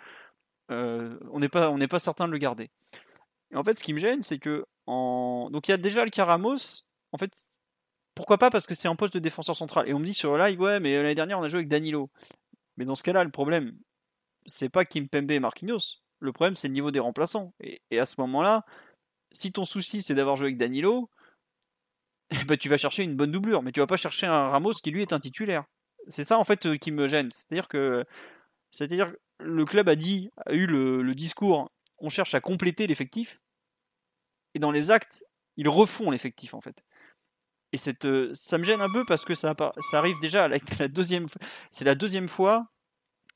on n'est pas, pas certain de le garder. Et en fait, ce qui me gêne, c'est que donc il y a déjà le cas Ramos. En fait, pourquoi pas Parce que c'est un poste de défenseur central. Et on me dit sur le live, ouais, mais l'année dernière, on a joué avec Danilo. Mais dans ce cas-là, le problème, c'est pas Kim Pembe et Marquinhos. Le problème, c'est le niveau des remplaçants. Et, à ce moment-là, si ton souci, c'est d'avoir joué avec Danilo, bah, tu vas chercher une bonne doublure. Mais tu vas pas chercher un Ramos qui, lui, est un titulaire. C'est ça, en fait, euh, qui me gêne. C'est-à-dire que c'est-à-dire le club a dit, a eu le, discours on cherche à compléter l'effectif, et dans les actes, ils refont l'effectif en fait. Et euh, ça me gêne un peu parce que ça, ça arrive déjà la, deuxième, c'est la deuxième fois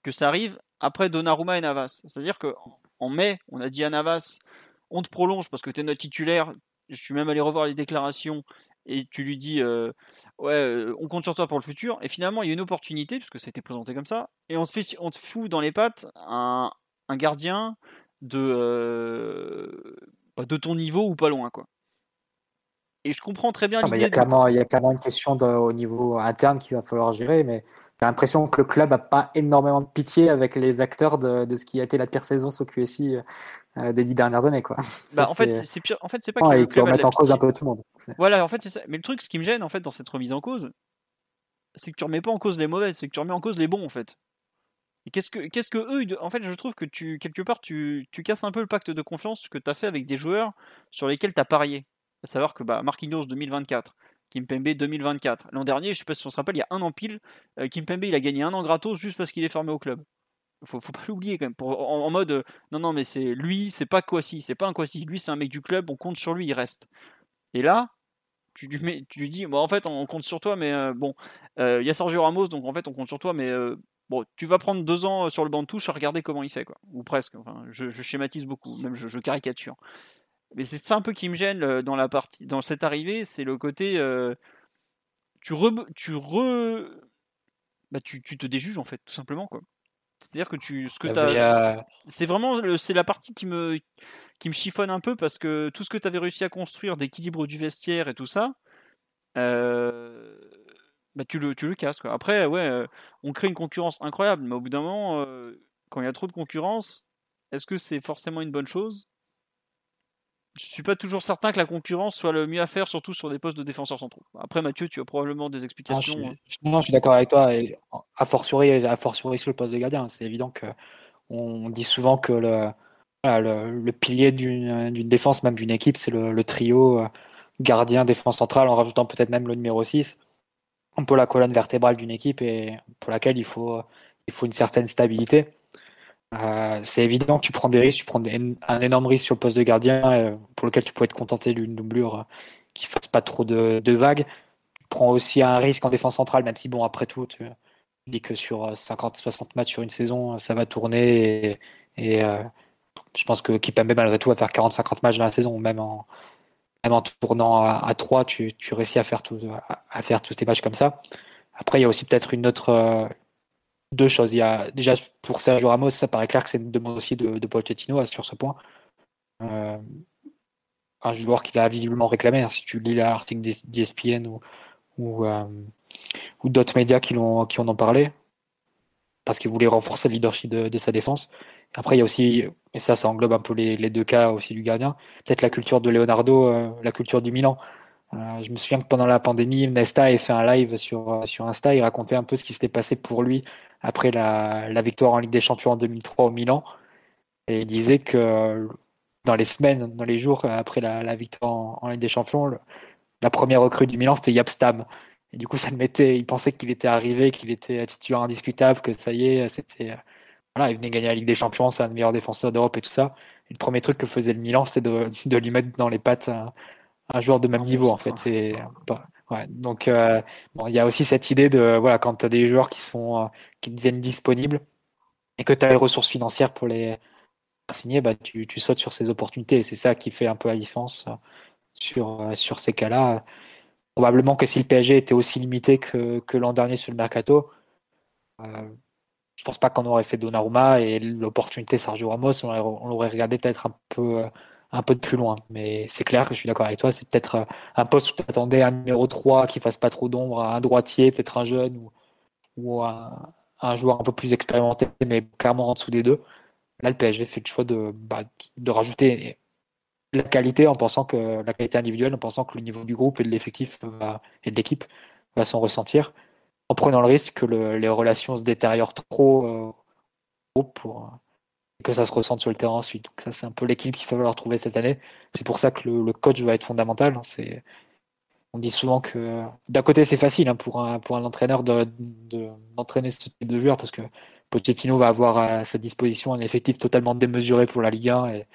que ça arrive après Donnarumma et Navas. C'est-à-dire que en mai, on a dit à Navas, on te prolonge parce que tu es notre titulaire. Je suis même allé revoir les déclarations et tu lui dis euh, ouais euh, on compte sur toi pour le futur et finalement il y a une opportunité puisque c'était présenté comme ça et on te fout dans les pattes un, gardien de bah, de ton niveau ou pas loin quoi et je comprends très bien ah, il y a clairement il y a clairement une question au niveau interne qu'il va falloir gérer mais j'ai l'impression que le club a pas énormément de pitié avec les acteurs de, de ce qui a été la pire saison sous QSI euh, des dix dernières années. Quoi. Bah, en fait, c'est pire. En fait, c'est pas ouais, qu'ils remettent en cause un peu tout le monde. Voilà, en fait, c'est ça. Mais le truc, ce qui me gêne, en fait, dans cette remise en cause, c'est que tu remets pas en cause les mauvaises, c'est que tu remets en cause les bons, en fait. Et qu'est-ce que, qu'est-ce que eux, en fait, je trouve que tu, quelque part, tu, tu casses un peu le pacte de confiance que tu as fait avec des joueurs sur lesquels tu as parié. À savoir que bah, Marquinhos 2024, Kimpembe 2024. L'an dernier, je sais pas si on se rappelle, il y a un an pile, euh, Kimpembe il a gagné un an gratos juste parce qu'il est formé au club faut, faut pas l'oublier quand même. Pour, en, mode, euh, non, non, mais c'est lui, c'est pas Kwasi, c'est pas un Kwasi. Lui, c'est un mec du club, on compte sur lui, il reste. Et là, tu lui, dis, bon, en fait, on, compte sur toi, mais euh, bon, il y a Sergio Ramos, donc en fait, on compte sur toi, mais bon, tu vas prendre deux ans sur le banc de touche à regarder comment il fait, quoi. Ou presque. Enfin, je, schématise beaucoup, même je, caricature. Mais c'est ça un peu qui me gêne dans la partie, dans cette arrivée, c'est le côté, tu re, tu re, bah, tu, tu te déjuges en fait, tout simplement, quoi. C'est-à-dire que tu, ce que tu as, c'est vraiment, c'est la partie qui me, qui me chiffonne un peu parce que tout ce que tu avais réussi à construire d'équilibre du vestiaire et tout ça, euh, bah tu le, tu le casses. Quoi. Après, ouais, euh, on crée une concurrence incroyable, mais au bout d'un moment, euh, quand il y a trop de concurrence, est-ce que c'est forcément une bonne chose? Je suis pas toujours certain que la concurrence soit le mieux à faire, surtout sur des postes de défenseurs centraux. Après, Mathieu, tu as probablement des explications. Non, je, hein. suis d'accord avec toi. Et a fortiori, sur le poste de gardien, c'est évident que on dit souvent que le, le, pilier d'une défense, même d'une équipe, c'est le, trio euh, gardien, défense centrale, en rajoutant peut-être même le numéro 6. Un peu la colonne vertébrale d'une équipe et pour laquelle il faut, il faut une certaine stabilité. Euh, c'est évident que tu prends des risques, tu prends un énorme risque sur le poste de gardien euh, pour lequel tu pourrais te contenter d'une doublure euh, qui fasse pas trop de, vagues. Tu prends aussi un risque en défense centrale, même si bon après tout, tu dis que sur 50-60 matchs sur une saison, ça va tourner et, je pense que Kipembe malgré tout va faire 40-50 matchs dans la saison, même en, tournant à, 3, tu, réussis à faire, à faire tous tes matchs comme ça. Après, il y a aussi peut-être une autre, deux choses. Il y a déjà pour Sergio Ramos, ça paraît clair que c'est une demande aussi de, de Pochettino sur ce point. Euh, un joueur qu'il a visiblement réclamé. Hein, si tu lis l'article d'ESPN euh, ou d'autres médias qui, qui en ont parlé, parce qu'il voulait renforcer le leadership de, sa défense. Après, il y a aussi, et ça, ça englobe un peu les, les deux cas aussi du gardien, peut-être la culture de Leonardo, euh, la culture du Milan. Euh, je me souviens que pendant la pandémie, Nesta avait fait un live sur, sur Insta, il racontait un peu ce qui s'était passé pour lui après la, victoire en Ligue des Champions en 2003 au Milan. Et il disait que dans les semaines, dans les jours après la, victoire en, Ligue des Champions, la première recrue du Milan, c'était Yapstam. Et du coup, ça le mettait, il pensait qu'il était arrivé, qu'il était titulaire indiscutable, que ça y est, c'était. Voilà, il venait gagner la Ligue des Champions, c'est un des meilleurs défenseurs d'Europe et tout ça. Et le premier truc que faisait le Milan, c'était de, lui mettre dans les pattes un, joueur de même niveau, en fait. Et, Ouais, donc euh, bon, il y a aussi cette idée de voilà quand tu as des joueurs qui sont euh, qui deviennent disponibles et que tu as les ressources financières pour les signer, bah tu, tu sautes sur ces opportunités c'est ça qui fait un peu la différence euh, sur sur ces cas-là. Probablement que si le PSG était aussi limité que, que l'an dernier sur le mercato, euh, je pense pas qu'on aurait fait Donnarumma et l'opportunité Sergio Ramos, on l'aurait regardé peut-être un peu un peu plus loin. Mais c'est clair que je suis d'accord avec toi. C'est peut-être euh, un poste où tu attendais un numéro 3 qui fasse pas trop d'ombre, un droitier, peut-être un jeune ou, un, joueur un peu plus expérimenté, mais clairement en dessous des deux. Là, le PSG fait le choix de, bah, de rajouter la qualité en pensant que la qualité individuelle, en pensant que le niveau du groupe et de l'effectif et de l'équipe va s'en ressentir, en prenant le risque que les relations se détériorent trop euh, pour, que ça se ressente sur le terrain ensuite. Donc ça, c'est un peu l'équipe qu'il va falloir trouver cette année. C'est pour ça que le, coach va être fondamental. Hein. C'est, on dit souvent que d'un côté c'est facile hein, pour un pour un entraîneur de, d'entraîner ce type de joueur parce que Pochettino va avoir à sa disposition un effectif totalement démesuré pour la Ligue 1 et,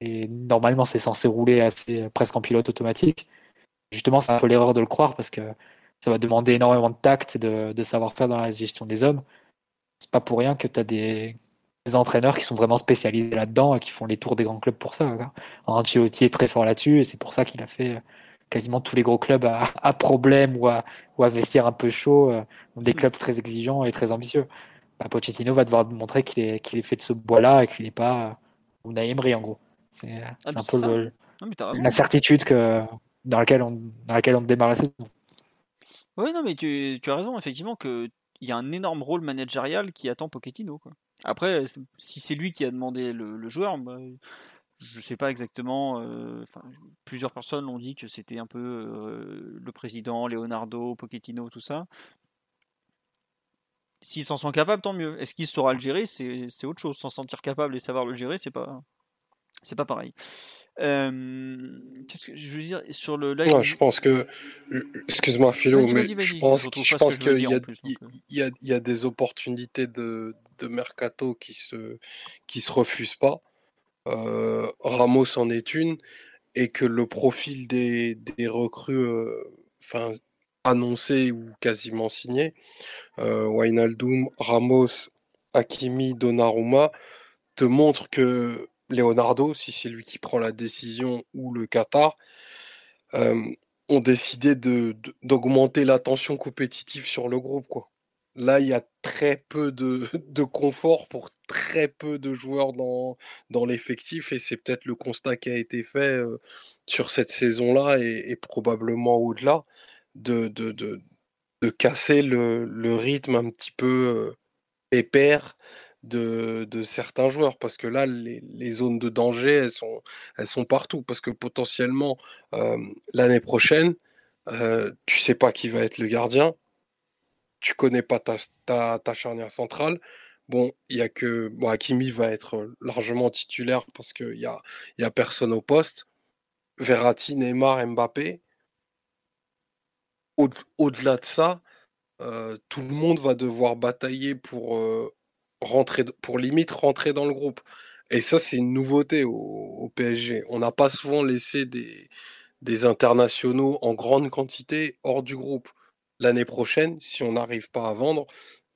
et normalement c'est censé rouler assez presque en pilote automatique. Justement, c'est un peu l'erreur de le croire parce que ça va demander énormément de tact, de, de savoir-faire dans la gestion des hommes. C'est pas pour rien que tu as des, entraîneurs qui sont vraiment spécialisés là-dedans et qui font les tours des grands clubs pour ça. Ancelotti est très fort là-dessus et c'est pour ça qu'il a fait quasiment tous les gros clubs à, à problème ou à, ou à un peu chaud, euh, des clubs très exigeants et très ambitieux. Bah, Pochettino va devoir montrer qu'il est, qu'il est fait de ce bois-là et qu'il n'est pas Unai Emery en gros. C'est ah, un peu le, la certitude que, dans, laquelle on, dans laquelle on démarre la saison. Oui, non, mais tu, tu as raison, effectivement, qu'il y a un énorme rôle managérial qui attend Pochettino. Quoi. Après, si c'est lui qui a demandé le, joueur, bah, je sais pas exactement. Euh, plusieurs personnes ont dit que c'était un peu euh, le président, Leonardo, Pochettino, tout ça. S'ils s'en sont capables, tant mieux. Est-ce qu'il saura le gérer? C'est autre chose. S'en sentir capable et savoir le gérer, c'est pas c'est pas pareil. Euh, qu'est-ce que je veux dire? Sur le live Je pense que, excuse-moi Philo, mais je pense, je pense qu'il y, y, a, y a des opportunités de, de mercato qui se qui se refusent pas. Euh, Ramos en est une, et que le profil des, des recrues euh, enfin, annoncées ou quasiment signées, euh, Wijnaldum, Ramos, Hakimi, Donnarumma, te montre que Leonardo, si c'est lui qui prend la décision, ou le Qatar, euh, ont décidé d'augmenter de, la tension compétitive sur le groupe. Quoi. Là, il y a très peu de, de, confort pour très peu de joueurs dans, dans l'effectif et c'est peut-être le constat qui a été fait sur cette saison-là et, probablement au-delà de, de, casser le, le, rythme un petit peu pépère de, certains joueurs parce que là les, zones de danger elles sont, elles sont partout parce que potentiellement l'année prochaine euh, tu sais pas qui va être le gardien tu connais pas ta, ta, ta charnière centrale. Bon, il y a que bon, Hakimi va être largement titulaire parce qu'il y a, y a personne au poste. Verratti, Neymar, Mbappé. Au-delà de ça, tout le monde va devoir batailler pour rentrer, pour limite rentrer dans le groupe. Et ça, c'est une nouveauté au, PSG. On n'a pas souvent laissé des, des internationaux en grande quantité hors du groupe l'année prochaine, si on n'arrive pas à vendre,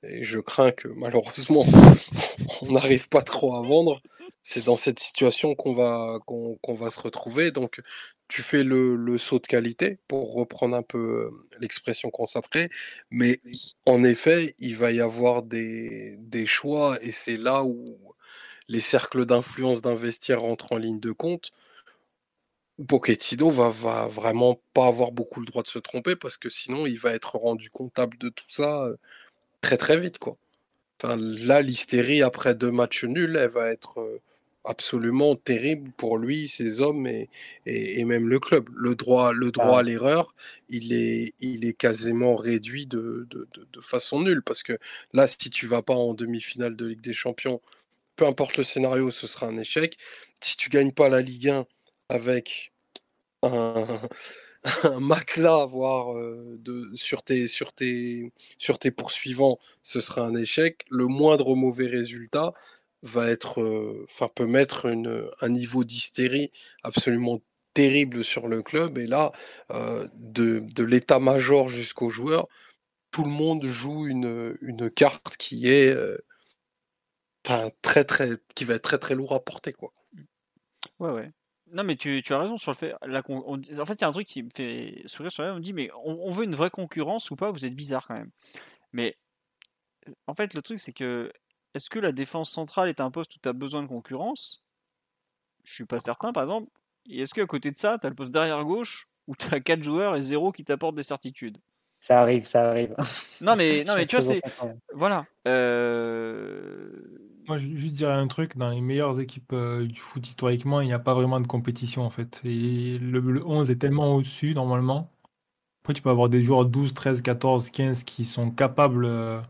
et je crains que malheureusement on n'arrive pas trop à vendre, c'est dans cette situation qu'on va, qu'on, va se retrouver. Donc tu fais le, le, saut de qualité, pour reprendre un peu l'expression concentrée, mais en effet, il va y avoir des, des choix, et c'est là où les cercles d'influence d'investir rentrent en ligne de compte. Pochettino va, va vraiment pas avoir beaucoup le droit de se tromper parce que sinon il va être rendu comptable de tout ça très très vite quoi. Enfin, là l'hystérie après deux matchs nuls, elle va être absolument terrible pour lui, ses hommes et, et, même le club. Le droit, le droit à l'erreur, il est, il est quasiment réduit de, de, de, de, façon nulle parce que là si tu vas pas en demi-finale de Ligue des Champions, peu importe le scénario, ce sera un échec. Si tu gagnes pas la Ligue 1 avec un, un matelas voire de, sur, tes, sur, tes, sur tes poursuivants, ce sera un échec. Le moindre mauvais résultat va être, enfin, peut mettre une, un niveau d'hystérie absolument terrible sur le club. Et là, de, de l'état-major jusqu'aux joueurs, tout le monde joue une, une carte qui est très, très, qui va être très très lourd à porter. Quoi. Ouais, ouais. Non, mais tu, tu, as raison sur le fait. en fait, il y a un truc qui me fait sourire sur là. On me dit, mais on, veut une vraie concurrence ou pas? Vous êtes bizarre quand même. Mais en fait, le truc, c'est que est-ce que la défense centrale est un poste où tu as besoin de concurrence? Je suis pas certain, par exemple. Et est-ce qu'à côté de ça, tu as le poste derrière gauche où tu as 4 joueurs et 0 qui t'apportent des certitudes? Ça arrive, ça arrive. Non, mais, non, mais tu vois, c'est. Voilà. Euh moi, je juste dirais un truc, dans les meilleures équipes euh, du foot historiquement, il n'y a pas vraiment de compétition en fait. Et le, 11 est tellement au-dessus normalement. Après, tu peux avoir des joueurs 12, 13, 14, 15 qui sont capables, euh,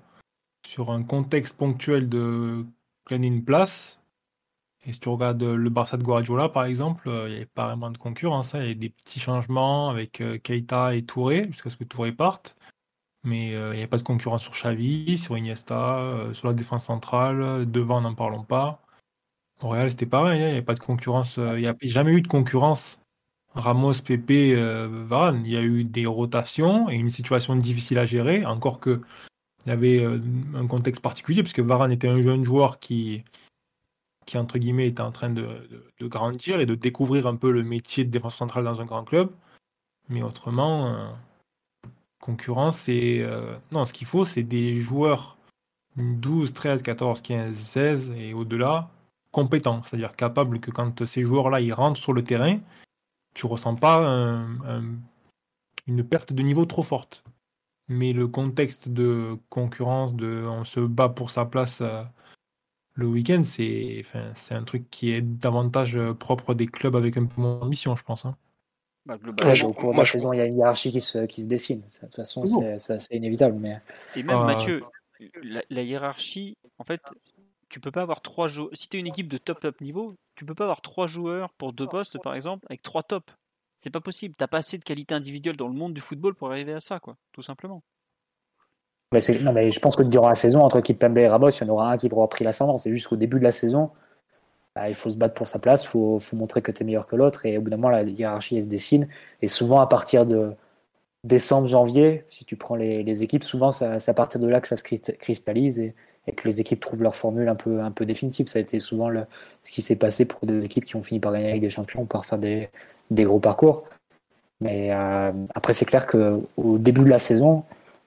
sur un contexte ponctuel, de une place. Et si tu regardes le Barça de Guardiola, par exemple, euh, il n'y avait pas vraiment de concurrence. Hein. Il y a des petits changements avec Keita et Touré, jusqu'à ce que Touré parte. Mais il n'y a pas de concurrence sur Xavi, sur Iniesta, sur la défense centrale, devant n'en parlons pas. Au Real c'était pareil, hein, il n'y a pas de concurrence, il n'y a jamais eu de concurrence Ramos, Pepe, Varane. Il y a eu des rotations et une situation difficile à gérer, encore que avait un contexte particulier, puisque Varane était un jeune joueur qui, qui entre guillemets, était en train de, grandir et de découvrir un peu le métier de défense centrale dans un grand club. Mais autrement, euh, concurrence, c'est. Euh, non, ce qu'il faut, c'est des joueurs 12, 13, 14, 15, 16 et au-delà compétents, c'est-à-dire capables que quand ces joueurs-là ils rentrent sur le terrain, tu ressens pas une perte de niveau trop forte. Mais le contexte de concurrence, de on se bat pour sa place euh, le week-end, c'est enfin, un truc qui est davantage euh, propre des clubs avec un peu moins d'ambition, je pense. Hein. Bah, au cours de la saison, il y a une hiérarchie qui se, qui se dessine. De toute façon, c'est inévitable. Mais... Et même, Mathieu, la, hiérarchie, en fait, tu peux pas avoir trois joueurs. Si tu es une équipe de top top niveau, tu peux pas avoir trois joueurs pour deux postes, par exemple, avec trois tops. C'est pas possible. T'as pas assez de qualité individuelle dans le monde du football pour arriver à ça, quoi, tout simplement. non, mais je pense que durant la saison, entre Kipembe et Ramos, il y en aura un qui aura pris l'ascendant. C'est juste qu'au début de la saison, bah, il faut se battre pour sa place, il faut, montrer que tu es meilleur que l'autre. Et au bout d'un moment, la hiérarchie se dessine. Et souvent, à partir de décembre, janvier, si tu prends les, équipes, souvent, c'est à partir de là que ça se cristallise. Et, que les équipes trouvent leur formule un peu, définitive. Ça a été souvent ce qui s'est passé pour des équipes qui ont fini par gagner avec des champions, par faire des, des gros parcours. Mais euh, après, c'est clair qu'au début de la saison,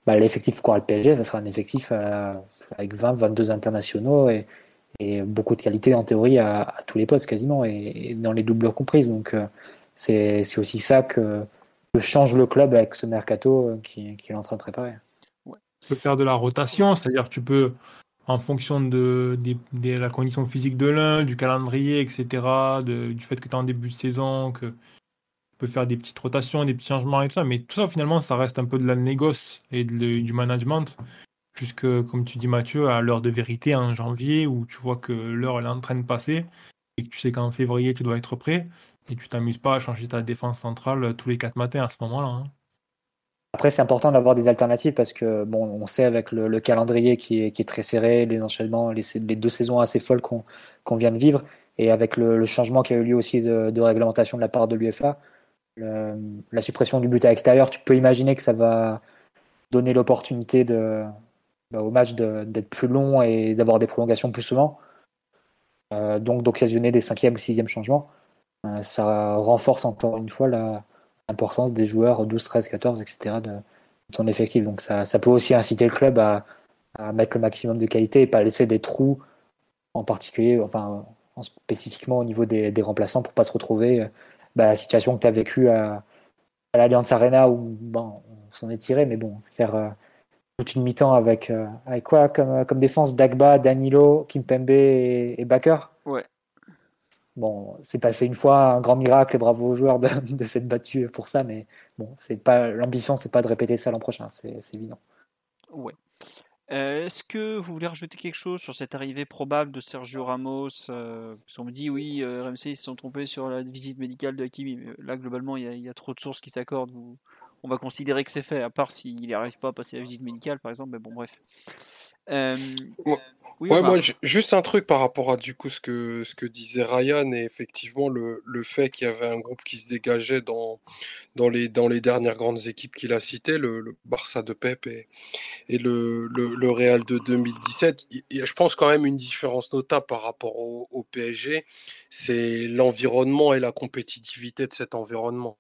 bah, l'effectif qu'aura le PSG, ça sera un effectif euh, avec 20, 22 internationaux et, beaucoup de qualité en théorie à, tous les postes quasiment et, dans les doubleurs comprises. Donc euh, c'est aussi ça que, change le club avec ce mercato qu'il qui est en train de préparer. Tu peux faire de la rotation, c'est-à-dire tu peux en fonction de, la condition physique de l'un, du calendrier, etc., du fait que tu es en début de saison, que tu peux faire des petites rotations, des petits changements et tout ça. Mais tout ça, finalement, ça reste un peu de la négoce et du management. Jusque, comme tu dis, Mathieu, à l'heure de vérité en janvier, où tu vois que l'heure est en train de passer et que tu sais qu'en février, tu dois être prêt. Et tu t'amuses pas à changer ta défense centrale tous les quatre matins à ce moment-là. Hein. Après, c'est important d'avoir des alternatives parce que, bon, on sait avec le, calendrier qui est, très serré, les enchaînements, les, les deux saisons assez folles qu'on vient de vivre, et avec le, changement qui a eu lieu aussi de, réglementation de la part de l'UFA, la suppression du but à l'extérieur, tu peux imaginer que ça va donner l'opportunité bah, au match d'être plus long et d'avoir des prolongations plus souvent, euh, donc d'occasionner des cinquième ou sixième changements. Euh, ça renforce encore une fois l'importance des joueurs 12, 13, 14, etc. de son effectif. Donc ça, peut aussi inciter le club à, à, mettre le maximum de qualité et pas laisser des trous, en particulier, enfin spécifiquement au niveau des, des remplaçants, pour pas se retrouver euh, bah, la situation que tu as vécue à, à l'Alliance Arena où bon, on s'en est tiré, mais bon, faire euh, toute une mi-temps avec, euh, avec quoi? Comme, comme défense Dagba, Danilo, Kimpembe et, et Baker Ouais. Bon, c'est passé une fois, un grand miracle et bravo aux joueurs de, de s'être battus pour ça, mais bon, c'est pas l'ambition, c'est pas de répéter ça l'an prochain, c'est évident. Ouais. Est-ce que vous voulez rajouter quelque chose sur cette arrivée probable de Sergio Ramos euh, On me dit oui, RMC ils se sont trompés sur la visite médicale de Hakimi. Mais là, globalement, il y, a trop de sources qui s'accordent. On va considérer que c'est fait, à part s'il n'arrive pas à passer la visite médicale, par exemple. Mais bon, bref. Euh, ouais, moi, juste un truc par rapport à du coup ce que, ce que disait Ryan et effectivement le, le fait qu'il y avait un groupe qui se dégageait dans, dans, les, dans les dernières grandes équipes qu'il a citées, le, Barça de Pep et, et le, le, Real de 2017. Il y a, je pense quand même une différence notable par rapport au, au PSG, c'est l'environnement et la compétitivité de cet environnement.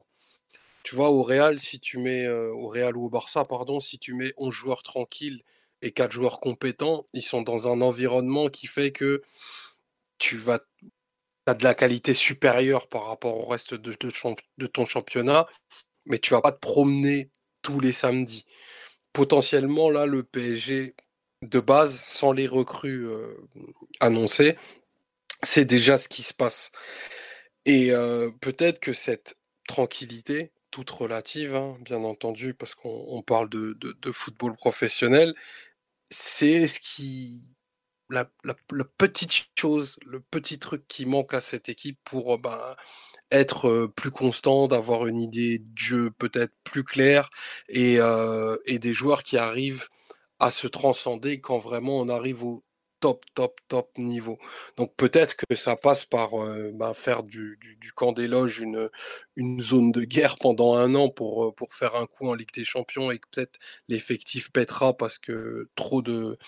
Tu vois, au Real, si tu mets, euh, au Real ou au Barça, pardon, si tu mets 11 joueurs tranquilles et quatre joueurs compétents, ils sont dans un environnement qui fait que tu vas as de la qualité supérieure par rapport au reste de, de, ton championnat, mais tu vas pas te promener tous les samedis. Potentiellement, là, le PSG de base, sans les recrues euh, annoncées, c'est déjà ce qui se passe. Et euh, peut-être que cette tranquillité, toute relative, hein, bien entendu, parce qu'on parle de, de, football professionnel, c'est ce qui la, petite chose, le petit truc qui manque à cette équipe pour bah, être plus constant, d'avoir une idée de jeu peut-être plus claire et, et des joueurs qui arrivent à se transcender quand vraiment on arrive au top, top, top niveau. Donc peut-être que ça passe par ben, faire du, camp des loges une, zone de guerre pendant un an pour, pour faire un coup en Ligue des Champions et que peut-être l'effectif pètera parce que trop de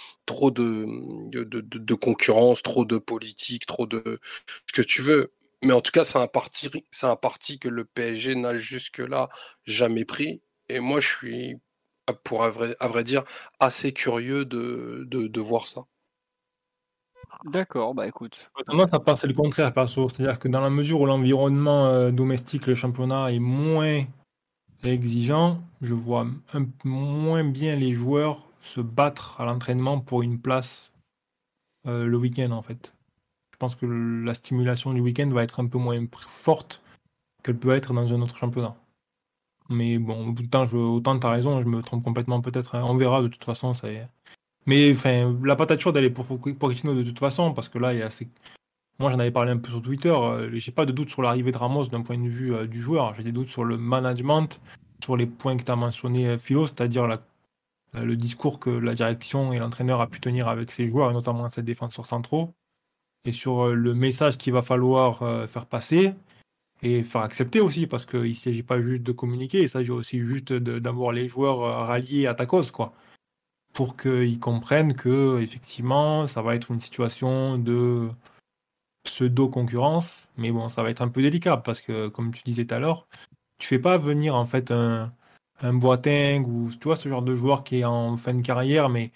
concurrence, trop de politique, trop de ce que tu veux. Mais en tout cas, c'est un parti, que le PSG n'a jusque-là jamais pris. Et moi, je suis, pour à vrai, à vrai dire, assez curieux de voir ça. D'accord, bah écoute. Tendance à penser le contraire, perso. C'est-à-dire que dans la mesure où l'environnement euh, domestique, le championnat est moins exigeant, je vois moins bien les joueurs se battre à l'entraînement pour une place euh, le week-end, en fait. Je pense que la stimulation du week-end va être un peu moins forte qu'elle peut être dans un autre championnat. Mais bon, autant, je, autant tu as raison, je me trompe complètement peut-être. Hein. On verra de toute façon, ça est mais enfin, la patate chaude, elle est pour Pochettino de toute façon, parce que là, moi j'en avais parlé un peu sur Twitter, euh, j'ai pas de doute sur l'arrivée de Ramos d'un point de vue euh, du joueur, j'ai des doutes sur le management, sur les points que tu as mentionné euh, Philo, c'est-à-dire le discours que la direction et l'entraîneur a pu tenir avec ses joueurs, et notamment cette défenseur centraux, et sur le message qu'il va falloir faire passer et faire accepter aussi, parce qu'il ne s'agit pas juste de communiquer, il s'agit aussi juste d'avoir les joueurs ralliés à ta cause, quoi pour qu'ils comprennent que effectivement ça va être une situation de pseudo concurrence mais bon ça va être un peu délicat parce que comme tu disais tout à l'heure tu fais pas venir en fait un, un ou tu vois ce genre de joueur qui est en fin de carrière mais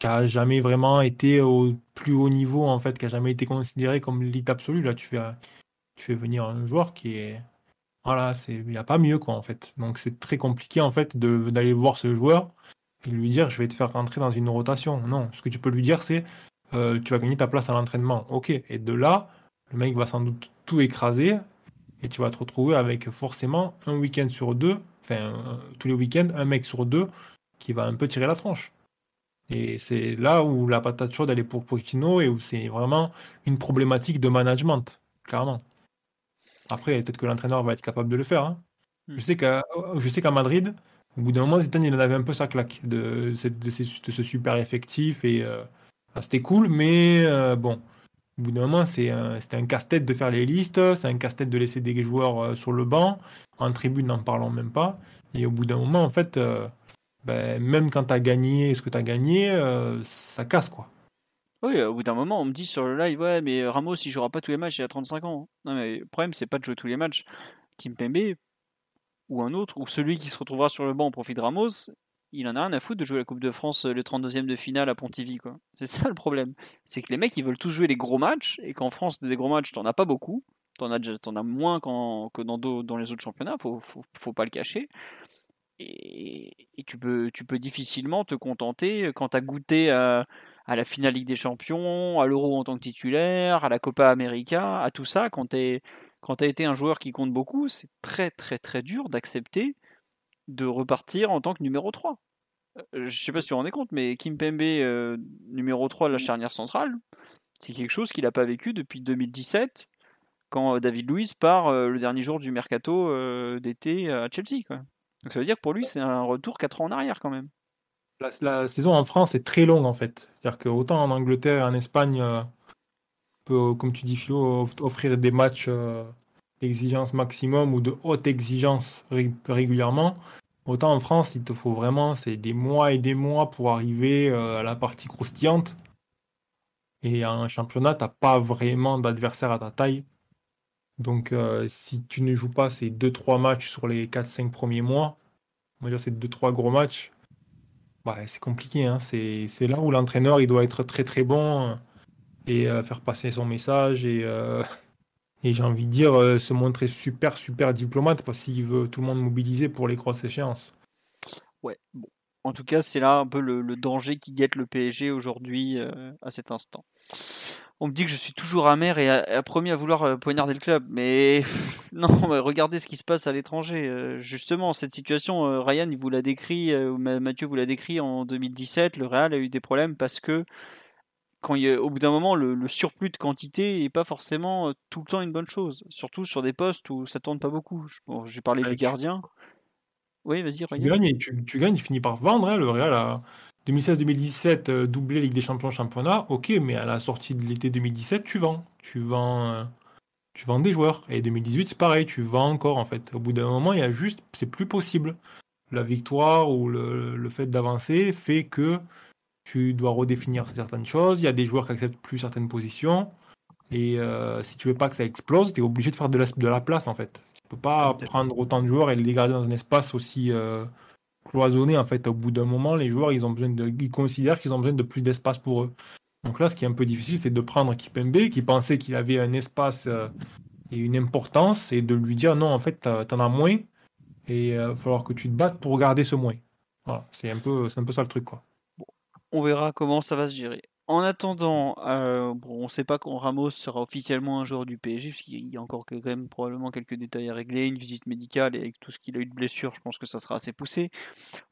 qui a jamais vraiment été au plus haut niveau en fait qui a jamais été considéré comme l'élite absolue. Là tu fais tu fais venir un joueur qui est voilà c'est il n'y a pas mieux quoi en fait. Donc c'est très compliqué en fait d'aller voir ce joueur et lui dire je vais te faire rentrer dans une rotation. Non, ce que tu peux lui dire c'est euh, tu vas gagner ta place à l'entraînement. Ok, et de là, le mec va sans doute tout écraser et tu vas te retrouver avec forcément un week-end sur deux, enfin euh, tous les week-ends, un mec sur deux qui va un peu tirer la tronche. Et c'est là où la patate chaude elle est pour Pochettino et où c'est vraiment une problématique de management, clairement. Après, peut-être que l'entraîneur va être capable de le faire. Hein. Hmm. Je sais qu'à Madrid, au bout d'un moment, Zidane, il en avait un peu sa claque de, de, ce super effectif. Et euh, c'était cool, mais euh, bon, au bout d'un moment, c'était un, casse-tête de faire les listes, c'est un casse-tête de laisser des joueurs euh, sur le banc, en tribune, n'en parlons même pas. Et au bout d'un moment, en fait, ben, même quand tu as gagné ce que tu as gagné, ça casse, quoi. Oui, au bout d'un moment, on me dit sur le live, ouais, mais Ramos, il jouera pas tous les matchs, il a 35 ans. Non, mais le problème, c'est pas de jouer tous les matchs. Kim Pembe, ou un autre, ou celui qui se retrouvera sur le banc au profit de Ramos, il en a rien à foutre de jouer la Coupe de France euh, le 32e de finale à Pontivy. Quoi. C'est ça le problème. C'est que les mecs, ils veulent tous jouer les gros matchs, et qu'en France, des gros matchs, t'en as pas beaucoup. T'en as, en as moins que dans, dans, les autres championnats, faut, faut, faut pas le cacher. Et, tu, peux, tu peux difficilement te contenter quand tu as goûté à, à, la finale Ligue des Champions, à l'Euro en tant que titulaire, à la Copa América, à tout ça, quand tu es quand tu as été un joueur qui compte beaucoup, c'est très très très dur d'accepter de repartir en tant que numéro 3. Euh, je ne sais pas si tu vous rendez compte, mais Kim Pembe, euh, numéro 3 de la charnière centrale, c'est quelque chose qu'il n'a pas vécu depuis 2017, quand euh, David Luiz part le dernier jour du mercato d'été à Chelsea. Donc ça veut dire que pour lui, c'est un retour 4 ans en arrière quand même. La, saison en France est très longue en fait. C'est-à-dire qu'autant en Angleterre et en Espagne, comme tu dis Philo, offrir des matchs euh, d'exigence maximum ou de haute exigence régulièrement. Autant en France, il te faut vraiment c'est des mois et des mois pour arriver euh, à la partie croustillante. Et en championnat, tu n'as pas vraiment d'adversaire à ta taille. Donc euh, si tu ne joues pas ces 2-3 matchs sur les 4-5 premiers mois, on va dire ces 2-3 gros matchs, bah, c'est compliqué. Hein. C'est là où l'entraîneur doit être très très bon et euh, faire passer son message et, euh, et j'ai envie de dire euh, se montrer super super diplomate parce qu'il veut tout le monde mobiliser pour les grosses échéances. Ouais, bon. En tout cas, c'est là un peu le, danger qui guette le PSG aujourd'hui à cet instant. On me dit que je suis toujours amer et a, promis à vouloir poignarder le club, mais non, regardez ce qui se passe à l'étranger. justement, cette situation, Ryan, il vous l'a décrit, Mathieu vous l'a décrit en 2017. Le Real a eu des problèmes parce que quand il y a, au bout d'un moment, le, surplus de quantité n'est pas forcément tout le temps une bonne chose. Surtout sur des postes où ça tourne pas beaucoup. Bon, J'ai parlé du gardien. Oui, vas-y, Tu gagnes, tu, tu, gagnes, tu finis par vendre. Hein, le Real a 2016-2017 doublé Ligue des Champions championnat. Ok, mais à la sortie de l'été 2017, tu vends. Tu vends, tu vends des joueurs. Et 2018, c'est pareil, tu vends encore en fait. Au bout d'un moment, il y a juste, c'est plus possible. La victoire ou le, le fait d'avancer fait que tu dois redéfinir certaines choses. Il y a des joueurs qui acceptent plus certaines positions. Et euh, si tu veux pas que ça explose, tu es obligé de faire de la, de la place en fait. Tu peux pas prendre autant de joueurs et les garder dans un espace aussi euh, cloisonné en fait. Au bout d'un moment, les joueurs ils ont besoin de, ils considèrent qu'ils ont besoin de plus d'espace pour eux. Donc là, ce qui est un peu difficile, c'est de prendre Kipembe qui pensait qu'il avait un espace euh, et une importance et de lui dire non, en fait, tu en as moins et il va falloir que tu te battes pour garder ce moins. Voilà, c'est un peu, c'est un peu ça le truc quoi on verra comment ça va se gérer. En attendant, euh, on ne sait pas quand Ramos sera officiellement un joueur du PSG, parce qu'il y a encore quand même probablement quelques détails à régler, une visite médicale, et avec tout ce qu'il a eu de blessure, je pense que ça sera assez poussé.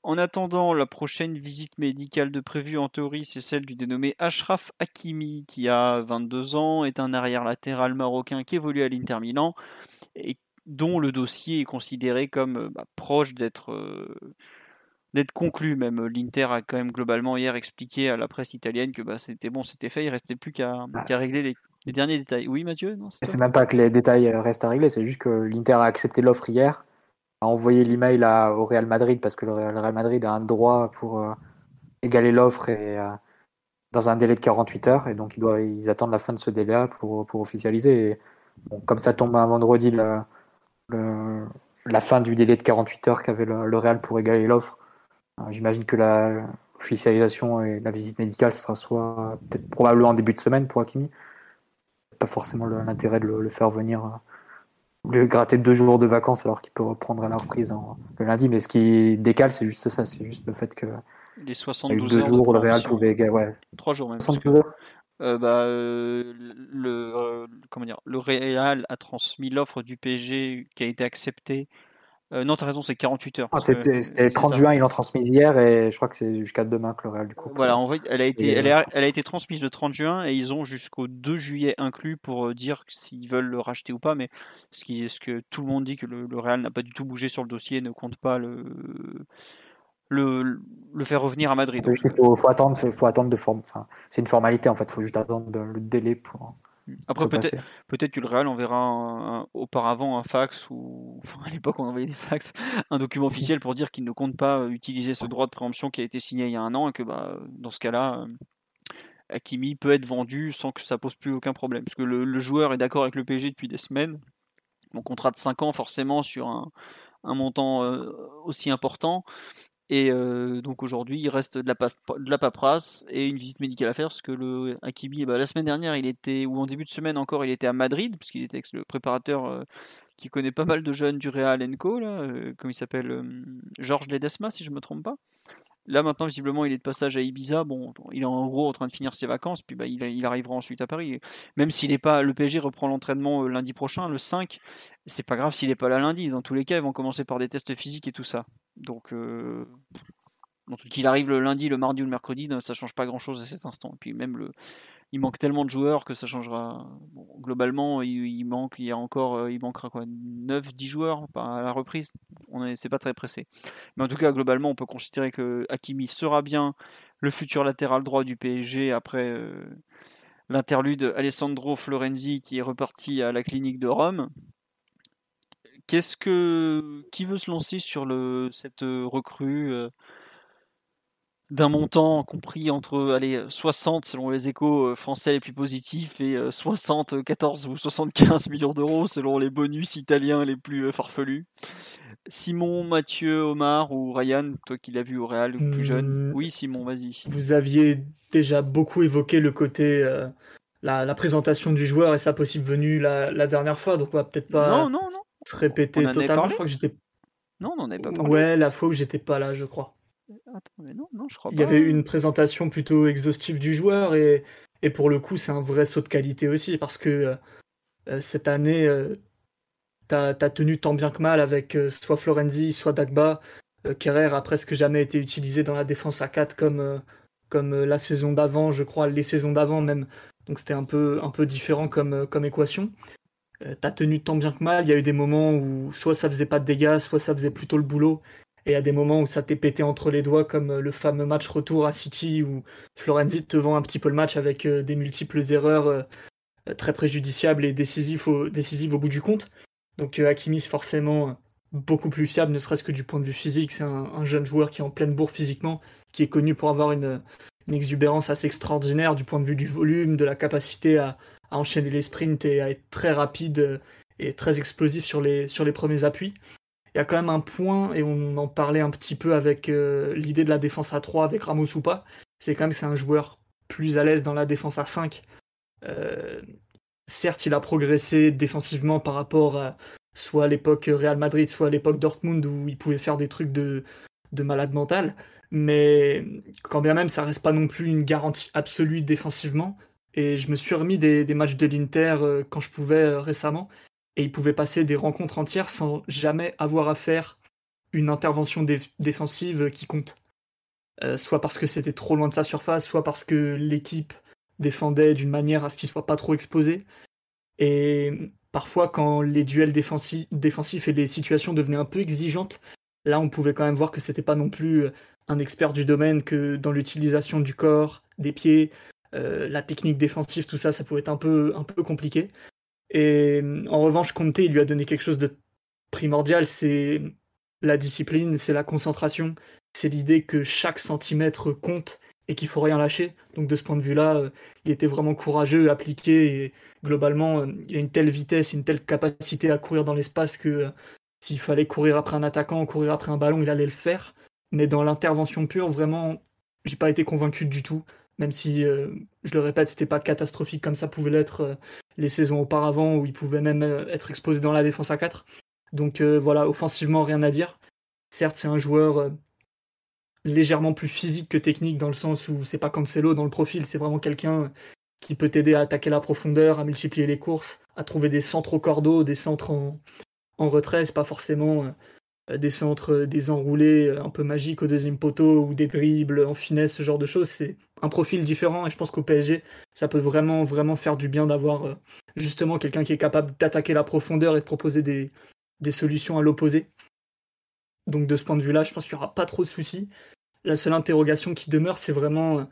En attendant, la prochaine visite médicale de prévue, en théorie, c'est celle du dénommé Ashraf Hakimi, qui a 22 ans, est un arrière latéral marocain qui évolue à l'Inter Milan, et dont le dossier est considéré comme bah, proche d'être... Euh, d'être conclu même. L'Inter a quand même globalement hier expliqué à la presse italienne que bah, c'était bon, c'était fait, il restait plus qu'à régler les, derniers détails. Oui Mathieu C'est même pas que les détails euh, restent à régler, c'est juste que l'Inter a accepté l'offre hier, a envoyé l'email au Real Madrid parce que le Real Madrid a un droit pour euh, égaler l'offre et euh, dans un délai de 48 heures et donc ils, doivent, ils attendent la fin de ce délai pour, pour officialiser. Et, comme ça tombe un vendredi la fin du délai de 48 heures qu'avait le Real pour égaler l'offre, J'imagine que la officialisation et la visite médicale, ce sera soit peut-être probablement en début de semaine pour Hakimi. Pas forcément l'intérêt de le, faire venir, euh, le gratter deux jours de vacances alors qu'il peut reprendre à la reprise le lundi. Mais ce qui décale, c'est juste ça, c'est juste le fait que les 72 deux heures jours, le Real pouvait, ouais. Trois jours même. 72 heures. Euh, bah, euh, le, comment dire, le Real a transmis l'offre du PSG qui a été acceptée euh, non, tu as raison, c'est 48 heures. Ah, c'était 30 juin, ils l'ont transmise hier et je crois que c'est jusqu'à demain que le Real du coup. Voilà, en fait, elle a été, elle, a, elle a été transmise le 30 juin et ils ont jusqu'au 2 juillet inclus pour euh, dire s'ils veulent le racheter ou pas. Mais ce, qui, ce que tout le monde dit que le, Real n'a pas du tout bougé sur le dossier, ne compte pas le, le, le faire revenir à Madrid. Il faut, faut, attendre, faut, attendre de forme. Enfin, c'est une formalité en fait, il faut juste attendre le délai pour. Après, peut-être peut que le Real enverra auparavant un fax, ou enfin, à l'époque on envoyait des fax, un document officiel pour dire qu'il ne compte pas utiliser ce droit de préemption qui a été signé il y a un an et que bah, dans ce cas-là, euh, Hakimi peut être vendu sans que ça pose plus aucun problème. Parce que le, joueur est d'accord avec le PSG depuis des semaines. Mon contrat de 5 ans, forcément, sur un, un montant euh, aussi important. Et euh, donc aujourd'hui, il reste de la, de la, paperasse et une visite médicale à faire, parce que le Hakimi, bah, la semaine dernière, il était, ou en début de semaine encore, il était à Madrid, puisqu'il était le préparateur euh, qui connaît pas mal de jeunes du Real Enco, euh, comme il s'appelle, Georges Ledesma, si je ne me trompe pas. Là maintenant, visiblement, il est de passage à Ibiza. Bon, il est en gros en train de finir ses vacances, puis bah, il, arrivera ensuite à Paris. Même s'il n'est pas, le PSG reprend l'entraînement lundi prochain, le 5. C'est pas grave s'il n'est pas là lundi. Dans tous les cas, ils vont commencer par des tests physiques et tout ça. Donc, euh, qu'il arrive le lundi, le mardi ou le mercredi, ça change pas grand chose à cet instant. Et puis même le, il manque tellement de joueurs que ça changera. globalement, il, y a encore, euh, il manquera quoi, 9-10 joueurs à la reprise? On est, c'est pas très pressé. Mais en tout cas, globalement, on peut considérer que Hakimi sera bien le futur latéral droit du PSG après euh, l'interlude Alessandro Florenzi qui est reparti à la clinique de Rome. Qu'est-ce que qui veut se lancer sur cette euh, recrue d'un montant compris entre allez 60 selon les échos euh, français les plus positifs et 74 ou 75 millions d'euros selon les bonus italiens les plus farfelus. Simon, Mathieu, Omar ou Ryan, toi qui l'as vu au Real plus jeune. Mmh. Oui, Simon, vas-y. Vous aviez déjà beaucoup évoqué le côté la, présentation du joueur et sa possible venue la, la dernière fois, donc on va peut-être pas. Non, non, non se répéter totalement. Je crois que j'étais. Non, on n'en avait pas parlé. Ouais, la fois où j'étais pas là, je crois. Attends, mais non, non, je crois Il y avait une présentation plutôt exhaustive du joueur et, et pour le coup, c'est un vrai saut de qualité aussi parce que euh, euh, cette année, euh, tu as, tenu tant bien que mal avec soit Florenzi, soit Dagba. Kerrer a presque jamais été utilisé dans la défense à 4 comme, comme la saison d'avant, je crois, les saisons d'avant même. Donc c'était un peu, un peu différent comme, comme équation. T'as tenu tant bien que mal. Il y a eu des moments où soit ça faisait pas de dégâts, soit ça faisait plutôt le boulot. Et a des moments où ça t'est pété entre les doigts, comme le fameux match retour à City où Florenzi te vend un petit peu le match avec des multiples erreurs très préjudiciables et décisives au, bout du compte. Donc Hakimi, forcément beaucoup plus fiable, ne serait-ce que du point de vue physique. C'est un, jeune joueur qui est en pleine bourre physiquement, qui est connu pour avoir une, exubérance assez extraordinaire du point de vue du volume, de la capacité à, enchaîner les sprints et à être très rapide et très explosif sur les premiers appuis. Il y a quand même un point, et on en parlait un petit peu avec euh, l'idée de la défense à 3 avec Ramos ou pas, c'est quand même c'est un joueur plus à l'aise dans la défense à 5. Euh, certes, il a progressé défensivement par rapport à, soit à l'époque Real Madrid, soit à l'époque Dortmund où il pouvait faire des trucs de, de malade mental. Mais quand bien même, ça reste pas non plus une garantie absolue défensivement. Et je me suis remis des, matchs de l'Inter euh, quand je pouvais récemment. Et il pouvait passer des rencontres entières sans jamais avoir à faire une intervention défensive qui compte. Euh, soit parce que c'était trop loin de sa surface, soit parce que l'équipe défendait d'une manière à ce qu'il soit pas trop exposé. Et parfois, quand les duels défensifs, et les situations devenaient un peu exigeantes, là, on pouvait quand même voir que c'était pas non plus euh, un expert du domaine, que dans l'utilisation du corps, des pieds, euh, la technique défensive, tout ça, ça pouvait être un peu, un peu compliqué. Et en revanche, Conte, il lui a donné quelque chose de primordial, c'est la discipline, c'est la concentration, c'est l'idée que chaque centimètre compte et qu'il faut rien lâcher. Donc de ce point de vue-là, euh, il était vraiment courageux, appliqué et globalement, euh, il a une telle vitesse, une telle capacité à courir dans l'espace que euh, s'il fallait courir après un attaquant, courir après un ballon, il allait le faire. Mais dans l'intervention pure, vraiment, j'ai pas été convaincu du tout. Même si, je le répète, c'était pas catastrophique comme ça pouvait l'être les saisons auparavant où il pouvait même être exposé dans la défense à 4. Donc voilà, offensivement, rien à dire. Certes, c'est un joueur légèrement plus physique que technique dans le sens où c'est pas Cancelo dans le profil, c'est vraiment quelqu'un qui peut t'aider à attaquer la profondeur, à multiplier les courses, à trouver des centres au cordeau, des centres en, en retrait, c'est pas forcément euh, des centres euh, des enroulés euh, un peu magiques au deuxième poteau ou des dribbles en finesse, ce genre de choses, c'est un profil différent et je pense qu'au PSG, ça peut vraiment vraiment faire du bien d'avoir justement quelqu'un qui est capable d'attaquer la profondeur et de proposer des, solutions à l'opposé. Donc de ce point de vue-là, je pense qu'il n'y aura pas trop de soucis. La seule interrogation qui demeure, c'est vraiment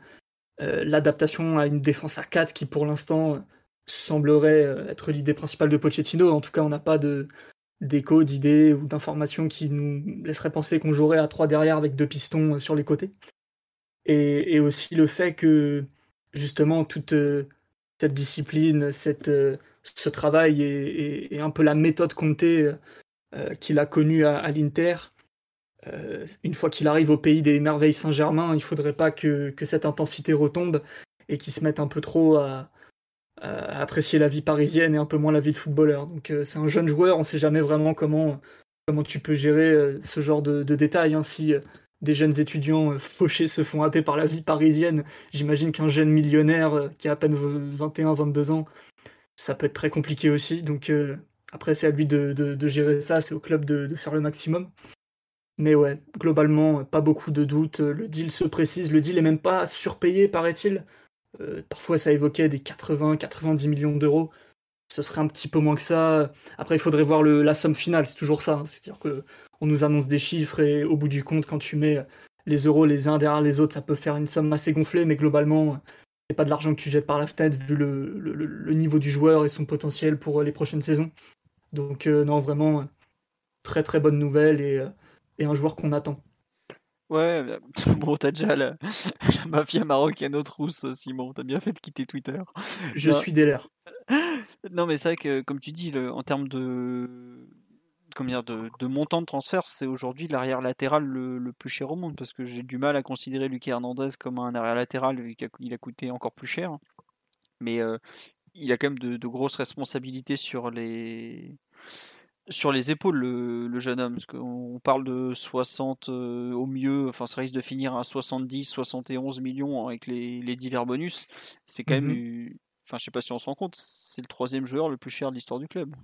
euh, l'adaptation à une défense à 4 qui pour l'instant semblerait euh, être l'idée principale de Pochettino. En tout cas, on n'a pas de d'écho, d'idées ou d'informations qui nous laisseraient penser qu'on jouerait à 3 derrière avec deux pistons euh, sur les côtés. Et, aussi le fait que justement toute cette discipline, cette, ce travail et, un peu la méthode comptée qu'il a connue à l'Inter euh, une fois qu'il arrive au pays des merveilles Saint-Germain, il faudrait pas que, cette intensité retombe et qu'il se mette un peu trop à, apprécier la vie parisienne et un peu moins la vie de footballeur. Donc euh, c'est un jeune joueur, on ne sait jamais vraiment comment, tu peux gérer euh, ce genre de, détails. Hein. Si des jeunes étudiants fauchés se font happer par la vie parisienne, j'imagine qu'un jeune millionnaire qui a à peine 21-22 ans, ça peut être très compliqué aussi. Donc après, c'est à lui de, gérer ça, c'est au club de, faire le maximum. Mais ouais, globalement, pas beaucoup de doutes. Le deal se précise. Le deal est même pas surpayé, paraît-il. Euh, parfois, ça évoquait des 80-90 millions d'euros. Ce serait un petit peu moins que ça. Après, il faudrait voir la somme finale. C'est toujours ça. Hein. C'est-à-dire que on nous annonce des chiffres et au bout du compte, quand tu mets les euros les uns derrière les autres, ça peut faire une somme assez gonflée. Mais globalement, c'est pas de l'argent que tu jettes par la fenêtre vu le, niveau du joueur et son potentiel pour les prochaines saisons. Donc euh, non, vraiment très très bonne nouvelle euh, et un joueur qu'on attend. Ouais, bon, t'as déjà la, mafia marocaine aux trousses, Simon. T'as bien fait de quitter Twitter. Je suis des Non, mais c'est vrai que, comme tu dis, en termes de, comment de, de, montant de transfert, c'est aujourd'hui l'arrière latéral le, plus cher au monde parce que j'ai du mal à considérer Lucas Hernandez comme un arrière latéral vu qu'il a coûté encore plus cher. Mais euh, il a quand même de grosses responsabilités sur les sur les épaules le, jeune homme, parce qu'on parle de 60 euh, au mieux, enfin ça risque de finir à 70, 71 millions avec les, divers bonus. C'est quand même, mmh enfin je sais pas si on se rend compte, c'est le troisième joueur le plus cher de l'histoire du club.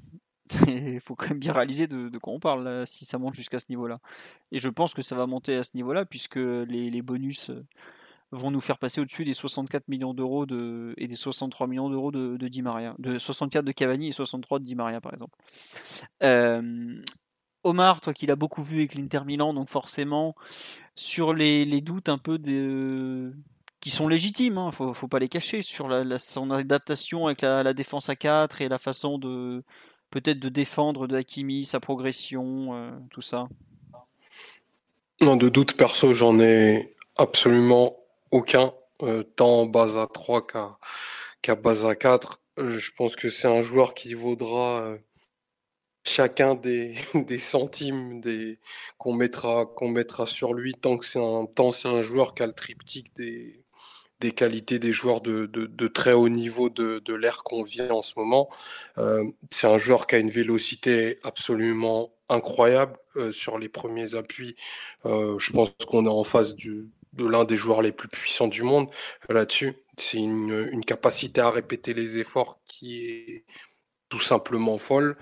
Il faut quand même bien réaliser de, quoi on parle si ça monte jusqu'à ce niveau-là. Et je pense que ça va monter à ce niveau-là puisque les, bonus vont nous faire passer au-dessus des 64 millions d'euros de, et des 63 millions d'euros de, Di Maria, de 64 de Cavani et 63 de Di Maria par exemple. Euh, Omar, toi qui l'as beaucoup vu avec l'Inter Milan, donc forcément sur les, les doutes un peu de, qui sont légitimes, hein, faut, faut pas les cacher, sur son adaptation avec la, la, défense à 4 et la façon de peut-être de défendre de Hakimi, sa progression, euh, tout ça. Non, de doute perso, j'en ai absolument aucun, euh, tant base à 3 qu'à base à 4. Euh, je pense que c'est un joueur qui vaudra euh, chacun des, centimes des, qu'on mettra, qu'on mettra sur lui tant que c'est un, tant c'est un joueur qui a le triptyque des, qualités des joueurs de, très haut niveau de, de l'ère qu'on vit en ce moment. Euh, c'est un joueur qui a une vélocité absolument incroyable euh, sur les premiers appuis. Je pense qu'on est en face du, de l'un des joueurs les plus puissants du monde là-dessus. C'est une, une, capacité à répéter les efforts qui est tout simplement folle.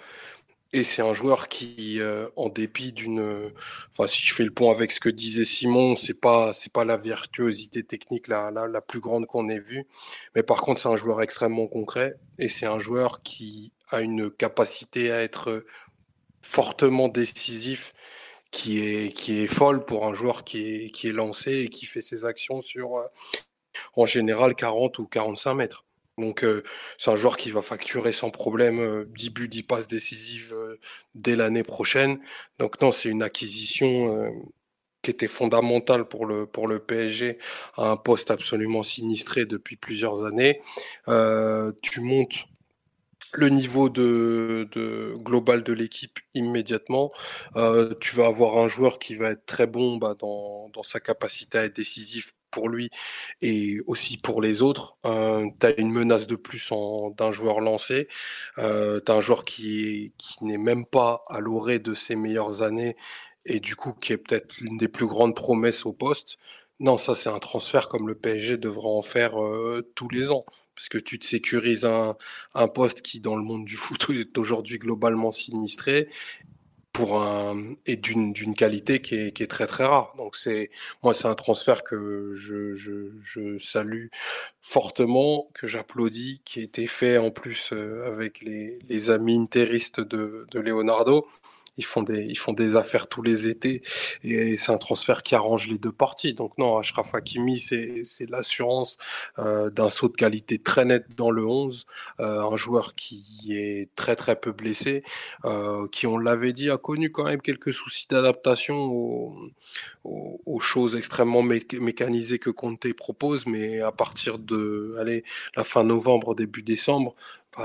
Et c'est un joueur qui, euh, en dépit d'une, enfin, si je fais le pont avec ce que disait Simon, c'est pas, c'est pas la virtuosité technique la, la, la plus grande qu'on ait vue, mais par contre, c'est un joueur extrêmement concret et c'est un joueur qui a une capacité à être fortement décisif qui est, qui est folle pour un joueur qui est, qui est lancé et qui fait ses actions sur, euh, en général, 40 ou 45 mètres. Donc euh, c'est un joueur qui va facturer sans problème euh, 10 buts, 10 passes décisives euh, dès l'année prochaine. Donc non, c'est une acquisition qui était fondamentale pour le, pour le PSG à un poste absolument sinistré depuis plusieurs années. Tu montes le niveau global de l'équipe immédiatement. Euh, tu vas avoir un joueur qui va être très bon bah, dans, sa capacité à être décisif pour lui et aussi pour les autres. Euh, tu une menace de plus d'un joueur lancé. Euh, tu un joueur qui, qui n'est même pas à l'orée de ses meilleures années et du coup qui est peut-être l'une des plus grandes promesses au poste. Non, ça c'est un transfert comme le PSG devra en faire euh, tous les ans parce que tu te sécurises un, un poste qui, dans le monde du foot, est aujourd'hui globalement sinistré pour un et d'une qualité qui est, qui est très très rare. Donc c'est moi c'est un transfert que je, je, je salue fortement, que j'applaudis, qui a été fait en plus euh, avec les, les amis interistes de, de Leonardo ils font des ils font des affaires tous les étés et c'est un transfert qui arrange les deux parties. Donc non, Ashraf Hakimi c'est c'est l'assurance euh, d'un saut de qualité très net dans le 11, euh, un joueur qui est très très peu blessé, euh, qui on l'avait dit a connu quand même quelques soucis d'adaptation aux, aux, aux, choses extrêmement mé mécanisées que Conte propose, mais à partir de allez la fin novembre début décembre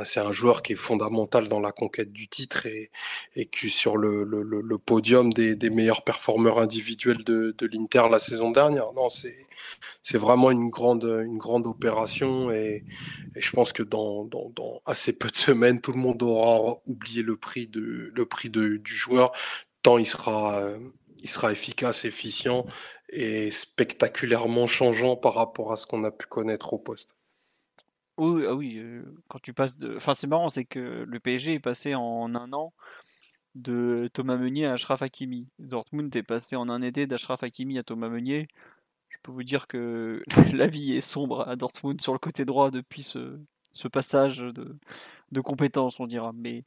c'est un joueur qui est fondamental dans la conquête du titre et, et qui sur le, podium des, meilleurs performeurs individuels de, de l'Inter la saison dernière. Non, c'est vraiment une grande opération et, je pense que dans, assez peu de semaines, tout le monde aura oublié le prix du joueur tant euh, il sera efficace, efficient et spectaculairement changeant par rapport à ce qu'on a pu connaître au poste. Oui, ah oui, quand tu passes de. Enfin, c'est marrant, c'est que le PSG est passé en un an de Thomas Meunier à Ashraf Hakimi. Dortmund est passé en un été d'Ashraf Hakimi à Thomas Meunier. Je peux vous dire que la vie est sombre à Dortmund sur le côté droit depuis ce, passage de, de compétences, on dira. Mais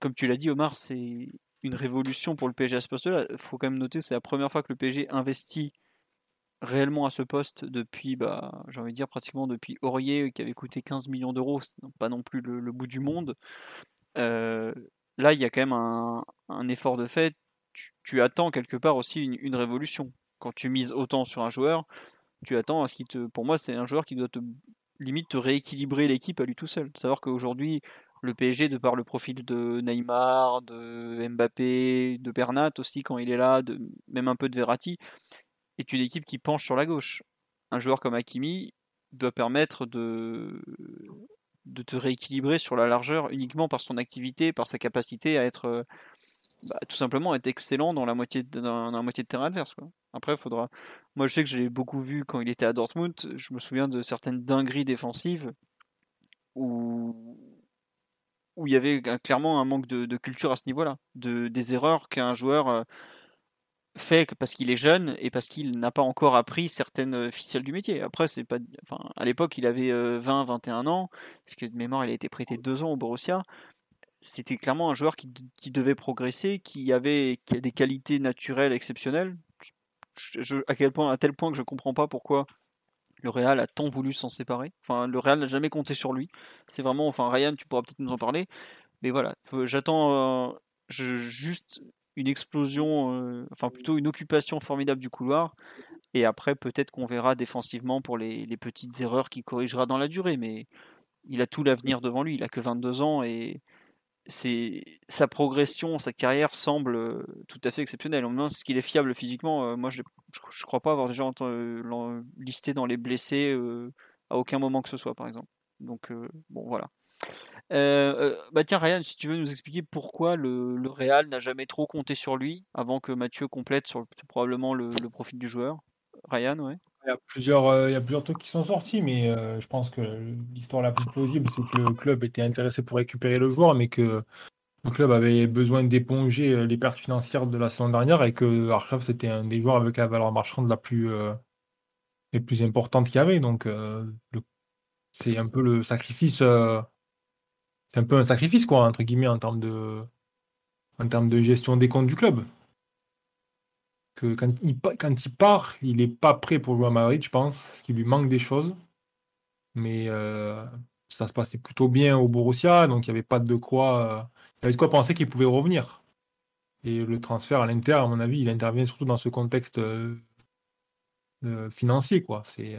comme tu l'as dit, Omar, c'est une révolution pour le PSG à ce poste-là. Il faut quand même noter, c'est la première fois que le PSG investit réellement à ce poste depuis, bah, j'ai envie de dire pratiquement depuis Aurier qui avait coûté 15 millions d'euros, pas non plus le, bout du monde. Euh, là, il y a quand même un, effort de fait. Tu, attends quelque part aussi une, une, révolution. Quand tu mises autant sur un joueur, tu attends à ce qu'il te. Pour moi, c'est un joueur qui doit te limite te rééquilibrer l'équipe à lui tout seul. Savoir qu'aujourd'hui, le PSG, de par le profil de Neymar, de Mbappé, de Bernat aussi quand il est là, de, même un peu de Verratti, est une équipe qui penche sur la gauche. Un joueur comme Hakimi doit permettre de, de te rééquilibrer sur la largeur uniquement par son activité, par sa capacité à être bah, tout simplement être excellent dans la moitié de, dans moitié de terrain adverse. Quoi. Après, il faudra. Moi, je sais que je l'ai beaucoup vu quand il était à Dortmund. Je me souviens de certaines dingueries défensives où où il y avait clairement un manque de, de culture à ce niveau-là, de des erreurs qu'un joueur fait que parce qu'il est jeune et parce qu'il n'a pas encore appris certaines ficelles du métier. Après, c'est pas, enfin, à l'époque, il avait 20, 21 ans, parce que de mémoire, il a été prêté deux ans au Borussia. C'était clairement un joueur qui, qui devait progresser, qui avait des qualités naturelles exceptionnelles. À quel point, à tel point que je comprends pas pourquoi le Real a tant voulu s'en séparer. Enfin, le Real n'a jamais compté sur lui. C'est vraiment, enfin, Ryan, tu pourras peut-être nous en parler. Mais voilà, j'attends juste une explosion, euh, enfin plutôt une occupation formidable du couloir. Et après, peut-être qu'on verra défensivement pour les, petites erreurs qu'il corrigera dans la durée. Mais il a tout l'avenir devant lui. Il a que 22 ans et c'est sa progression, sa carrière semble euh, tout à fait exceptionnelle. On me demande ce qu'il est fiable physiquement. Euh, moi, je ne crois pas avoir déjà listé dans les blessés à aucun moment que ce soit, par exemple. Donc, bon, voilà. Euh, euh, bah tiens Ryan, si tu veux nous expliquer pourquoi le, le Real n'a jamais trop compté sur lui avant que Mathieu complète sur probablement le, profil du joueur? Ryan, ouais. Il y a plusieurs, euh, il y a plusieurs trucs qui sont sortis, mais je pense que l'histoire la plus plausible, c'est que le club était intéressé pour récupérer le joueur, mais que le club avait besoin d'éponger les pertes financières de la saison dernière et que Arkham c'était un des joueurs avec la valeur marchande la plus, les plus importante qu'il y avait. Donc c'est un peu le sacrifice c'est un peu un sacrifice, quoi, entre guillemets, en termes de, en termes de gestion des comptes du club. Que quand il, quand il part, il n'est pas prêt pour jouer à Madrid, je pense, parce qu'il lui manque des choses. Mais euh, ça se passait plutôt bien au Borussia, donc il n'y avait pas de quoi, euh, il y avait de quoi penser qu'il pouvait revenir. Et le transfert à l'Inter, à mon avis, il intervient surtout dans ce contexte euh, financier, quoi. C'est,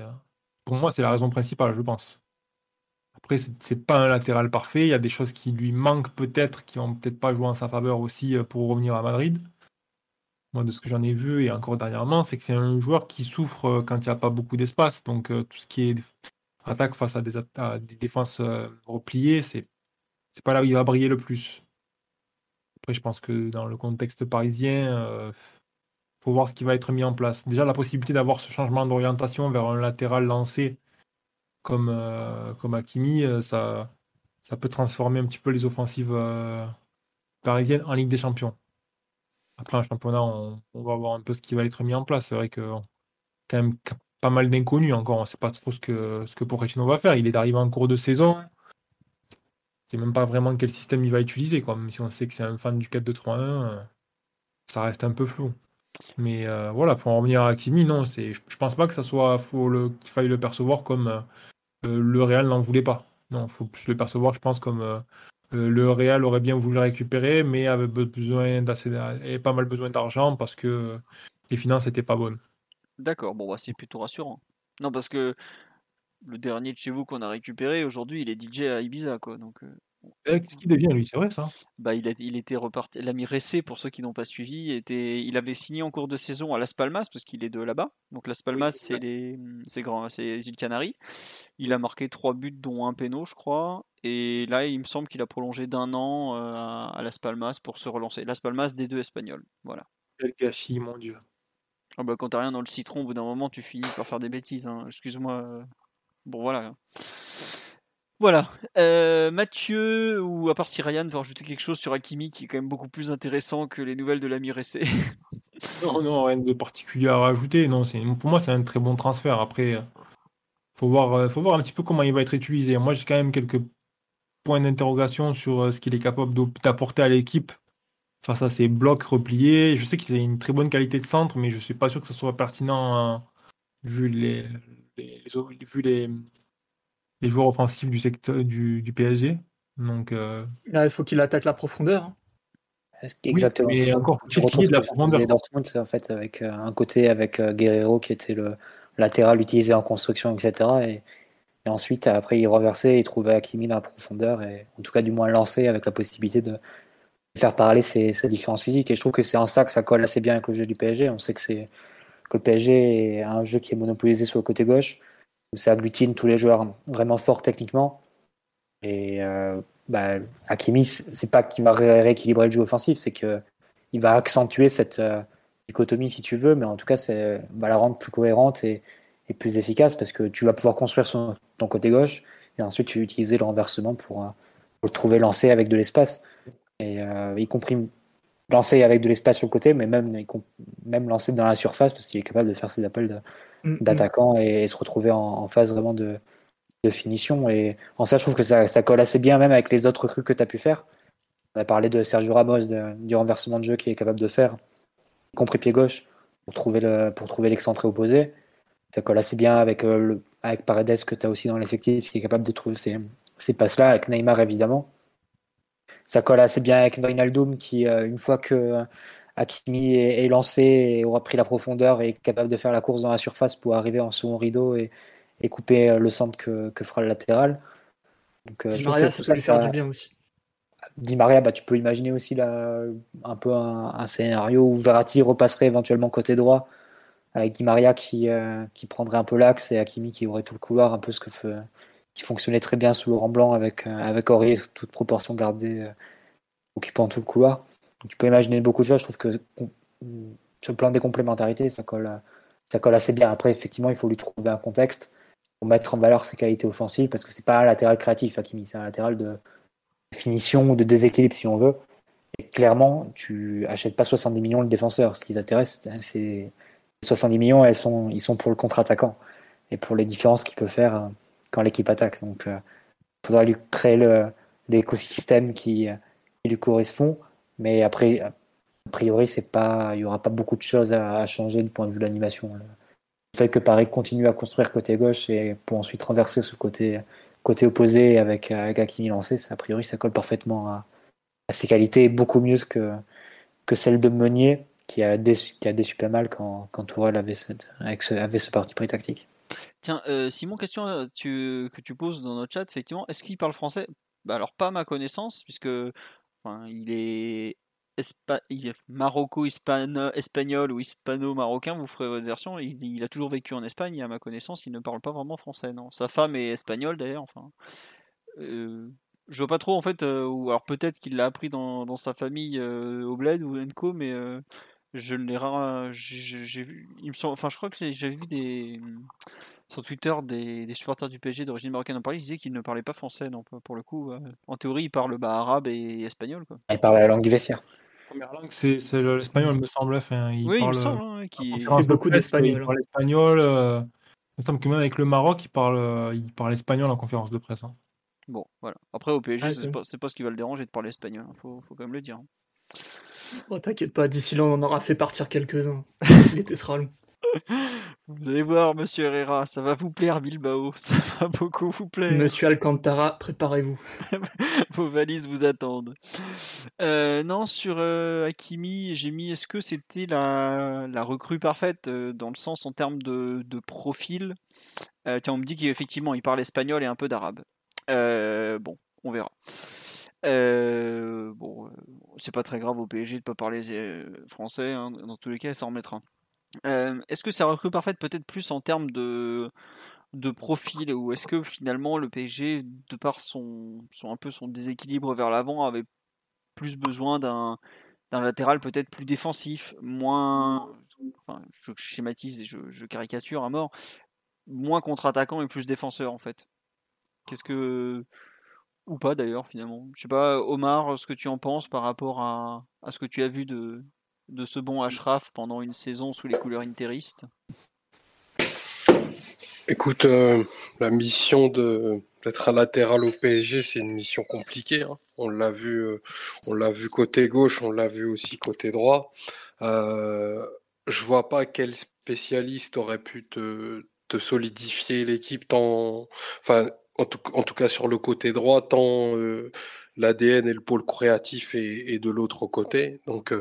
pour moi, c'est la raison principale, je pense. Après, c'est pas un latéral parfait. Il y a des choses qui lui manquent peut-être, qui vont peut-être pas joué en sa faveur aussi euh, pour revenir à Madrid. Moi, de ce que j'en ai vu et encore dernièrement, c'est que c'est un joueur qui souffre euh, quand il n'y a pas beaucoup d'espace. Donc, euh, tout ce qui est attaque face à des, défenses repliées, c'est c'est pas là où il va briller le plus. Après, je pense que dans le contexte parisien, il faut voir ce qui va être mis en place. Déjà, la possibilité d'avoir ce changement d'orientation vers un latéral lancé comme, euh, comme euh, ça, ça peut transformer un petit peu les offensives euh, parisiennes en Ligue des Champions. Après un championnat, on, va voir un peu ce qui va être mis en place. C'est vrai que quand même pas mal d'inconnus encore. On ne sait pas trop ce que, ce que Pochettino va faire. Il est arrivé en cours de saison. C'est même pas vraiment quel système il va utiliser. Quoi. Même si on sait que c'est un fan du 4-2-3-1, ça reste un peu flou. Mais voilà, pour en revenir à Hakimi, non, c'est, je, pense pas que ça soit faut qu'il faille le percevoir comme euh, le Real n'en voulait pas. Non, il faut plus le percevoir, je pense, comme euh, euh, le Real aurait bien voulu le récupérer, mais avait besoin d'assez, pas mal besoin d'argent parce que les finances n'étaient pas bonnes. D'accord, bon, bah, c'est plutôt rassurant. Non, parce que le dernier de chez vous qu'on a récupéré, aujourd'hui, il est DJ à Ibiza, quoi. Eh, qu'est-ce qu'il devient, lui? C'est vrai, ça bah, il, a, il était reparti. L'ami Ressé, pour ceux qui n'ont pas suivi, était, il avait signé en cours de saison à Las Palmas, parce qu'il est de là-bas. Donc, Las Palmas, c'est les, c'est grand, c'est les îles Canaries. Il a marqué trois buts, dont un péno, je crois. Et là, il me semble qu'il a prolongé d'un an euh, à Las Palmas pour se relancer. Las Palmas, des deux espagnols. Voilà. Quel gâchis, mon Dieu. Ah bah, quand t'as rien dans le citron, au bout d'un moment, tu finis par faire des bêtises. Hein. Excuse-moi. Bon, voilà. Voilà. Euh, Mathieu, ou à part si Ryan veut rajouter quelque chose sur Hakimi qui est quand même beaucoup plus intéressant que les nouvelles de l'ami Ressé. non, non, rien de particulier à rajouter. Non, pour moi, c'est un très bon transfert. Après, faut voir, euh, faut voir un petit peu comment il va être utilisé. Moi, j'ai quand même quelques points d'interrogation sur euh, ce qu'il est capable d'apporter à l'équipe face à ces blocs repliés. Je sais qu'il a une très bonne qualité de centre, mais je suis pas sûr que ce soit pertinent hein, vu les, vu les les joueurs offensifs du secteur du, du PSG. Donc, euh, il faut qu'il attaque la profondeur. Hein. Exactement. mais encore tu retrouves la profondeur. Dortmund en fait avec euh, un côté avec euh, Guerrero qui était le latéral utilisé en construction, etc. Et, ensuite après il reversait, il trouvait Hakimi dans la profondeur et en tout cas du moins lancé avec la possibilité de faire parler ses, différences physiques. Et je trouve que c'est en ça que ça colle assez bien avec le jeu du PSG. On sait que c'est que le PSG est un jeu qui est monopolisé sur le côté gauche où ça agglutine tous les joueurs vraiment forts techniquement. Et euh, bah, Hakimi, c'est pas qu'il va rééquilibrer le jeu offensif, c'est qu'il va accentuer cette euh, dichotomie si tu veux, mais en tout cas, c'est va la rendre plus cohérente et, plus efficace parce que tu vas pouvoir construire son, ton côté gauche et ensuite tu vas utiliser le renversement pour, euh, le trouver lancé avec de l'espace. Et y compris lancer avec de l'espace sur le côté, mais même, même dans la surface parce qu'il est capable de faire ses appels mm, mm. d'attaquant et, se retrouver en, phase vraiment de, de, finition. Et en ça, je trouve que ça, ça, colle assez bien même avec les autres recrues que tu as pu faire. On a parlé de Sergio Ramos, du renversement de jeu qu'il est capable de faire, y compris pied gauche, pour trouver, le, pour trouver l'excentré opposé. Ça colle assez bien avec, euh, le, avec Paredes que tu as aussi dans l'effectif, qui est capable de trouver ces, ces passes-là, avec Neymar évidemment ça colle assez bien avec Vinaldoom qui, euh, une fois que Hakimi est, lancé et aura pris la profondeur, est capable de faire la course dans la surface pour arriver en second rideau et, couper euh, le centre que, fera le latéral. Donc, euh, Di Maria, ça peut lui faire du bien aussi. Di Maria, bah, tu peux imaginer aussi là, un peu un, scénario où Verratti repasserait éventuellement côté droit avec Di Maria qui, qui prendrait un peu l'axe et Hakimi qui aurait tout le couloir, un peu ce que fait, qui fonctionnait très bien sous Laurent Blanc avec, euh, avec Aurier, toute proportion gardée, euh, occupant tout le couloir. Tu peux imaginer beaucoup de choses. Je trouve que sur le plan des complémentarités, ça colle, ça colle assez bien. Après, effectivement, il faut lui trouver un contexte pour mettre en valeur ses qualités offensives parce que c'est pas un latéral créatif, Hakimi, c'est un latéral de finition ou de déséquilibre si on veut. Et clairement, tu achètes pas 70 millions le défenseur. Ce qui t'intéresse, c'est 70 millions, elles sont, ils sont pour le contre-attaquant et pour les différences qu'il peut faire quand l'équipe attaque. Donc, il euh, faudra lui créer l'écosystème qui, lui correspond. Mais après, a priori, c'est pas, il n'y aura pas beaucoup de choses à, changer du point de vue de l'animation. Le fait que Paris continue à construire côté gauche et pour ensuite renverser ce côté, côté opposé avec, avec Hakimi lancé, ça, a priori, ça colle parfaitement à, ses qualités, beaucoup mieux que, que celle de Meunier, qui a déçu, qui a déçu pas mal quand, quand Tourelle avait, avec ce, avait ce parti pris tactique. Tiens, euh, Simon, question euh, que tu poses dans notre chat, effectivement, est-ce qu'il parle français? Bah, Alors, pas à ma connaissance, puisque il est maroco-espagnol ou hispano-marocain, vous ferez votre version. Il, a toujours vécu en Espagne et à ma connaissance, il ne parle pas vraiment français. Non, sa femme est espagnole d'ailleurs. Enfin, euh, je vois pas trop en fait. ou alors peut-être qu'il l'a appris dans, sa famille au bled ou Enco, mais je l'ai rare. J'ai vu. Il me Enfin, je crois que j'avais vu des sur Twitter des, supporters du PSG d'origine marocaine en parler, ils disaient qu'ils ne parlaient pas français. Donc pour le coup, euh, en théorie, ils parlent bah, arabe et espagnol. Quoi. Ils parlent la langue du vestiaire. La première langue, c'est l'espagnol, me semble. Enfin, il oui, parle, il me semble. Hein, il fait beaucoup d'espagnol. Il parle espagnol. Euh, il me semble que même avec le Maroc, il parle, euh, il parle espagnol en conférence de presse. Hein. Bon, voilà. Après, au PSG, c'est pas, pas, ce qui va le déranger de parler espagnol. Il hein. faut, faut, quand même le dire. Oh, T'inquiète pas, d'ici là, on en aura fait partir quelques-uns. L'été sera long. Vous allez voir, monsieur Herrera, ça va vous plaire, Bilbao. Ça va beaucoup vous plaire. Monsieur Alcantara, préparez-vous. Vos valises vous attendent. Euh, non, sur euh, Hakimi, j'ai mis est-ce que c'était la, recrue parfaite euh, dans le sens en termes de, profil? Tiens, on me dit qu'effectivement, il parle espagnol et un peu d'arabe. bon, on verra. bon, c'est pas très grave au PSG de pas parler français. Hein. Dans tous les cas, ça en mettra. Est-ce que ça recrue parfaite peut-être plus en termes de, de profil ou est-ce que finalement le PSG, de par son, son un peu son déséquilibre vers l'avant, avait plus besoin d'un latéral peut-être plus défensif, moins, enfin, je schématise et je, caricature à mort, moins contre-attaquant et plus défenseur en fait? Qu'est-ce que ou pas d'ailleurs finalement? Je sais pas, Omar, ce que tu en penses par rapport à, à ce que tu as vu de, de ce bon Ashraf pendant une saison sous les couleurs interistes Écoute, euh, la mission d'être un latéral au PSG, c'est une mission compliquée. Hein. On l'a vu, euh, on l'a vu côté gauche, on l'a vu aussi côté droit. Euh, je vois pas quel spécialiste aurait pu te, solidifier l'équipe tant, enfin, en tout, cas sur le côté droit, tant euh, l'ADN et le pôle créatif est, de l'autre côté. Donc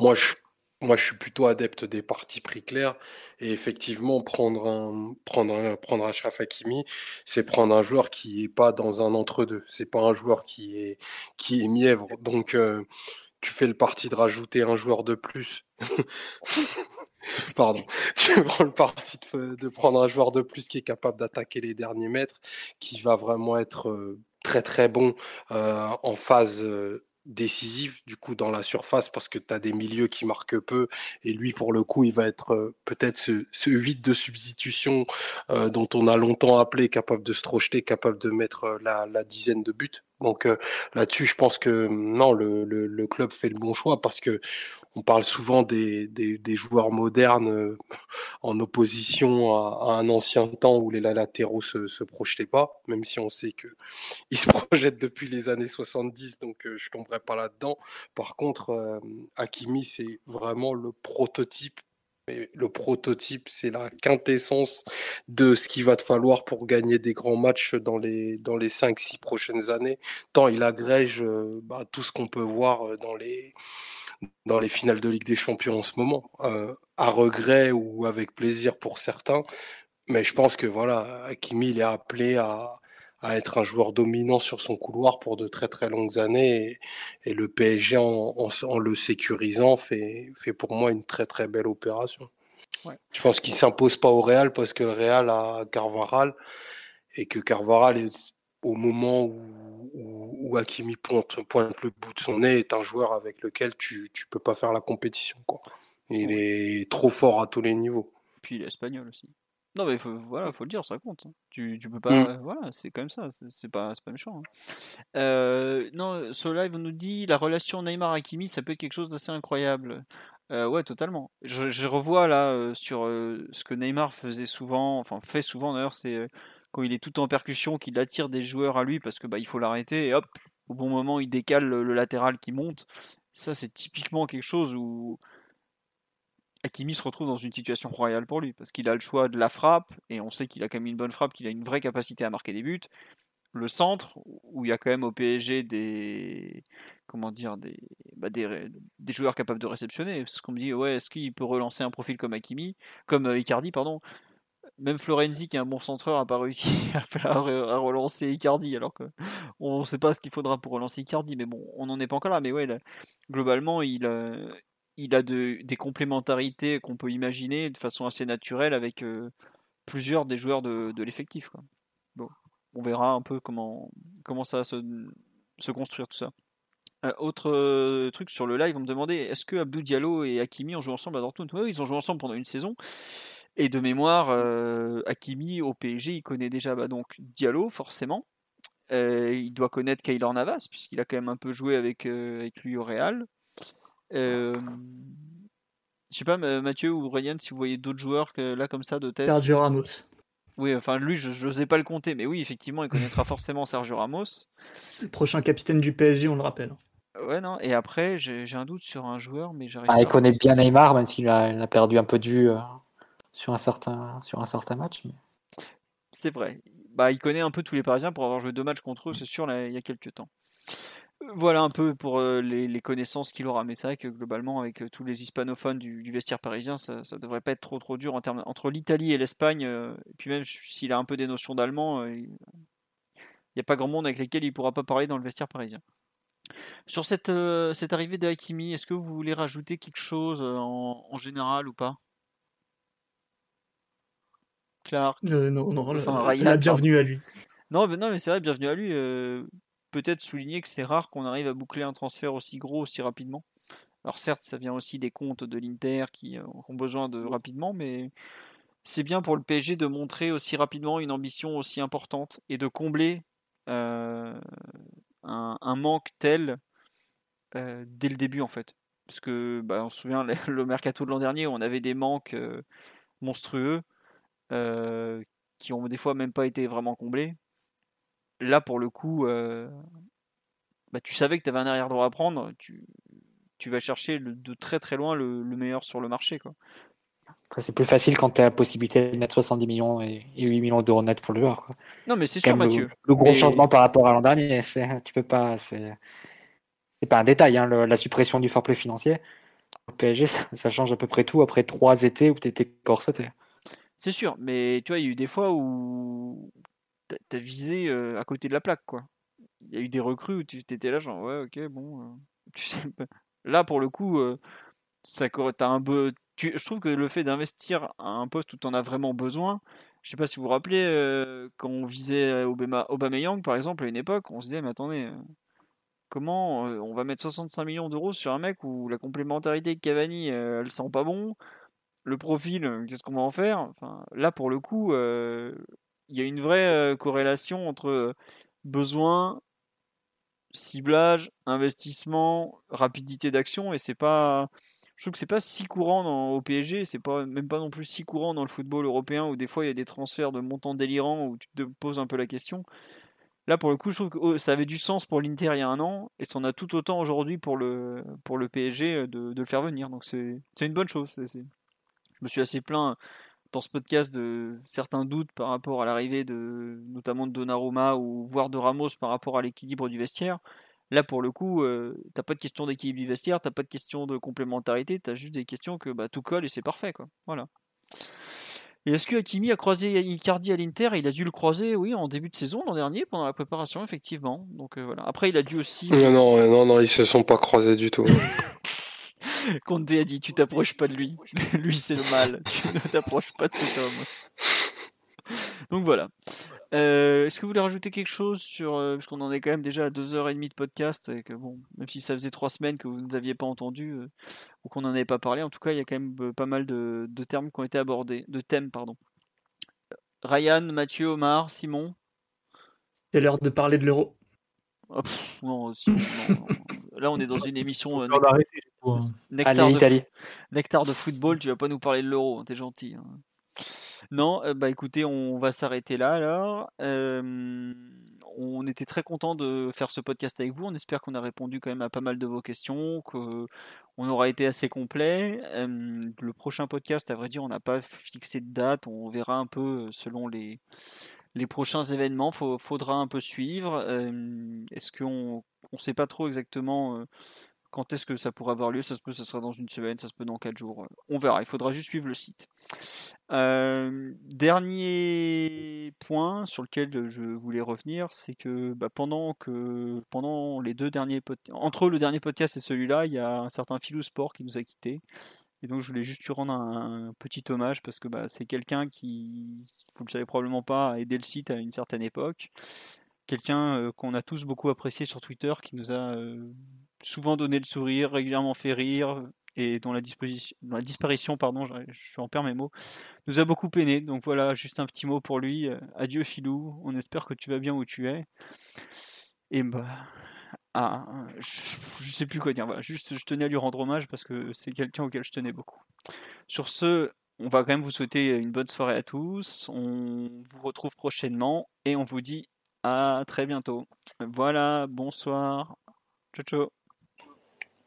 moi, je, suis plutôt adepte des parties pris clairs. Et effectivement, prendre un, prendre un, prendre c'est prendre un joueur qui est pas dans un entre-deux. C'est pas un joueur qui est, mièvre. Donc, euh, tu fais le parti de rajouter un joueur de plus. Pardon. Tu prends le parti de, de, prendre un joueur de plus qui est capable d'attaquer les derniers mètres, qui va vraiment être euh, très très bon euh, en phase décisif du coup dans la surface parce que tu as des milieux qui marquent peu et lui pour le coup il va être euh, peut-être ce, ce 8 de substitution euh, dont on a longtemps appelé capable de se projeter capable de mettre euh, la, dizaine de buts. Donc là-dessus, je pense que non, le, le, club fait le bon choix parce que on parle souvent des, des, joueurs modernes en opposition à, un ancien temps où les latéraux se, se projetaient pas, même si on sait que ils se projettent depuis les années 70, donc je tomberai pas là-dedans. Par contre, Hakimi, c'est vraiment le prototype le prototype, c'est la quintessence de ce qu'il va te falloir pour gagner des grands matchs dans les, dans les 5-6 prochaines années. Tant il agrège euh, bah, tout ce qu'on peut voir euh, dans les, dans les finales de Ligue des Champions en ce moment, euh, à regret ou avec plaisir pour certains. Mais je pense que voilà, Hakimi, il est appelé à, à être un joueur dominant sur son couloir pour de très très longues années. Et, le PSG, en, en, le sécurisant, fait, fait pour moi une très très belle opération. Je pense qu'il s'impose pas au Real parce que le Real a Carvaral et que Carvaral est au moment où, où, Hakimi pointe, pointe, le bout de son nez est un joueur avec lequel tu ne peux pas faire la compétition. Quoi. Il est trop fort à tous les niveaux. Puis il est espagnol aussi. Non, mais faut, voilà, faut le dire, ça compte. Hein. Tu, tu peux pas. Mmh. Voilà, c'est comme ça, c'est pas, pas méchant. Hein. Euh, non, sur live, on nous dit la relation Neymar-Hakimi, ça peut être quelque chose d'assez incroyable. Euh, ouais, totalement. Je, je revois là euh, sur ce que Neymar faisait souvent, enfin fait souvent d'ailleurs, c'est quand il est tout en percussion qu'il attire des joueurs à lui parce que bah, il faut l'arrêter et hop, au bon moment, il décale le latéral qui monte. Ça, c'est typiquement quelque chose où Hakimi se retrouve dans une situation royale pour lui, parce qu'il a le choix de la frappe, et on sait qu'il a quand même une bonne frappe, qu'il a une vraie capacité à marquer des buts. Le centre, où il y a quand même au PSG des, comment dire, des, bah, des, joueurs capables de réceptionner. Parce qu'on me dit, ouais, est-ce qu'il peut relancer un profil comme Hakimi, comme euh, Icardi, pardon? Même Florenzi, qui est un bon centreur, n'a pas réussi à, relancer Icardi, alors qu'on ne sait pas ce qu'il faudra pour relancer Icardi. Mais bon, on n'en est pas encore là. Mais ouais, globalement, il, euh, il a des complémentarités qu'on peut imaginer de façon assez naturelle avec euh, plusieurs des joueurs de, l'effectif. On verra un peu comment, comment ça va se, construire tout ça. Euh, autre euh, truc sur le live, on me demandait est-ce que Abdou Diallo et Hakimi ont joué ensemble à Dortmund? Oui, ils ont joué ensemble pendant une saison. Et de mémoire, Hakimi au PSG, il connaît déjà bah, donc Diallo, forcément. il doit connaître Kaylor Navas, puisqu'il a quand même un peu joué avec, avec lui au Real. Euh, je sais pas, Mathieu ou Ryan, si vous voyez d'autres joueurs que là comme ça de tête. Sergio Ramos. Oui, enfin lui, je n'osais pas le compter, mais oui, effectivement, il connaîtra forcément Sergio Ramos. Le prochain capitaine du PSG, on le rappelle. Ouais, non, et après, j'ai un doute sur un joueur, mais j'arrive ah, Il connaît bien Neymar, même s'il a, perdu un peu de vue euh, sur, un certain, sur un certain match. C'est vrai. Bah, il connaît un peu tous les Parisiens pour avoir joué deux matchs contre eux, c'est sûr, il y a quelques temps. Voilà un peu pour euh, les, connaissances qu'il aura. Mais c'est vrai que globalement, avec euh, tous les hispanophones du, vestiaire parisien, ça, ne devrait pas être trop trop dur en termes entre l'Italie et l'Espagne. Euh, et puis même s'il a un peu des notions d'allemand, il n'y a pas grand monde avec lesquels il pourra pas parler dans le vestiaire parisien. Sur cette, cette arrivée de Hakimi, est-ce que vous voulez rajouter quelque chose en, général ou pas? Clark? Non, non, enfin, bienvenue à lui. Non, mais, non, mais c'est vrai, bienvenue à lui peut-être souligner que c'est rare qu'on arrive à boucler un transfert aussi gros aussi rapidement. Alors certes, ça vient aussi des comptes de l'Inter qui euh, ont besoin de rapidement, mais c'est bien pour le PSG de montrer aussi rapidement une ambition aussi importante et de combler euh, un, manque tel euh, dès le début en fait. Parce que bah, on se souvient le mercato de l'an dernier, on avait des manques monstrueux qui ont des fois même pas été vraiment comblés là, pour le coup, euh, bah, tu savais que tu avais un arrière droit à prendre. Tu, tu vas chercher de très très loin le, meilleur sur le marché. Quoi. c'est plus facile quand tu as la possibilité de mettre 70 millions et, 8 millions d'euros net pour le joueur. Quoi. Non, mais c'est sûr, Mathieu. Le, gros changement par rapport à l'an dernier, tu peux pas. C'est pas un détail, hein, la suppression du forfait financier. Au PSG, ça, change à peu près tout après trois étés où tu étais corseté. C'est sûr, mais tu vois, il y a eu des fois où t'as visé à côté de la plaque, quoi. Il y a eu des recrues où tu étais là, genre, ouais, ok, bon. là, pour le coup, ça as un peu. je trouve que le fait d'investir à un poste où tu en as vraiment besoin, je sais pas si vous vous rappelez, quand on visait Obama, Aubameyang, par exemple, à une époque, on se disait, mais attendez, comment on va mettre 65 millions d'euros sur un mec où la complémentarité de Cavani, elle sent pas bon le profil, qu'est-ce qu'on va en faire? Enfin, Là, pour le coup, il y a une vraie corrélation entre besoin ciblage, investissement, rapidité d'action, et c'est pas. Je trouve que c'est pas si courant au PSG, c'est pas même pas non plus si courant dans le football européen où des fois il y a des transferts de montants délirants où tu te poses un peu la question. Là, pour le coup, je trouve que oh, ça avait du sens pour l'Inter il y a un an, et ça en a tout autant aujourd'hui pour le, pour le PSG euh, de, le faire venir. Donc c'est une bonne chose. Je me suis assez plaint dans ce podcast de certains doutes par rapport à l'arrivée de notamment de Donnarumma ou voire de Ramos par rapport à l'équilibre du vestiaire. Là, pour le coup, euh, t'as pas de question d'équilibre du vestiaire, t'as pas de question de complémentarité, t'as juste des questions que bah, tout colle et c'est parfait, quoi. Voilà. Et est-ce que Hakimi a croisé Icardi à l'Inter? Il a dû le croiser, oui, en début de saison l'an dernier, pendant la préparation, effectivement. Donc euh, voilà. Après, il a dû aussi. Non, non, non, non, ils se sont pas croisés du tout. Conte a dit Tu t'approches pas de lui. lui, c'est le mal. Tu ne t'approches pas de cet homme. Donc voilà. Euh, Est-ce que vous voulez rajouter quelque chose sur. euh, parce qu'on en est quand même déjà à 2h30 de podcast, et que bon, même si ça faisait 3 semaines que vous ne nous aviez pas entendu, euh, ou qu'on n'en avait pas parlé, en tout cas, il y a quand même euh, pas mal de, de termes qui ont été abordés. De thèmes, pardon. Ryan, Mathieu, Omar, Simon. C'est l'heure de parler de l'euro. Oh, non, Simon, non, non. Là, on est dans une émission euh, On. Nectar, Allez, de, l'Italie. nectar de football. Tu vas pas nous parler de l'euro, hein, t'es gentil. hein. Non, euh, bah écoutez, on va s'arrêter là alors. Euh, on était très content de faire ce podcast avec vous. On espère qu'on a répondu quand même à pas mal de vos questions, qu'on aura été assez complet. Euh, le prochain podcast, à vrai dire, on n'a pas fixé de date. On verra un peu selon les, les prochains événements. Il faudra un peu suivre. Euh, Est-ce qu'on on sait pas trop exactement euh, quand est-ce que ça pourra avoir lieu? Ça se peut, ça sera dans une semaine, ça se peut dans quatre jours. On verra. Il faudra juste suivre le site. Euh, dernier point sur lequel je voulais revenir, c'est que bah, pendant que pendant les deux derniers entre le dernier podcast et celui-là, il y a un certain Philou Sport qui nous a quittés. Et donc je voulais juste lui rendre un, petit hommage parce que bah, c'est quelqu'un qui, vous le savez probablement pas, a aidé le site à une certaine époque. Quelqu'un euh, qu'on a tous beaucoup apprécié sur Twitter, qui nous a euh, souvent donné le sourire, régulièrement fait rire, et dont la, disposition, dont la disparition, pardon, je, en perds mes mots, nous a beaucoup peiné. Donc voilà, juste un petit mot pour lui. Euh, Adieu Philou, on espère que tu vas bien où tu es. Et bah, ah, je, sais plus quoi dire. Juste, je tenais à lui rendre hommage parce que c'est quelqu'un auquel je tenais beaucoup. Sur ce, on va quand même vous souhaiter une bonne soirée à tous. On vous retrouve prochainement et on vous dit à très bientôt. Voilà, bonsoir. Ciao, ciao.